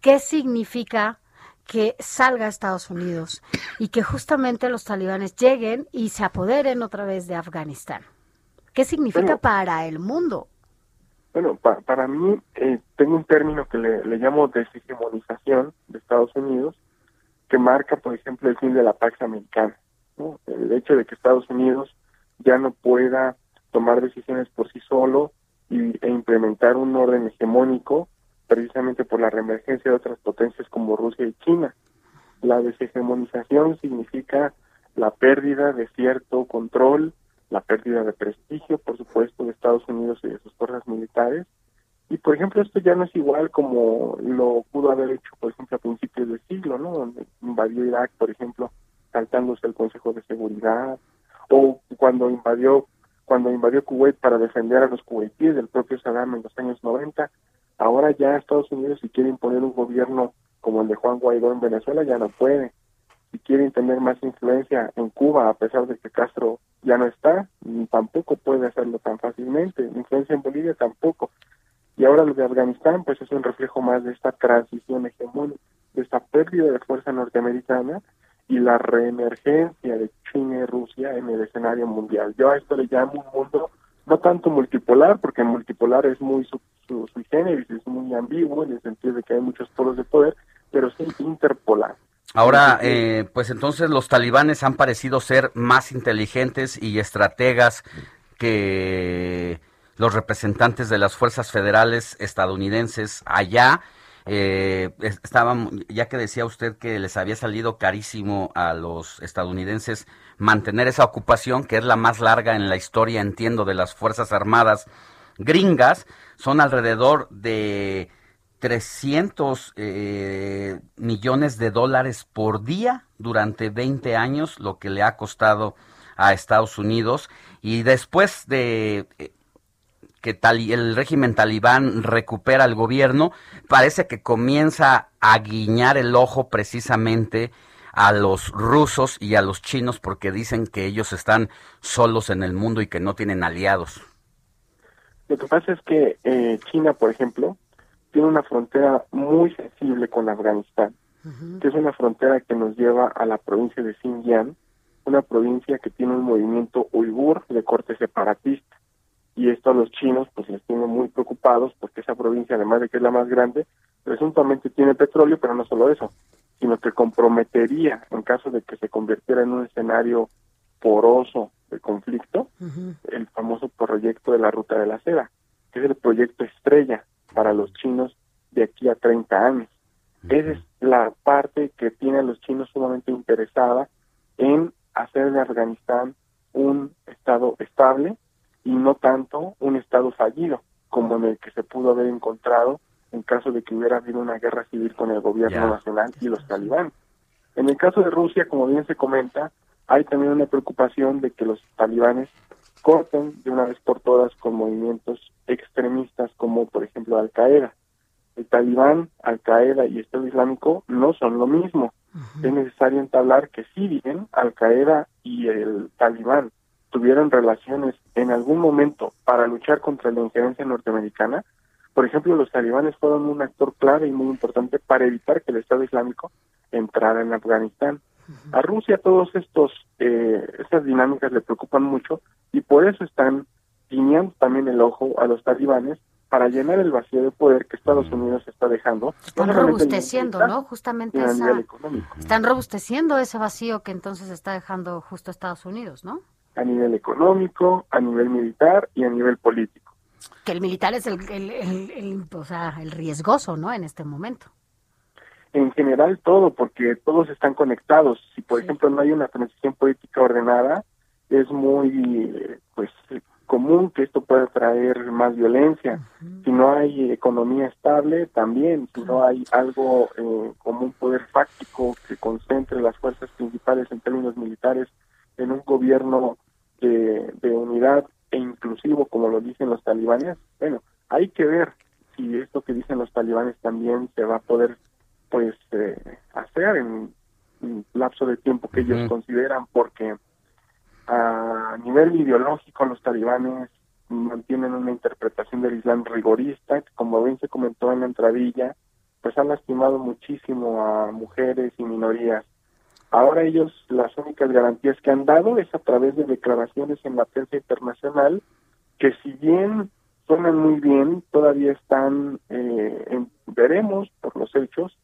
qué significa que salga a Estados Unidos y que justamente los talibanes lleguen y se apoderen otra vez de Afganistán. ¿Qué significa Bueno. para el mundo? Bueno, pa- para mí eh, tengo un término que le, le llamo deshegemonización de Estados Unidos, que marca, por ejemplo, el fin de la Pax Americana. ¿no? El hecho de que Estados Unidos ya no pueda tomar decisiones por sí solo y, e implementar un orden hegemónico, precisamente por la reemergencia de otras potencias como Rusia y China. La deshegemonización significa la pérdida de cierto control, la pérdida de prestigio, por supuesto, de Estados Unidos y de sus fuerzas militares. Y, por ejemplo, esto ya no es igual como lo pudo haber hecho, por ejemplo, a principios del siglo, ¿no? Donde invadió Irak, por ejemplo, saltándose el Consejo de Seguridad, o cuando invadió cuando invadió Kuwait para defender a los kuwaitíes del propio Saddam en los años 90. Ahora ya Estados Unidos, si quiere imponer un gobierno como el de Juan Guaidó en Venezuela, ya no puede. Si quieren tener más influencia en Cuba, a pesar de que Castro ya no está, mm, tampoco puede hacerlo tan fácilmente. Influencia en Bolivia tampoco. Y ahora lo de Afganistán, pues es un reflejo más de esta transición hegemónica, de esta pérdida de fuerza norteamericana y la reemergencia de China y Rusia en el escenario mundial. Yo a esto le llamo un mundo no tanto multipolar, porque multipolar es muy su, su, sui generis, es muy ambiguo en el sentido de que hay muchos polos de poder, pero sí interpolar. Ahora, eh, pues entonces los talibanes han parecido ser más inteligentes y estrategas que los representantes de las fuerzas federales estadounidenses allá. Eh, es- estaban, ya que decía usted que les había salido carísimo a los estadounidenses mantener esa ocupación, que es la más larga en la historia, entiendo, de las Fuerzas Armadas gringas, son alrededor de 300 eh, millones de dólares por día durante 20 años, lo que le ha costado a Estados Unidos. Y después de eh, que tali- el régimen talibán recupera el gobierno, parece que comienza a guiñar el ojo precisamente a los rusos y a los chinos porque dicen que ellos están solos en el mundo y que no tienen aliados. Lo que pasa es que eh, China, por ejemplo, tiene una frontera muy sensible con Afganistán, que es una frontera que nos lleva a la provincia de Xinjiang, una provincia que tiene un movimiento uigur de corte separatista. Y esto a los chinos pues les tiene muy preocupados porque esa provincia, además de que es la más grande, presuntamente tiene petróleo, pero no solo eso, sino que comprometería, en caso de que se convirtiera en un escenario poroso de conflicto, el famoso proyecto de la Ruta de la Seda, que es el proyecto estrella para los chinos de aquí a 30 años. Esa es la parte que tiene a los chinos sumamente interesada en hacer de Afganistán un estado estable y no tanto un estado fallido, como en el que se pudo haber encontrado en caso de que hubiera habido una guerra civil con el gobierno nacional y los talibanes. En el caso de Rusia, como bien se comenta, hay también una preocupación de que los talibanes corten de una vez por todas con movimientos extremistas como por ejemplo Al Qaeda. El talibán, Al Qaeda y Estado Islámico no son lo mismo. Es necesario entablar que si bien Al Qaeda y el talibán tuvieron relaciones en algún momento para luchar contra la injerencia norteamericana, Por ejemplo, los talibanes fueron un actor clave y muy importante para evitar que el Estado Islámico entrara en Afganistán. A Rusia todos estos eh, estas dinámicas le preocupan mucho y por eso están guiñando también el ojo a los talibanes para llenar el vacío de poder que Estados Unidos está dejando. Están no robusteciendo, militar, ¿no? Justamente esa... Están robusteciendo ese vacío que entonces está dejando justo Estados Unidos, ¿no? A nivel económico, a nivel militar y a nivel político. Que el militar es el, el, el- el- o sea, el riesgoso, ¿no? En este momento. En general todo, porque todos están conectados. Si, por ejemplo, no hay una transición política ordenada, es muy, pues, común que esto pueda traer más violencia. Si no hay economía estable, también. Si no hay algo eh, como un poder fáctico que concentre las fuerzas principales en términos militares en un gobierno de, de unidad e inclusivo, como lo dicen los talibanes, bueno, hay que ver si esto que dicen los talibanes también se va a poder pues eh, hacer en un lapso de tiempo que ellos consideran porque a nivel ideológico los talibanes mantienen una interpretación del Islam rigorista que como bien se comentó en la entradilla pues han lastimado muchísimo a mujeres y minorías ahora ellos las únicas garantías que han dado es a través de declaraciones en la prensa internacional que si bien suenan muy bien todavía están eh, en- veremos por los hechos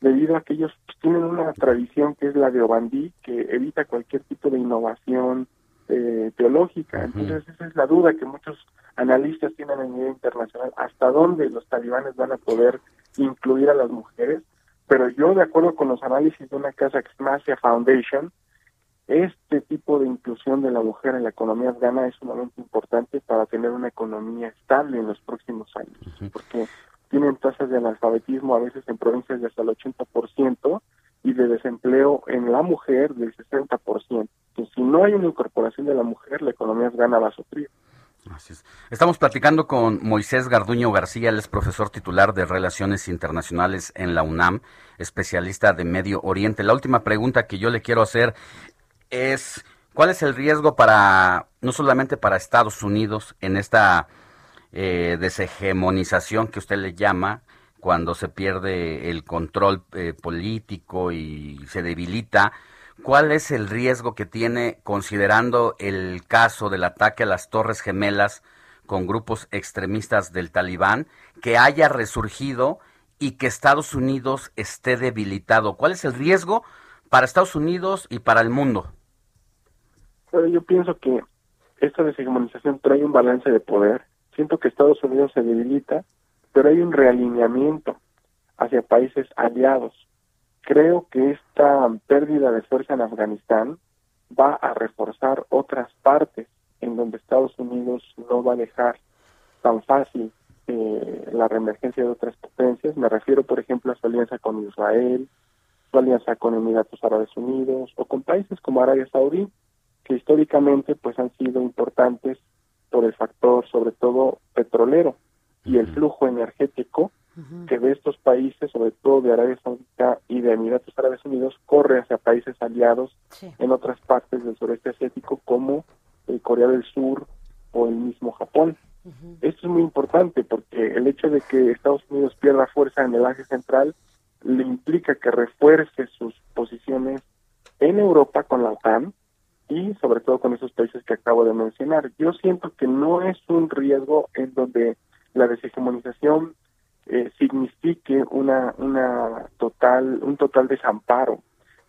debido a que ellos pues, tienen una tradición que es la de Obandí, que evita cualquier tipo de innovación eh, teológica. Entonces, esa es la duda que muchos analistas tienen a nivel internacional, hasta dónde los talibanes van a poder incluir a las mujeres. Pero yo, de acuerdo con los análisis de una casa que es Masia Foundation, este tipo de inclusión de la mujer en la economía afgana es sumamente importante para tener una economía estable en los próximos años, porque tienen tasas de analfabetismo a veces en provincias de hasta el 80% y de desempleo en la mujer del 60%. Entonces, si no hay una incorporación de la mujer, la economía afgana va a sufrir. Estamos platicando con Moisés Garduño García, él es profesor titular de Relaciones Internacionales en la UNAM, especialista de Medio Oriente. La última pregunta que yo le quiero hacer es, ¿cuál es el riesgo para, no solamente para Estados Unidos, en esta eh, deshegemonización que usted le llama, cuando se pierde el control eh, político y se debilita, ¿cuál es el riesgo que tiene considerando el caso del ataque a las Torres Gemelas con grupos extremistas del Talibán, que haya resurgido y que Estados Unidos esté debilitado? ¿Cuál es el riesgo para Estados Unidos y para el mundo? Pero yo pienso que esta deshegemonización trae un balance de poder. Siento que Estados Unidos se debilita, pero hay un realineamiento hacia países aliados. Creo que esta pérdida de fuerza en Afganistán va a reforzar otras partes en donde Estados Unidos no va a dejar tan fácil eh, la reemergencia de otras potencias. Me refiero, por ejemplo, a su alianza con Israel, su alianza con Emiratos Árabes Unidos o con países como Arabia Saudí, que históricamente pues han sido importantes por el factor sobre todo petrolero y el flujo energético que de estos países, sobre todo de Arabia Saudita y de Emiratos Árabes Unidos, corre hacia países aliados en otras partes del sureste asiático como eh, Corea del Sur o el mismo Japón. Esto es muy importante porque el hecho de que Estados Unidos pierda fuerza en el Asia Central le implica que refuerce sus posiciones en Europa con la OTAN y sobre todo con esos países que acabo de mencionar. Yo siento que no es un riesgo en donde la deshegemonización eh, signifique una, una total, un total desamparo,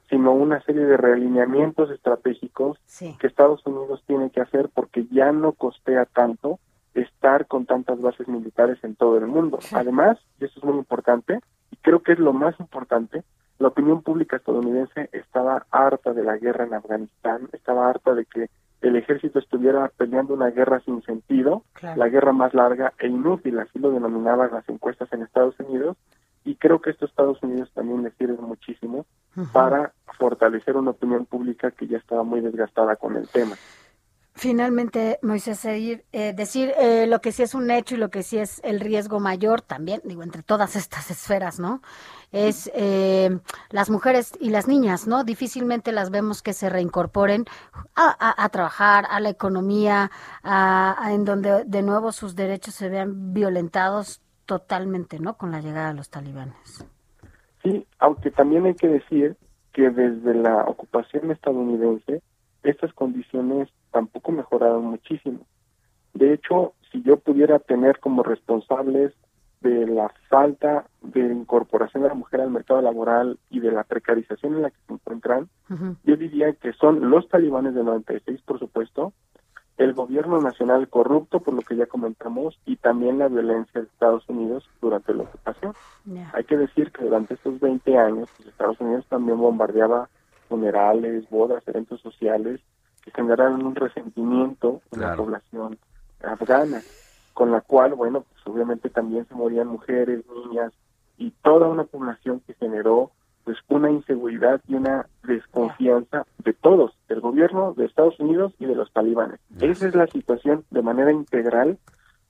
sino una serie de realineamientos estratégicos que Estados Unidos tiene que hacer porque ya no costea tanto estar con tantas bases militares en todo el mundo. Además, y eso es muy importante, y creo que es lo más importante, la opinión pública estadounidense estaba harta de la guerra en Afganistán, estaba harta de que el ejército estuviera peleando una guerra sin sentido, Claro. la guerra más larga e inútil, así lo denominaban las encuestas en Estados Unidos, y creo que esto a Estados Unidos también le sirve muchísimo para fortalecer una opinión pública que ya estaba muy desgastada con el tema. Finalmente, Moisés, seguir, eh, decir eh, lo que sí es un hecho y lo que sí es el riesgo mayor también, digo, entre todas estas esferas, ¿no? Es eh, las mujeres y las niñas, ¿no? Difícilmente las vemos que se reincorporen a, a- a trabajar, a la economía, a, en donde de nuevo sus derechos se vean violentados totalmente, ¿no? Con la llegada de los talibanes. Sí, aunque también hay que decir que desde la ocupación estadounidense estas condiciones tampoco mejoraron muchísimo. De hecho, si yo pudiera tener como responsables de la falta de incorporación de la mujer al mercado laboral y de la precarización en la que se encuentran, yo diría que son los talibanes del 96, por supuesto, el gobierno nacional corrupto, por lo que ya comentamos, y también la violencia de Estados Unidos durante la ocupación. Hay que decir que durante estos 20 años, pues, Estados Unidos también bombardeaba funerales, bodas, eventos sociales que generaron un resentimiento en la población afgana, con la cual, bueno, pues obviamente también se morían mujeres, niñas y toda una población que generó pues una inseguridad y una desconfianza de todos, del gobierno de Estados Unidos y de los talibanes. Esa es la situación de manera integral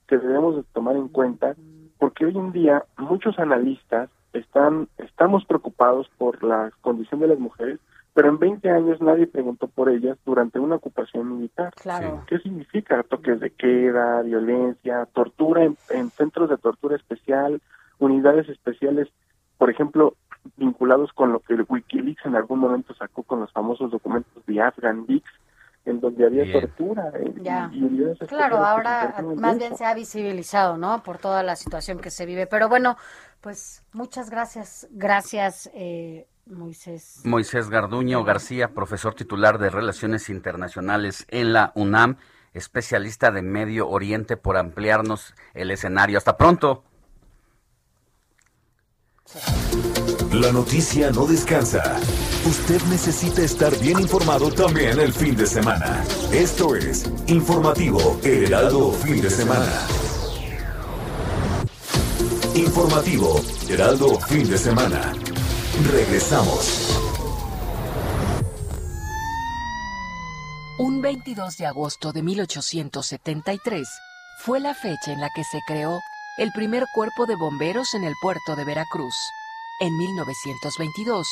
que debemos de tomar en cuenta porque hoy en día muchos analistas están estamos preocupados por la condición de las mujeres, pero en 20 años nadie preguntó por ellas durante una ocupación militar. Claro. ¿Qué significa? Toques de queda, violencia, tortura en, en centros de tortura especial, unidades especiales, por ejemplo, vinculados con lo que el Wikileaks en algún momento sacó con los famosos documentos de Afghan Leaks, en donde había Bien. tortura eh, y- Ya. y, Claro, ahora más bien se ha visibilizado, ¿no? Por toda la situación que se vive. Pero bueno, pues muchas gracias, gracias, eh, Moisés. Moisés Garduño García, profesor titular de Relaciones Internacionales en la UNAM, especialista de Medio Oriente, por ampliarnos el escenario. Hasta pronto. La noticia no descansa. Usted necesita estar bien informado también el fin de semana. Esto es Informativo Heraldo Fin de Semana. Informativo Heraldo Fin de Semana. Regresamos. Un 22 de agosto de 1873 fue la fecha en la que se creó el primer cuerpo de bomberos en el puerto de Veracruz. En 1922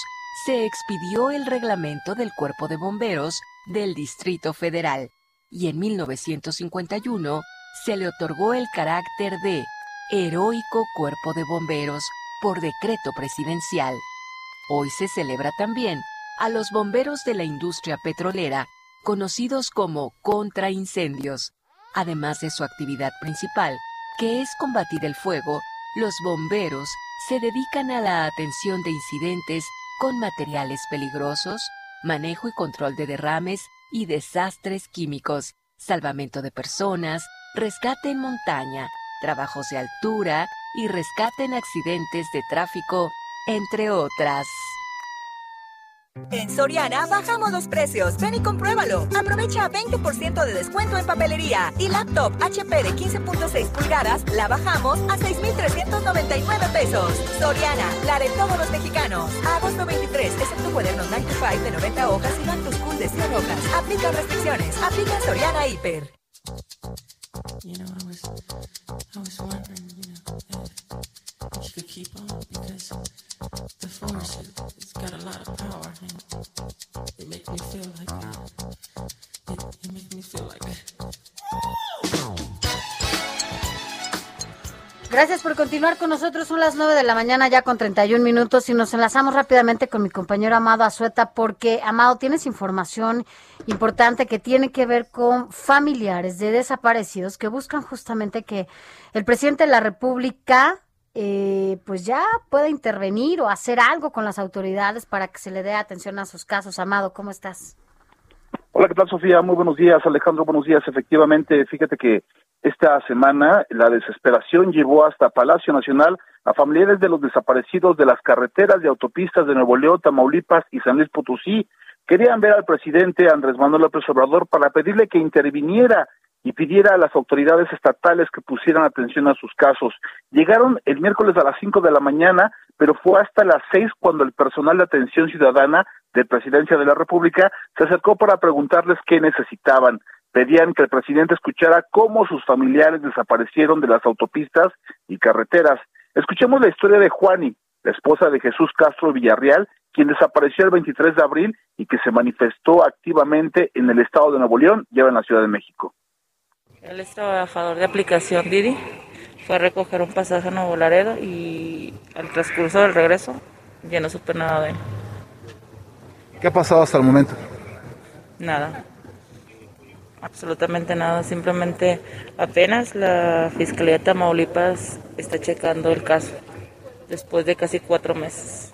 se expidió el reglamento del cuerpo de bomberos del Distrito Federal y en 1951 se le otorgó el carácter de heroico cuerpo de bomberos por decreto presidencial. Hoy se celebra también a los bomberos de la industria petrolera, conocidos como contraincendios. Además de su actividad principal, que es combatir el fuego, los bomberos se dedican a la atención de incidentes con materiales peligrosos, manejo y control de derrames y desastres químicos, salvamento de personas, rescate en montaña, trabajos de altura y rescate en accidentes de tráfico, entre otras. En Soriana bajamos los precios. Ven y compruébalo. Aprovecha 20% de descuento en papelería. Y laptop HP de 15.6 pulgadas la bajamos a 6,399 pesos. Soriana, la de todos los mexicanos. Agosto 23, excepto cuadernos 9 to 5 de 90 hojas y Back to School de 100 hojas. Aplica restricciones. Aplica Soriana Hiper. You know, I was, I was wondering, you know, if you could keep on because the force it, it's got a lot of power. And it makes me feel like it, it makes me feel like Gracias por continuar con nosotros. Son las 9 de la mañana ya con 31 minutos y nos enlazamos rápidamente con mi compañero Amado Azueta porque, Amado, tienes información importante que tiene que ver con familiares de desaparecidos que buscan justamente que el presidente de la República eh, pues ya pueda intervenir o hacer algo con las autoridades para que se le dé atención a sus casos. Amado, ¿cómo estás? Hola, ¿qué tal, Sofía? Muy buenos días, Alejandro. Buenos días. Efectivamente, fíjate que esta semana la desesperación llevó hasta Palacio Nacional a familiares de los desaparecidos de las carreteras y autopistas de Nuevo León, Tamaulipas y San Luis Potosí. Querían ver al presidente Andrés Manuel López Obrador para pedirle que interviniera y pidiera a las autoridades estatales que pusieran atención a sus casos. Llegaron el miércoles a las 5 de la mañana, pero fue hasta las 6 cuando el personal de atención ciudadana de Presidencia de la República se acercó para preguntarles qué necesitaban. Pedían que el presidente escuchara cómo sus familiares desaparecieron de las autopistas y carreteras. Escuchemos la historia de Juani, la esposa de Jesús Castro Villarreal, quien desapareció el 23 de abril y que se manifestó activamente en el estado de Nuevo León y ahora en la Ciudad de México. Él es trabajador de aplicación Didi. Fue a recoger un pasaje a Nuevo Laredo y al transcurso del regreso ya no supe nada de él. ¿Qué ha pasado hasta el momento? Nada. Absolutamente nada. Simplemente apenas la Fiscalía de Tamaulipas está checando el caso después de casi cuatro meses.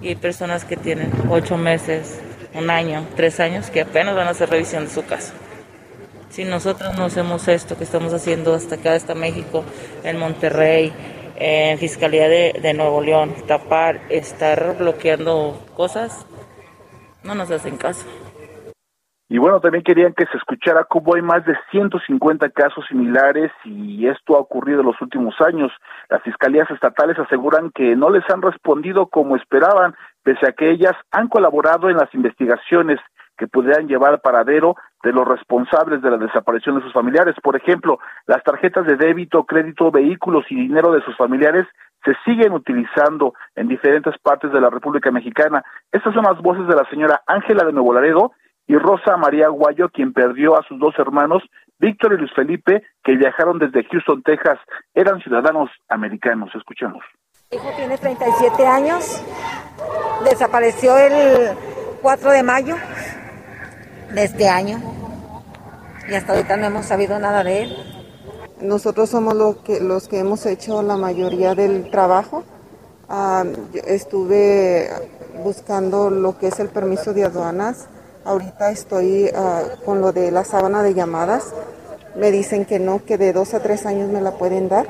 Y hay personas que tienen ocho meses, un año, tres años que apenas van a hacer revisión de su caso. Si nosotros no hacemos esto que estamos haciendo hasta acá, hasta México, en Monterrey, en Fiscalía de, de Nuevo León, tapar, estar bloqueando cosas, no nos hacen caso. Y bueno, también querían que se escuchara cómo hay más de 150 casos similares y esto ha ocurrido en los últimos años. Las fiscalías estatales aseguran que no les han respondido como esperaban, pese a que ellas han colaborado en las investigaciones que pudieran llevar paradero de los responsables de la desaparición de sus familiares. Por ejemplo, las tarjetas de débito, crédito, vehículos y dinero de sus familiares se siguen utilizando en diferentes partes de la República Mexicana. Estas son las voces de la señora Ángela de Nuevo Laredo y Rosa María Guayo, quien perdió a sus dos hermanos, Víctor y Luis Felipe, que viajaron desde Houston, Texas. Eran ciudadanos americanos. Escuchemos. Mi hijo tiene 37 años, desapareció el 4 de mayo de este año y hasta ahorita no hemos sabido nada de él. Nosotros somos los que, los que hemos hecho la mayoría del trabajo. Ah, estuve buscando lo que es el permiso de aduanas. Ahorita estoy ah, con lo de la sábana de llamadas. Me dicen que no, que de dos a tres años me la pueden dar.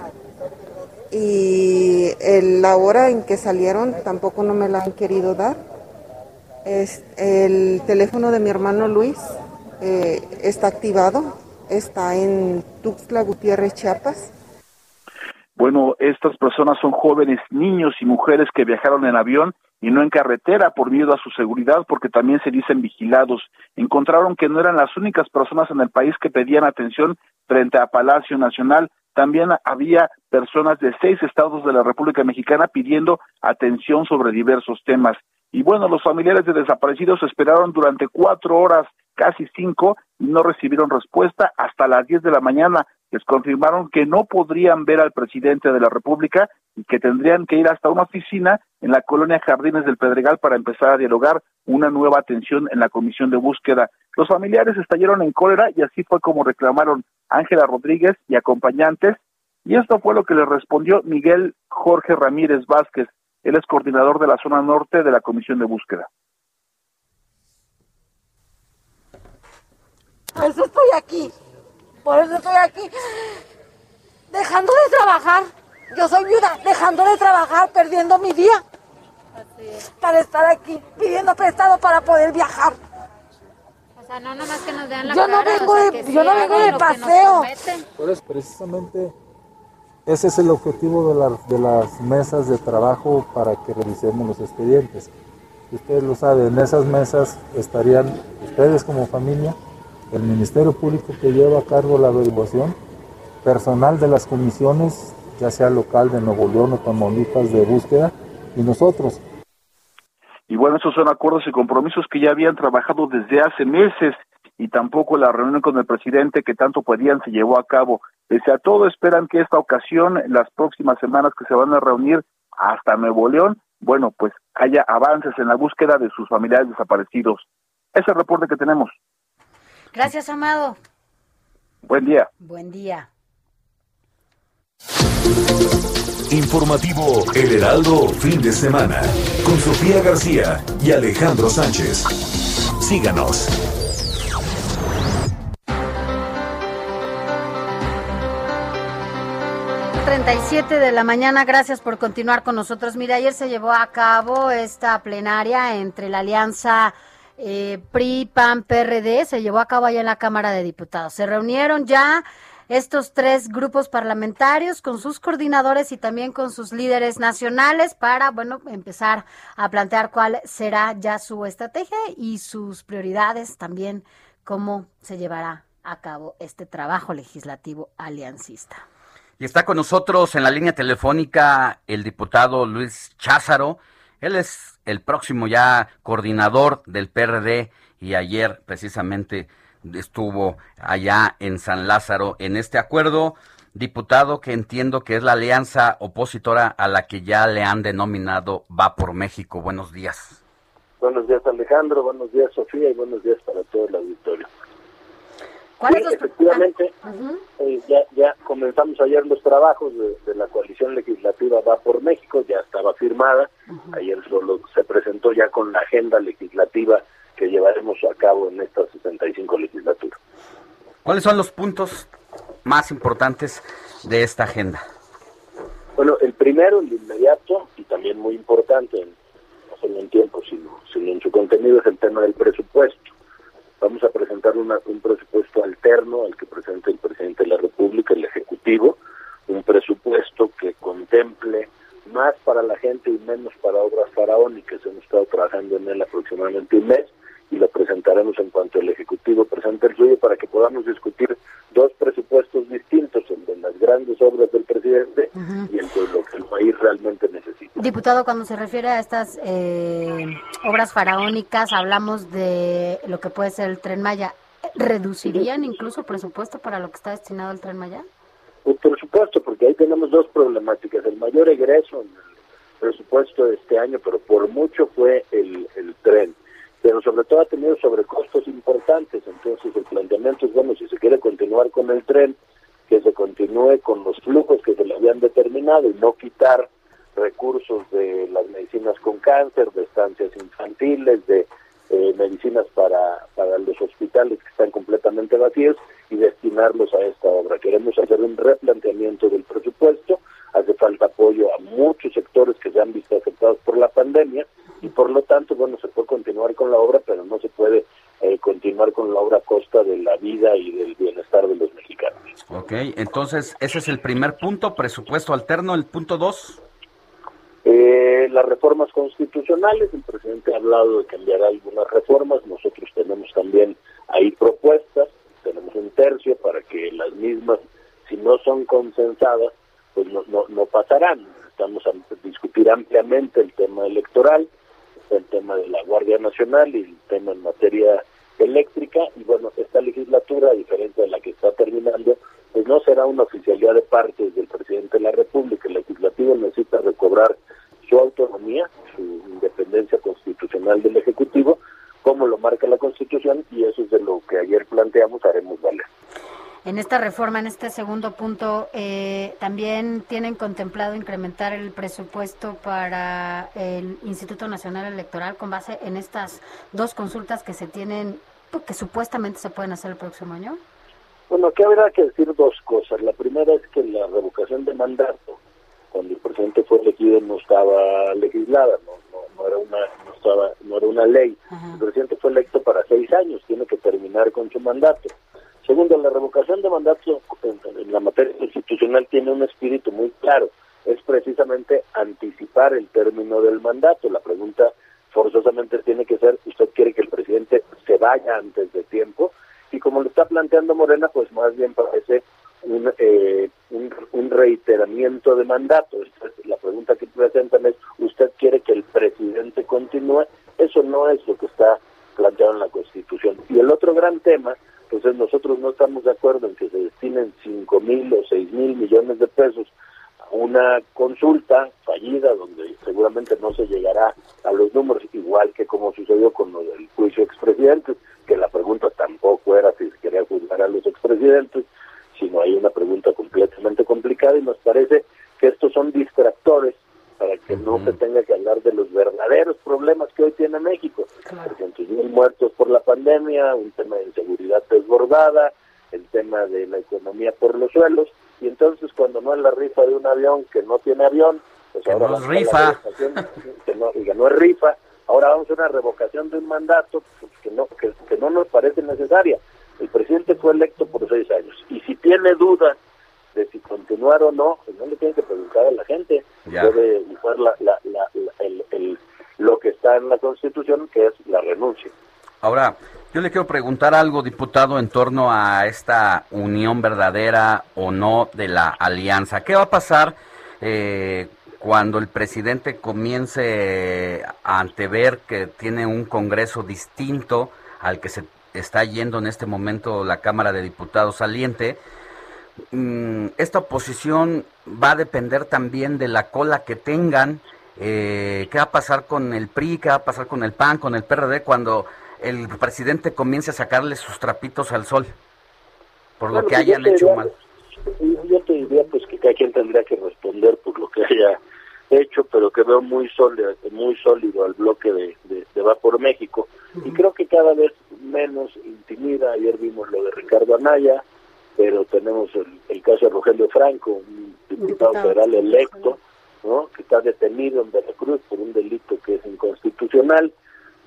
Y la hora en que salieron tampoco no me la han querido dar. Es, el teléfono de mi hermano Luis eh, está activado, está en Tuxtla Gutiérrez, Chiapas. Bueno, estas personas son jóvenes, niños y mujeres que viajaron en avión y no en carretera por miedo a su seguridad porque también se dicen vigilados. Encontraron que no eran las únicas personas en el país que pedían atención frente a Palacio Nacional. También había personas de seis estados de la República Mexicana pidiendo atención sobre diversos temas. Y bueno, los familiares de desaparecidos esperaron durante cuatro horas, casi cinco, y no recibieron respuesta hasta las diez de la mañana. Les confirmaron que no podrían ver al presidente de la República y que tendrían que ir hasta una oficina en la colonia Jardines del Pedregal para empezar a dialogar una nueva atención en la comisión de búsqueda. Los familiares estallaron en cólera y así fue como reclamaron Ángela Rodríguez y acompañantes. Y esto fue lo que le respondió Miguel Jorge Ramírez Vázquez. Él es coordinador de la zona norte de la comisión de búsqueda. Por eso estoy aquí. Por eso estoy aquí. Dejando de trabajar. Yo soy viuda, dejando de trabajar, perdiendo mi día. Para estar aquí, pidiendo prestado para poder viajar. O sea, no nomás que nos vean la Yo no vengo o sea, de- yo no vengo de paseo. Por eso, precisamente, ese es el objetivo de, la- de las mesas de trabajo para que revisemos los expedientes. Ustedes lo saben, en esas mesas estarían ustedes como familia, el Ministerio Público que lleva a cargo la averiguación, personal de las comisiones, ya sea local de Nuevo León o Tamaulipas de búsqueda, y nosotros. Y bueno, esos son acuerdos y compromisos que ya habían trabajado desde hace meses y tampoco la reunión con el presidente que tanto pedían se llevó a cabo. Pese a todo, esperan que esta ocasión, las próximas semanas que se van a reunir hasta Nuevo León, bueno, pues haya avances en la búsqueda de sus familiares desaparecidos. Ese reporte que tenemos. Gracias, Amado. Buen día. Buen día. Informativo El Heraldo Fin de Semana con Sofía García y Alejandro Sánchez. Síganos. 37 de la mañana, gracias por continuar con nosotros. Mira, ayer se llevó a cabo esta plenaria entre la alianza eh, PRI, PAN, PRD, se llevó a cabo allá en la Cámara de Diputados. Se reunieron ya estos tres grupos parlamentarios con sus coordinadores y también con sus líderes nacionales para, bueno, empezar a plantear cuál será ya su estrategia y sus prioridades, también cómo se llevará a cabo este trabajo legislativo aliancista. Y está con nosotros en la línea telefónica el diputado Luis Cházaro. Él es el próximo ya coordinador del PRD y ayer precisamente estuvo allá en San Lázaro en este acuerdo diputado que entiendo que es la alianza opositora a la que ya le han denominado Va por México. Buenos días. Buenos días Alejandro, buenos días Sofía y buenos días para todo el auditorio. ¿Cuáles Sí, efectivamente, eh, ya, ya comenzamos ayer los trabajos de, de la coalición legislativa Va por México, ya estaba firmada, ayer solo se presentó ya con la agenda legislativa que llevaremos a cabo en esta 65 legislatura. ¿Cuáles son los puntos más importantes de esta agenda? Bueno, el primero, el inmediato y también muy importante, en- no solo en tiempo, sino, sino en su contenido, es el tema del presupuesto. Vamos a presentar una- un presupuesto alterno al que presenta el presidente de la República, el Ejecutivo, un presupuesto que contemple más para la gente y menos para obras faraónicas. Hemos estado trabajando en él aproximadamente un mes y lo presentaremos en cuanto el Ejecutivo presente el suyo para que podamos discutir dos presupuestos distintos, el de las grandes obras del presidente y el de lo que el país realmente necesita. Diputado, cuando se refiere a estas eh, obras faraónicas, hablamos de lo que puede ser el Tren Maya. ¿Reducirían incluso presupuesto para lo que está destinado al Tren Maya? Pues, por supuesto, porque ahí tenemos dos problemáticas. El mayor egreso en el presupuesto de este año, pero por mucho fue el, el tren. Pero sobre todo ha tenido sobrecostos importantes. Entonces el planteamiento es, bueno, si se quiere continuar con el tren, que se continúe con los flujos que se le habían determinado y no quitar recursos de las medicinas con cáncer, de estancias infantiles, de eh, medicinas para, para los hospitales que están completamente vacíos y destinarlos a esta obra. Queremos hacer un replanteamiento del presupuesto, hace falta apoyo a muchos sectores que se han visto afectados por la pandemia y por lo tanto, bueno, se puede continuar con la obra, pero no se puede eh, continuar con la obra a costa de la vida y del bienestar de los mexicanos. Ok, entonces ese es el primer punto, presupuesto alterno. El punto dos, Eh, las reformas constitucionales, el presidente ha hablado de cambiar algunas reformas, nosotros tenemos también ahí propuestas, tenemos un tercio para que las mismas, si no son consensadas, pues no, no, no pasarán. Estamos a discutir ampliamente el tema electoral, el tema de la Guardia Nacional y el tema en materia eléctrica, y bueno, esta legislatura, a diferencia de la que está terminando, pues no será una oficialidad de partes del presidente de la República. El legislativo necesita recobrar su autonomía, su independencia constitucional del Ejecutivo, como lo marca la Constitución, y eso es de lo que ayer planteamos, haremos valer. En esta reforma, en este segundo punto, eh, también tienen contemplado incrementar el presupuesto para el Instituto Nacional Electoral con base en estas dos consultas que se tienen, pues, que supuestamente se pueden hacer el próximo año. Bueno, aquí habrá que decir dos cosas. La primera es que la revocación de mandato, cuando el presidente fue elegido, no estaba legislada, no, no, no era una no estaba no era una ley. El presidente fue electo para seis años, tiene que terminar con su mandato. Segundo, la revocación de mandato en, la materia constitucional tiene un espíritu muy claro. Es precisamente anticipar el término del mandato. La pregunta forzosamente tiene que ser, ¿usted quiere que el presidente se vaya antes de tiempo? Y como lo está planteando Morena, pues más bien parece un, eh, un, un reiteramiento de mandato. La pregunta que presentan es, ¿usted quiere que el presidente continúe? Eso no es lo que está planteado en la Constitución. Y el otro gran tema, entonces nosotros no estamos de acuerdo en que se destinen cinco mil o seis mil millones de pesos a una consulta fallida donde seguramente no se llegará a los números, igual que como sucedió con lo del juicio expresidentes, que la pregunta tampoco era si se quería juzgar a los expresidentes, sino hay una pregunta completamente complicada y nos parece que estos son no se tenga que hablar de los verdaderos problemas que hoy tiene México. 300 mil muertos por la pandemia, un tema de inseguridad desbordada, el tema de la economía por los suelos, y entonces cuando no es la rifa de un avión que no tiene avión, pues Que ahora no es vamos a la rifa. revocación, que no, que no es rifa, ahora vamos a una revocación de un mandato pues, que no que, que no nos parece necesaria. El presidente fue electo por seis años, y si tiene dudas de si continuar o no, pues no le tiene que preguntar a la gente, Ya. debe usar la, la, la- la- el, el- lo que está en la Constitución, que es la renuncia. Ahora, yo le quiero preguntar algo, diputado, en torno a esta unión verdadera o no de la alianza. ¿Qué va a pasar eh, cuando el presidente comience a antever que tiene un Congreso distinto al que se está yendo en este momento la Cámara de Diputados saliente? Mm, esta oposición va a depender también de la cola que tengan. Eh, ¿Qué va a pasar con el PRI? ¿Qué va a pasar con el PAN, con el PRD cuando el presidente comience a sacarle sus trapitos al sol por lo que pues hayan hecho diría- mal? Yo te diría pues que cada quien tendría que responder por lo que haya hecho, pero que veo muy sólido, muy sólido al bloque de, de, de Va por México y creo que cada vez menos intimida. Ayer vimos lo de Ricardo Anaya, pero tenemos el, el caso de Rogelio Franco, un diputado federal electo, ¿no? que está detenido en Veracruz por un delito que es inconstitucional.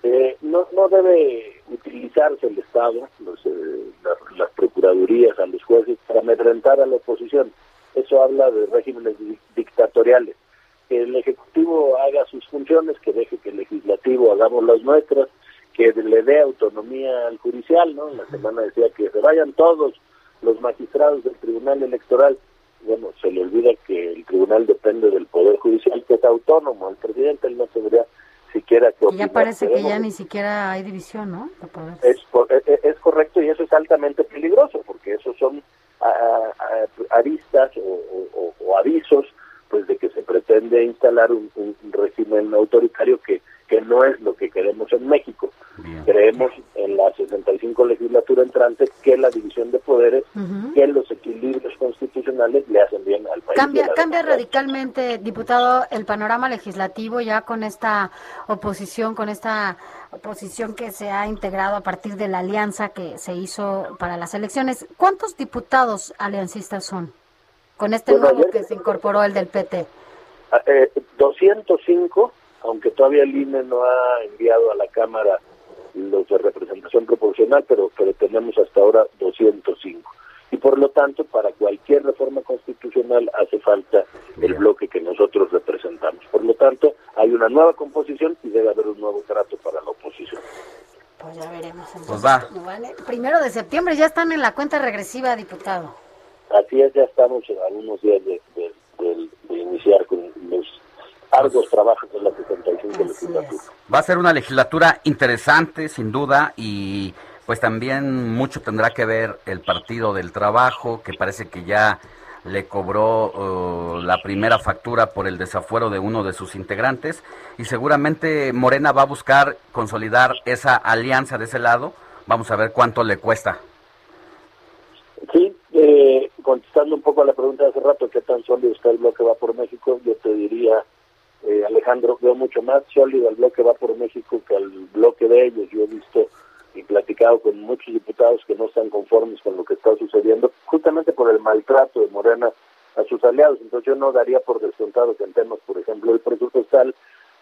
Eh, no, no debe utilizarse el Estado, los, eh, la- las procuradurías, a los jueces para amedrentar a la oposición. Eso habla de regímenes di- dictatoriales. Que el Ejecutivo haga sus funciones, que deje que el Legislativo hagamos las nuestras, que le dé autonomía al judicial, ¿no? La semana decía que se vayan todos los magistrados del Tribunal Electoral. Bueno, se le olvida que el tribunal depende del Poder Judicial, que es autónomo. El presidente él no tendría siquiera que Y ya opinar. parece que ya ni siquiera hay división, ¿no? Es, e- e- es correcto y eso es altamente peligroso porque esos son a- a- aristas o, o- o- o avisos pues de que se pretende instalar un, un régimen autoritario que, que no es lo que queremos en México. Creemos en la 65 legislatura entrante que la división de poderes, que los equilibrios constitucionales le hacen bien al país. Cambia, cambia radicalmente, diputado, el panorama legislativo ya con esta oposición, con esta oposición que se ha integrado a partir de la alianza que se hizo para las elecciones. ¿Cuántos diputados aliancistas son? Con este Bueno, nuevo ayer- que se incorporó el del PT. Ah, eh, 205, aunque todavía el INE no ha enviado a la Cámara los de representación proporcional, pero, pero tenemos hasta ahora 205. Y por lo tanto, para cualquier reforma constitucional hace falta el bloque que nosotros representamos. Por lo tanto, hay una nueva composición y debe haber un nuevo trato para la oposición. Pues ya veremos. Pues va. Vale. Primero de septiembre ya están en la cuenta regresiva, diputado. Así es, ya estamos a unos días de, de- de- de iniciar con los arduos trabajos de la 65 legislatura. Va a ser una legislatura interesante, sin duda, y pues también mucho tendrá que ver el Partido del Trabajo, que parece que ya le cobró uh, la primera factura por el desafuero de uno de sus integrantes, y seguramente Morena va a buscar consolidar esa alianza de ese lado. Vamos a ver cuánto le cuesta. Sí, eh, contestando un poco a la pregunta de hace rato, ¿qué tan sólido está el bloque va por México? Yo te diría, eh, Alejandro, veo mucho más sólido el bloque va por México que al bloque de ellos. Yo he visto y platicado con muchos diputados que no están conformes con lo que está sucediendo, justamente por el maltrato de Morena a sus aliados. Entonces yo no daría por descontado que en temas, por ejemplo, el presupuestal,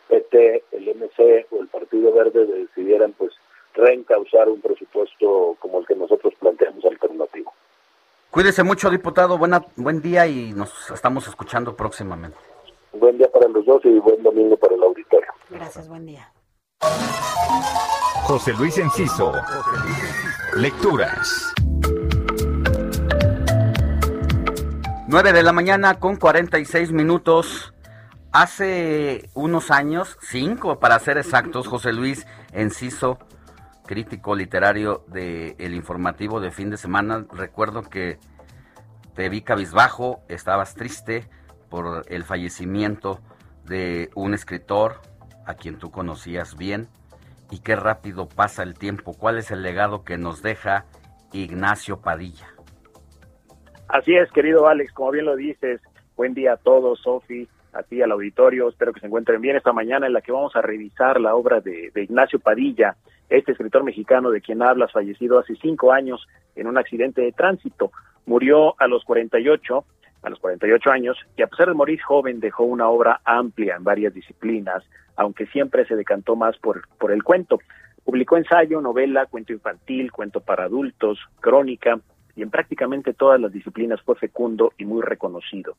PT, el MC o el Partido Verde decidieran pues reencauzar un presupuesto como el que nosotros planteamos alternativo. Cuídese mucho, diputado. Buena, buen día y nos estamos escuchando próximamente. Buen día para los dos y buen domingo para el auditorio. Gracias, buen día. José Luis Enciso. Lecturas. 9 de la mañana con 46 minutos. Hace unos años, cinco para ser exactos, José Luis Enciso, crítico literario de El Informativo de fin de semana, recuerdo que te vi cabizbajo, estabas triste por el fallecimiento de un escritor a quien tú conocías bien y qué rápido pasa el tiempo. ¿Cuál es el legado que nos deja Ignacio Padilla? Así es, querido Alex, como bien lo dices, buen día a todos, Sofi, a ti, al auditorio, espero que se encuentren bien esta mañana en la que vamos a revisar la obra de, de Ignacio Padilla, este escritor mexicano de quien hablas, fallecido hace cinco años en un accidente de tránsito. Murió a los 48, a los 48 años, y a pesar de morir joven dejó una obra amplia en varias disciplinas, aunque siempre se decantó más por, por el cuento. Publicó ensayo, novela, cuento infantil, cuento para adultos, crónica, y en prácticamente todas las disciplinas fue fecundo y muy reconocido.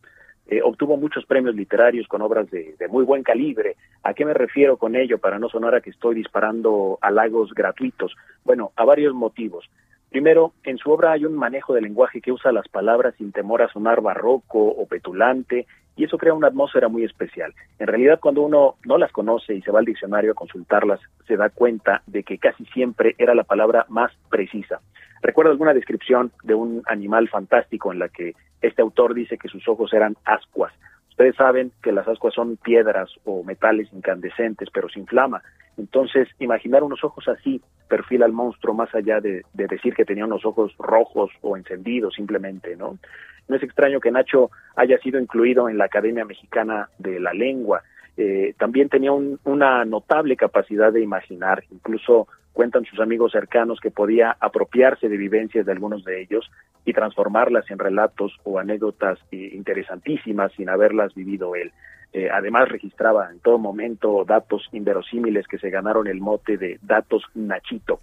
Eh, obtuvo muchos premios literarios con obras de, de muy buen calibre. ¿A qué me refiero con ello para no sonar a que estoy disparando halagos gratuitos? Bueno, a varios motivos. Primero, en su obra hay un manejo del lenguaje que usa las palabras sin temor a sonar barroco o petulante y eso crea una atmósfera muy especial. En realidad, cuando uno no las conoce y se va al diccionario a consultarlas, se da cuenta de que casi siempre era la palabra más precisa. Recuerdo alguna descripción de un animal fantástico en la que este autor dice que sus ojos eran ascuas. Ustedes saben que las ascuas son piedras o metales incandescentes, pero sin flama. Entonces, imaginar unos ojos así perfila al monstruo más allá de, de decir que tenía unos ojos rojos o encendidos simplemente, ¿no? No es extraño que Nacho haya sido incluido en la Academia Mexicana de la Lengua. Eh, también tenía un- una notable capacidad de imaginar, incluso cuentan sus amigos cercanos que podía apropiarse de vivencias de algunos de ellos y transformarlas en relatos o anécdotas eh, interesantísimas sin haberlas vivido él. Eh, además registraba en todo momento datos inverosímiles que se ganaron el mote de datos Nachito.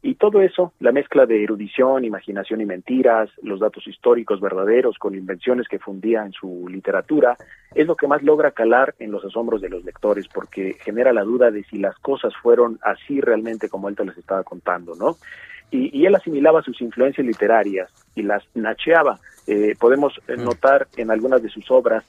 Y todo eso, la mezcla de erudición, imaginación y mentiras, los datos históricos verdaderos con invenciones que fundía en su literatura, es lo que más logra calar en los asombros de los lectores, porque genera la duda de si las cosas fueron así realmente como él te las estaba contando, ¿no? Y, y él asimilaba sus influencias literarias y las nacheaba. Eh, podemos eh, notar en algunas de sus obras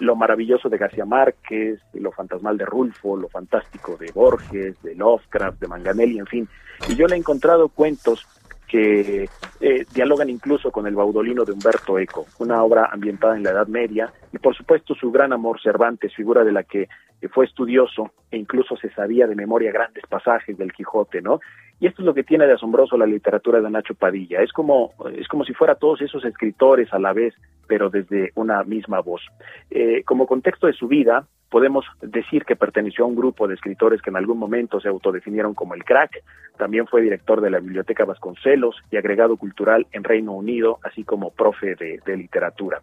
lo maravilloso de García Márquez, lo fantasmal de Rulfo, lo fantástico de Borges, de Lovecraft, de Manganelli, en fin. Y yo le he encontrado cuentos que eh, dialogan incluso con el Baudolino de Humberto Eco, una obra ambientada en la Edad Media, y por supuesto su gran amor Cervantes, figura de la que fue estudioso e incluso se sabía de memoria grandes pasajes del Quijote, ¿no? Y esto es lo que tiene de asombroso la literatura de Nacho Padilla. Es como, es como si fuera todos esos escritores a la vez, pero desde una misma voz. Eh, como contexto de su vida, podemos decir que perteneció a un grupo de escritores que en algún momento se autodefinieron como el crack. También fue director de la Biblioteca Vasconcelos y agregado cultural en Reino Unido, así como profe de, literatura.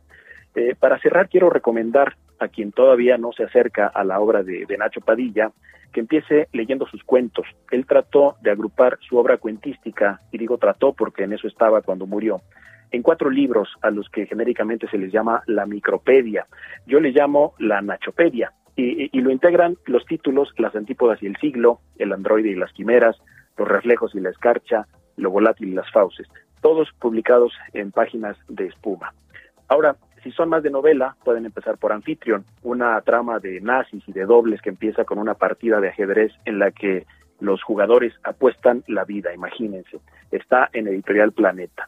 Eh, para cerrar, quiero recomendar a quien todavía no se acerca a la obra de, de Nacho Padilla que empiece leyendo sus cuentos. Él trató de agrupar su obra cuentística, y digo trató porque en eso estaba cuando murió, en cuatro libros a los que genéricamente se les llama la micropedia. Yo le llamo la Nachopedia, y, y- y lo integran los títulos Las antípodas y el siglo, El androide y las quimeras, Los reflejos y la escarcha, Lo volátil y las fauces, todos publicados en páginas de espuma. Ahora, si son más de novela, pueden empezar por Anfitrión, una trama de nazis y de dobles que empieza con una partida de ajedrez en la que los jugadores apuestan la vida, imagínense. Está en Editorial Planeta.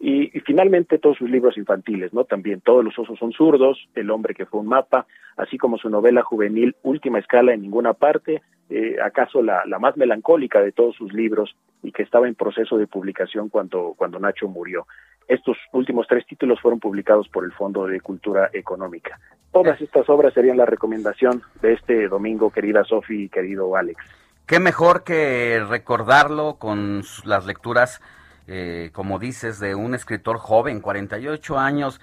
Y, y finalmente todos sus libros infantiles, ¿no? También Todos los osos son zurdos, El hombre que fue un mapa, así como su novela juvenil Última escala en ninguna parte, eh, acaso la, la más melancólica de todos sus libros y que estaba en proceso de publicación cuando, cuando Nacho murió. Estos últimos tres títulos fueron publicados por el Fondo de Cultura Económica. Todas estas obras serían la recomendación de este domingo, querida Sofi y querido Alex. Qué mejor que recordarlo con las lecturas, eh, como dices, de un escritor joven, 48 años.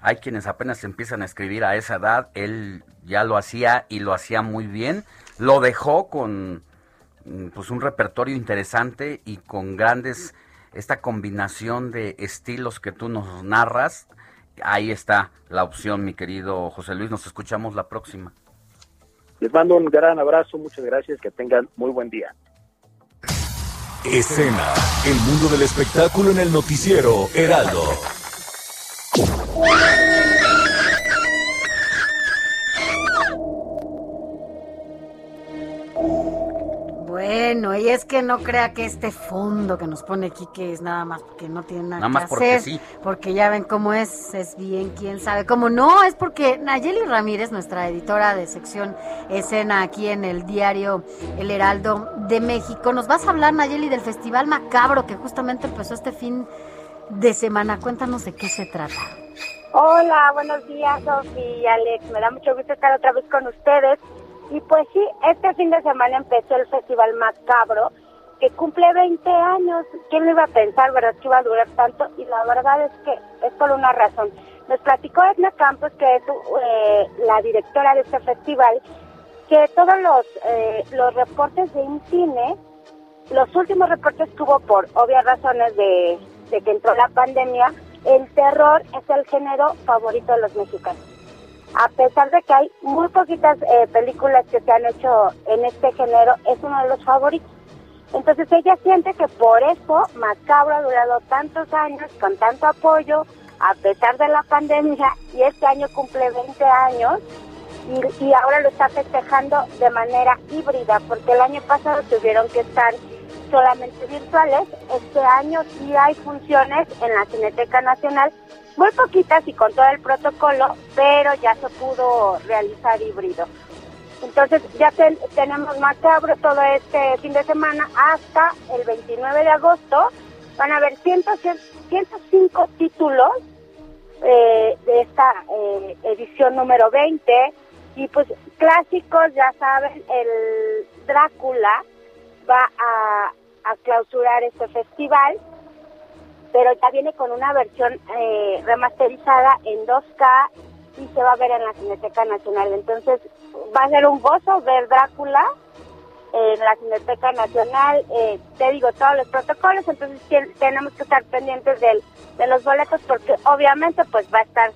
Hay quienes apenas empiezan a escribir a esa edad. Él ya lo hacía y lo hacía muy bien. Lo dejó con mm, pues un repertorio interesante y con grandes esta combinación de estilos que tú nos narras. Ahí está la opción, mi querido José Luis. Nos escuchamos la próxima. Les mando un gran abrazo, muchas gracias, que tengan muy buen día. Escena, el mundo del espectáculo en el noticiero Heraldo. Bueno, y es que no crea que este fondo que nos pone aquí que es nada más porque no tiene nada, Nada más que porque hacer, sí. porque ya ven cómo es, es bien, quién sabe. Como no, es porque Nayeli Ramírez, nuestra editora de sección escena aquí en el diario El Heraldo de México, nos vas a hablar, Nayeli, del Festival Macabro que justamente empezó este fin de semana. Cuéntanos de qué se trata. Hola, buenos días, Sofi y Alex. Me da mucho gusto estar otra vez con ustedes. Y pues sí, este fin de semana empezó el Festival Macabro, que cumple 20 años. ¿Quién lo iba a pensar, verdad, que iba a durar tanto? Y la verdad es que es por una razón. Nos platicó Edna Campos, que es eh, la directora de este festival, que todos los, eh, los reportes de INCINE, los últimos reportes que hubo por obvias razones de, de que entró la pandemia, el terror es el género favorito de los mexicanos. A pesar de que hay muy poquitas eh, películas que se han hecho en este género, es uno de los favoritos. Entonces ella siente que por eso Macabro ha durado tantos años, con tanto apoyo, a pesar de la pandemia y este año cumple 20 años y, y ahora lo está festejando de manera híbrida porque el año pasado tuvieron que estar solamente virtuales. Este año sí hay funciones en la Cineteca Nacional, muy poquitas y con todo el protocolo, pero ya se pudo realizar híbrido. Entonces ya ten- tenemos macabro todo este fin de semana hasta el 29 de agosto. Van a haber 100 105 títulos eh, de esta eh, edición número 20 y pues clásicos, ya saben, el Drácula va a, a clausurar este festival, pero ya viene con una versión eh, remasterizada en 2K y se va a ver en la Cineteca Nacional. Entonces va a ser un gozo ver Drácula en la Cineteca Nacional. Eh, te digo, todos los protocolos, entonces tenemos que estar pendientes del, de los boletos porque obviamente pues va a estar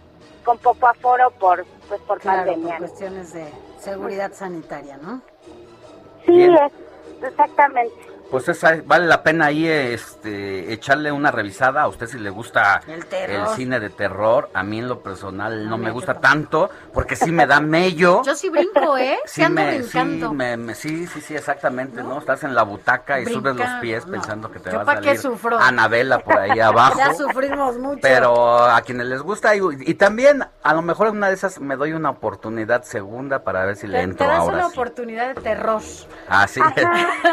con poco aforo por pues por Claro, pandemia. por cuestiones de seguridad sanitaria, ¿no? Sí, Bien. es, exactamente. Pues esa, vale la pena ahí este, echarle una revisada. A usted si le gusta El cine de terror, a mí en lo personal no me gusta tanto porque sí me da mello. Yo sí brinco, ¿eh? Sí, Sí, ando me, sí, brincando. me- me- sí, sí, sí, exactamente, ¿no? Estás en la butaca y subes los pies no. pensando que te ¿Yo va a salir sufro? Anabela por ahí abajo. Ya sufrimos mucho. Pero a quienes les gusta, y, y también a lo mejor en una de esas me doy una oportunidad segunda para ver si le Te, te entro das ahora una sí. oportunidad de terror, Ah, sí.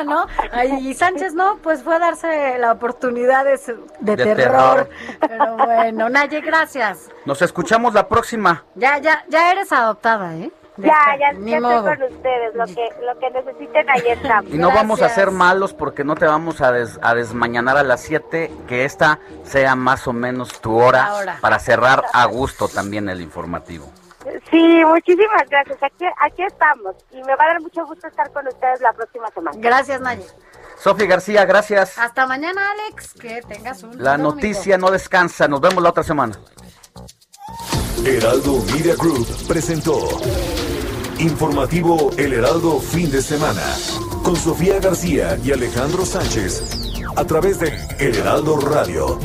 ¿no? Ay, Y Sánchez no, pues fue a darse la oportunidad de, de De terror. terror. Pero bueno, Naye, gracias. Nos escuchamos la próxima. Ya, ya, ya eres adoptada, ¿eh? De Ya, ya, ya estoy modo. con ustedes. Lo que, lo que necesiten, ahí estamos. Y no vamos a ser malos porque no te vamos a, des- a desmañanar a las 7, que esta sea más o menos tu hora. para cerrar a gusto también el informativo. Sí, muchísimas gracias. Aquí, aquí estamos. Y me va a dar mucho gusto estar con ustedes la próxima semana. Gracias, Naye. Sofía García, gracias. Hasta mañana, Alex. Que tengas un La domingo. noticia no descansa. Nos vemos la otra semana. Heraldo Media Group presentó Informativo El Heraldo Fin de Semana con Sofía García y Alejandro Sánchez a través de El Heraldo Radio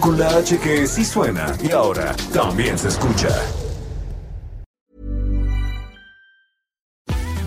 con la H que sí suena y ahora también se escucha.